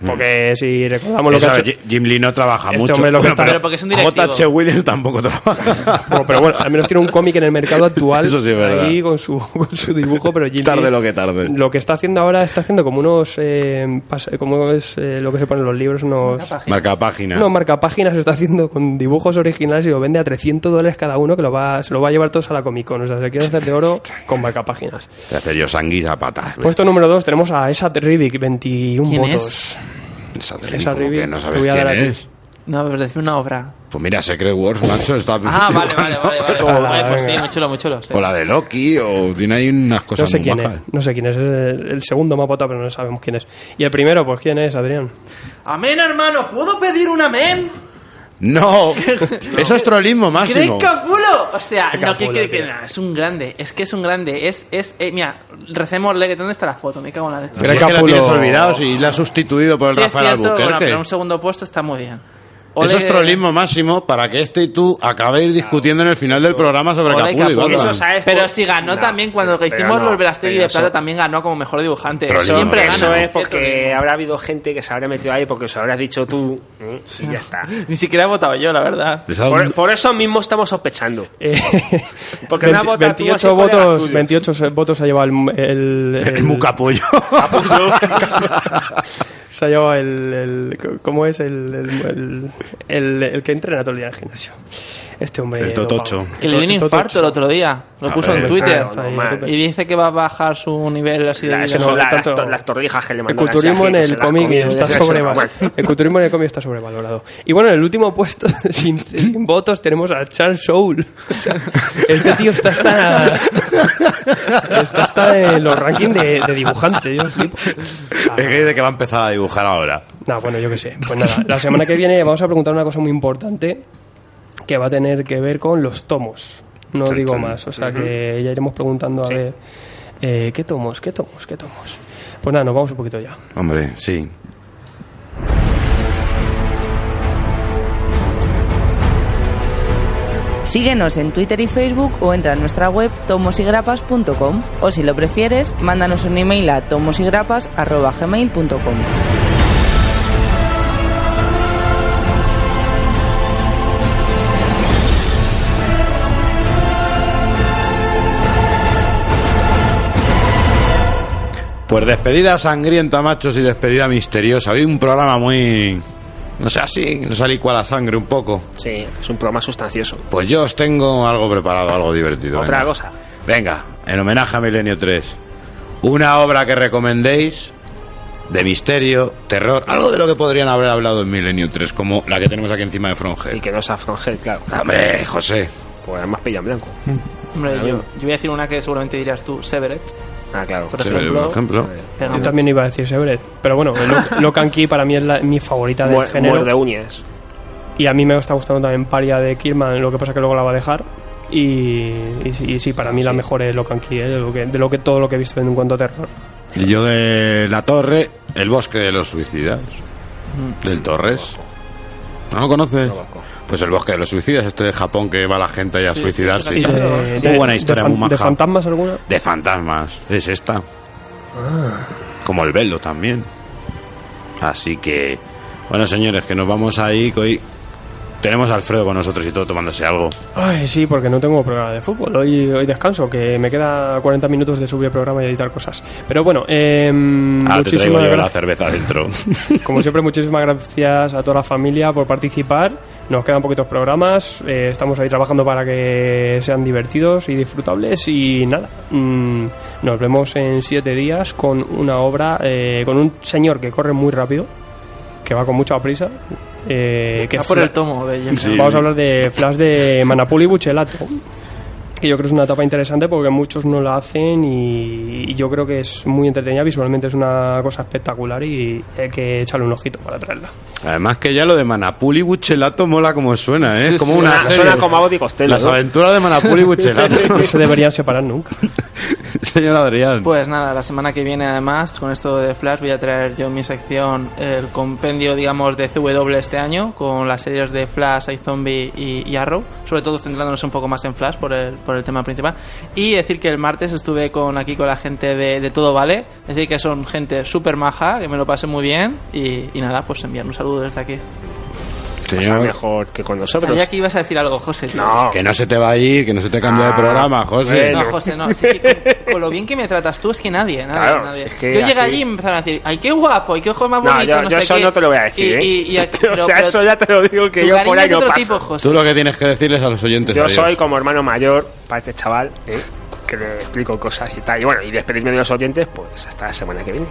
Porque si recordamos lo que Eso, ha hecho... Ji- Jim Lee no trabaja Este mucho. hombre lo que está- Pero porque es un. J.H. Williams tampoco trabaja. Bueno, pero bueno, al menos tiene un cómic en el mercado actual Eso sí verdad. ahí con su, con su dibujo, pero Jim tarde Lee lo que tarde. lo que está haciendo ahora está haciendo como unos eh, como es eh, lo que se pone en los libros unos Marca página. no marca páginas está haciendo con dibujos originales y lo vende a 300 dólares cada uno que lo va se lo va a llevar todos a la Comic Con o sea se quiere hacer de oro con marca páginas Te hace yo sanguis a patas. puesto número 2 tenemos a Esa Rivik 21 ¿Quién votos es? Esa no sabes quién a es. No, pero decir una obra. Pues mira, Secret Wars, macho, está... Ah, vale, vale, vale. vale. Oye, pues sí, muy chulo, muy chulo. sí. O la de Loki, o tiene ahí unas no cosas sé muy quién es no sé quién es es el, el segundo votado pero no sabemos quién es y el primero pues quién es Adrián Amén, hermano. ¿Puedo pedir un amén? No, eso es trollismo ¿Crees máximo. capulo? O sea, Qué no, que, capulo, que- que- tío. nah, es un grande. Es que es un grande. Es, es, eh, mira, recémosle. ¿Dónde está la foto? Me cago en la leche. Si es que Capulo- tienes olvidado, si la has sustituido por el Sí, es Rafael cierto, bueno, Albuquerque. pero un segundo puesto está muy bien. Ole- Eso es trollismo máximo para que este y tú acabéis discutiendo en el final del programa sobre Ole, Capullo y Capullo. Batman. Pero si ganó también cuando hicimos no, los Verastegui de eso- Plata, también ganó como mejor dibujante. Siempre gana. Eso es porque habrá habido gente que se habrá metido ahí porque se habrás dicho tú ¿eh? y ya está. Ni siquiera he votado yo, la verdad. Por, por eso mismo estamos sospechando. Porque no has 20 votado tú, 28 así colegas votos, tuyos. 28 se- votos ha llevado el, el, El mucapollo. se ha llevado el, el- ¿cómo es el, el, el, que entrena todo el día en el gimnasio? Este hombre El Totocho. Que le dio un infarto el otro día. Lo A puso ver, en Twitter. y dice que va a bajar su nivel así de La- vida. eso son no, la- tanto- las, to- las torrijas que le El culturismo en el cómic está sobrevalorado. El culturismo en el cómic está sobrevalorado. Y bueno, en el último puesto, sin, sin votos, tenemos a Charles sea, este tío está hasta, está hasta en los rankings de, de dibujantes. Yo. Es que dice que va a empezar a dibujar ahora. No, bueno, yo qué sé. Pues nada, la semana que viene vamos a preguntar una cosa muy importante que va a tener que ver con los tomos. No Chan, digo chan. más, o sea que ya iremos preguntando a ver eh, qué tomos, qué tomos, qué tomos. Pues nada, nos vamos un poquito ya. Hombre, sí. Síguenos en Twitter y Facebook o entra en nuestra web tomosigrapas.com o si lo prefieres, mándanos un email a tomosigrapas.gmail.com. Pues despedida sangrienta, machos, y despedida misteriosa. Hoy un programa muy... No sé, así, no salí cual a sangre un poco. Sí, es un programa sustancioso. Pues yo os tengo algo preparado, algo divertido. Otra venga. cosa. Venga, en homenaje a Milenio 3. Una obra que recomendéis de misterio, terror, algo de lo que podrían haber hablado en Milenio 3, como la que tenemos aquí encima de Y Frongel. que no sea Frongel, claro. Hombre, José. Pues además pilla en blanco. Hombre, yo, yo voy a decir una que seguramente dirías tú, Severet. Ah, claro. Por ejemplo. por ejemplo. Pega Yo también iba a decir Sebret, pero bueno, Lo- Locan Key para mí es la- mi favorita del Muer- género. Muerde uñas. Y a mí me está gustando también Paria de Kirman, lo que pasa que luego la va a dejar. Y, y, sí- y sí, para mí la mejor es Locan Key, ¿eh? de, lo que, de lo que todo lo que he visto en cuanto a terror. Y yo de la torre, el bosque de los suicidas. Del Torres. ¿No lo conoces? Pues el bosque de los suicidas, esto de Japón que va la gente ahí a Sí, suicidarse. sí, y Y tal. de, muy buena historia, fan- muy maja. ¿De fantasmas alguna? De fantasmas, es esta. Como el velo también. Así que, bueno, señores, que nos vamos ahí, que hoy tenemos a Alfredo con nosotros y todo tomándose algo. Ay, sí, porque no tengo programa de fútbol. Hoy, hoy descanso, que me queda 40 minutos de subir el programa y editar cosas. Pero bueno, eh, te traigo yo la cerveza dentro. Como siempre, muchísimas gracias a toda la familia por participar. Nos quedan poquitos programas. eh, estamos ahí trabajando para que sean divertidos y disfrutables. Y nada, mm, nos vemos en siete días con una obra, eh, con un señor que corre muy rápido, que va con mucha prisa. Eh, que Va por Fla- el tomo de James Bond. Vamos a hablar de Flash de Manapuli Buchelato. Que yo creo que es una etapa interesante porque muchos no la hacen y, y yo creo que es muy entretenida. Visualmente es una cosa espectacular y hay que echarle un ojito para traerla. Además que ya lo de Manapuli Buchelato mola como suena, ¿eh? Sí, como sí, una suena- serie. suena como Abbott y Costello, Las ¿no? aventuras de Manapuli Buchelato. No se deberían separar nunca. Señor Adrián. Pues nada, la semana que viene además, con esto de Flash, voy a traer yo en mi sección el compendio, digamos, de CW este año, con las series de Flash, iZombie y, y Arrow, sobre todo centrándonos un poco más en Flash por el, por el tema principal. Y decir que el martes estuve con aquí con la gente de, Todo Vale, decir que son gente súper maja, que me lo pasé muy bien, y, y nada, pues enviar un saludo desde aquí. Pasa mejor que con nosotros. Sabía que ibas a decir algo, José. tío. No. Que no se te va a ir, que no se te cambia de Ah, programa, José. No, José, no. sí que con, con lo bien que me tratas tú es que nadie, nadie, Claro, nadie. si es que yo llegué aquí- allí y me empezaron a decir, ay, qué guapo, y qué ojo más No, bonito, yo, no yo sé eso qué. no te lo voy a decir, Y- ¿eh? y- y- o pero- sea, pero eso ya te lo digo que yo por ahí es de no otro paso. tipo, José. Tú lo que tienes que decirles a los oyentes Yo adiós. soy como hermano mayor para este chaval, ¿eh? que le explico cosas y tal. Y bueno, y despedirme de los oyentes, pues hasta la semana que viene.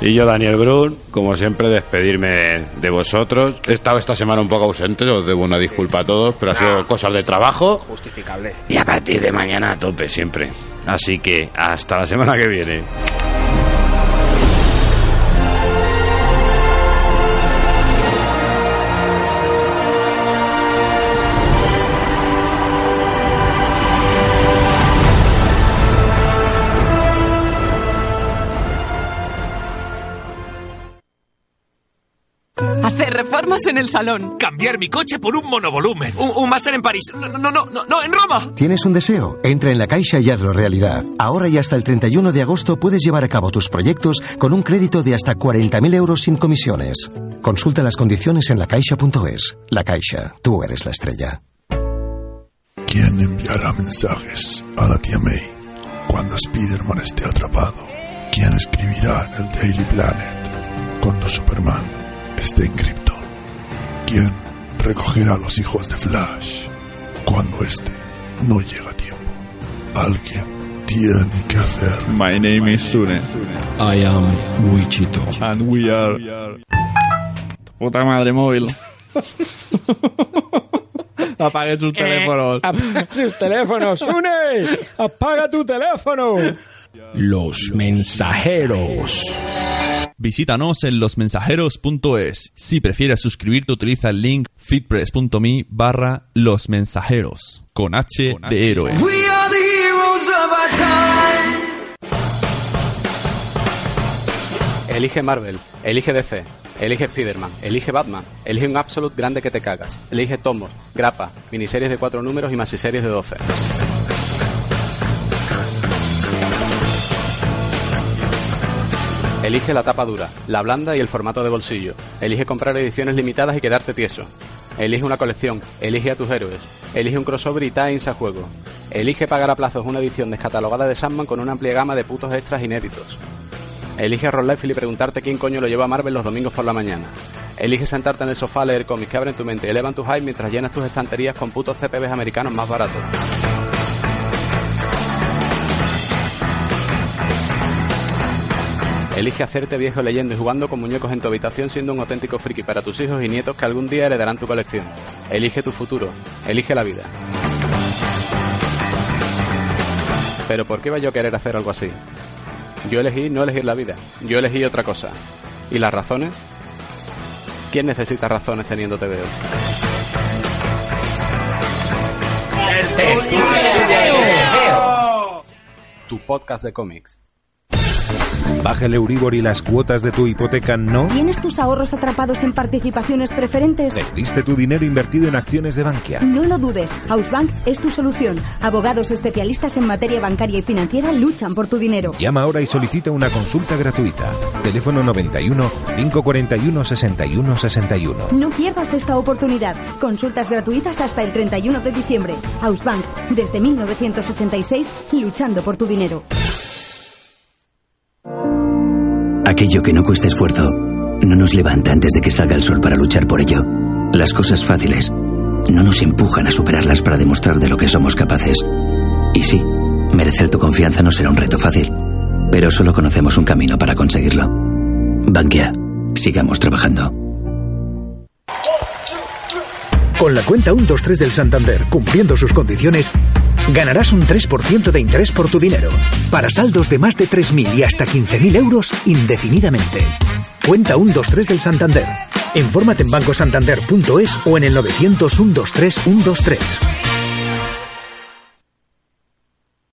Y yo, Daniel Brun, como siempre, despedirme de, vosotros. He estado esta semana un poco ausente, os debo una disculpa a todos, pero ha sido cosas de trabajo. Justificable. Y a partir de mañana a tope siempre. Así que hasta la semana que viene. Reformas en el salón. Cambiar mi coche por un monovolumen. Un, un máster en París. No, no, no, no, no, en Roma. ¿Tienes un deseo? Entra en la Caixa y hazlo realidad. Ahora y hasta el 31 de agosto puedes llevar a cabo tus proyectos con un crédito de hasta 40.000 euros sin comisiones. Consulta las condiciones en lacaixa.es. La Caixa, tú eres la estrella. ¿Quién enviará mensajes a la tía May cuando Spider-Man esté atrapado? ¿Quién escribirá en el Daily Planet cuando Superman esté en Krypton? ¿Quién recogerá a los hijos de Flash cuando este no llega a tiempo? Alguien tiene que hacer. My name is Sune. I am Wichito. And we are. Puta madre móvil. Apague sus teléfonos. Apaga sus teléfonos, Une. Apaga tu teléfono. Los mensajeros. Visítanos en losmensajeros.es. Si prefieres suscribirte, utiliza el link fitpress.me barra los mensajeros. Con H de héroe. We are the heroes of our time. Elige Marvel, elige DC, elige Spider-Man, elige Batman, elige un Absolute grande que te cagas, elige tomos, grapa, miniseries de 4 números y series de 12. Elige la tapa dura, la blanda y el formato de bolsillo. Elige comprar ediciones limitadas y quedarte tieso. Elige una colección, elige a tus héroes, elige un crossover y Times a juego. Elige pagar a plazos una edición descatalogada de Sandman con una amplia gama de putos extras inéditos. Elige Roll Life y preguntarte quién coño lo lleva a Marvel los domingos por la mañana. Elige sentarte en el sofá a leer cómics que abren tu mente y elevan tu hype mientras llenas tus estanterías con putos CPBs americanos más baratos. Elige hacerte viejo leyendo y jugando con muñecos en tu habitación siendo un auténtico friki para tus hijos y nietos que algún día heredarán tu colección. Elige tu futuro. Elige la vida. Pero ¿por qué iba yo a querer hacer algo así? Yo elegí no elegir la vida. Yo elegí otra cosa. ¿Y las razones? ¿Quién necesita razones teniendo TVO? Tu podcast de cómics. ¿Baja el Euribor y las cuotas de tu hipoteca no? ¿Tienes tus ahorros atrapados en participaciones preferentes? ¿Perdiste tu dinero invertido en acciones de Bankia? No lo dudes, Hausbank es tu solución. Abogados especialistas en materia bancaria y financiera luchan por tu dinero. Llama ahora y solicita una consulta gratuita. Teléfono 91 541 61 61. No pierdas esta oportunidad. Consultas gratuitas hasta el 31 de diciembre. Hausbank, desde 1986, luchando por tu dinero. Aquello que no cuesta esfuerzo no nos levanta antes de que salga el sol para luchar por ello. Las cosas fáciles no nos empujan a superarlas para demostrar de lo que somos capaces. Y sí, merecer tu confianza no será un reto fácil, pero solo conocemos un camino para conseguirlo. Bankia, sigamos trabajando. Con la cuenta 123 del Santander, cumpliendo sus condiciones, ganarás un 3% de interés por tu dinero, para saldos de más de 3.000 y hasta 15.000 euros indefinidamente. Cuenta 123 del Santander. Infórmate en bancosantander.es o en el 900 123 123.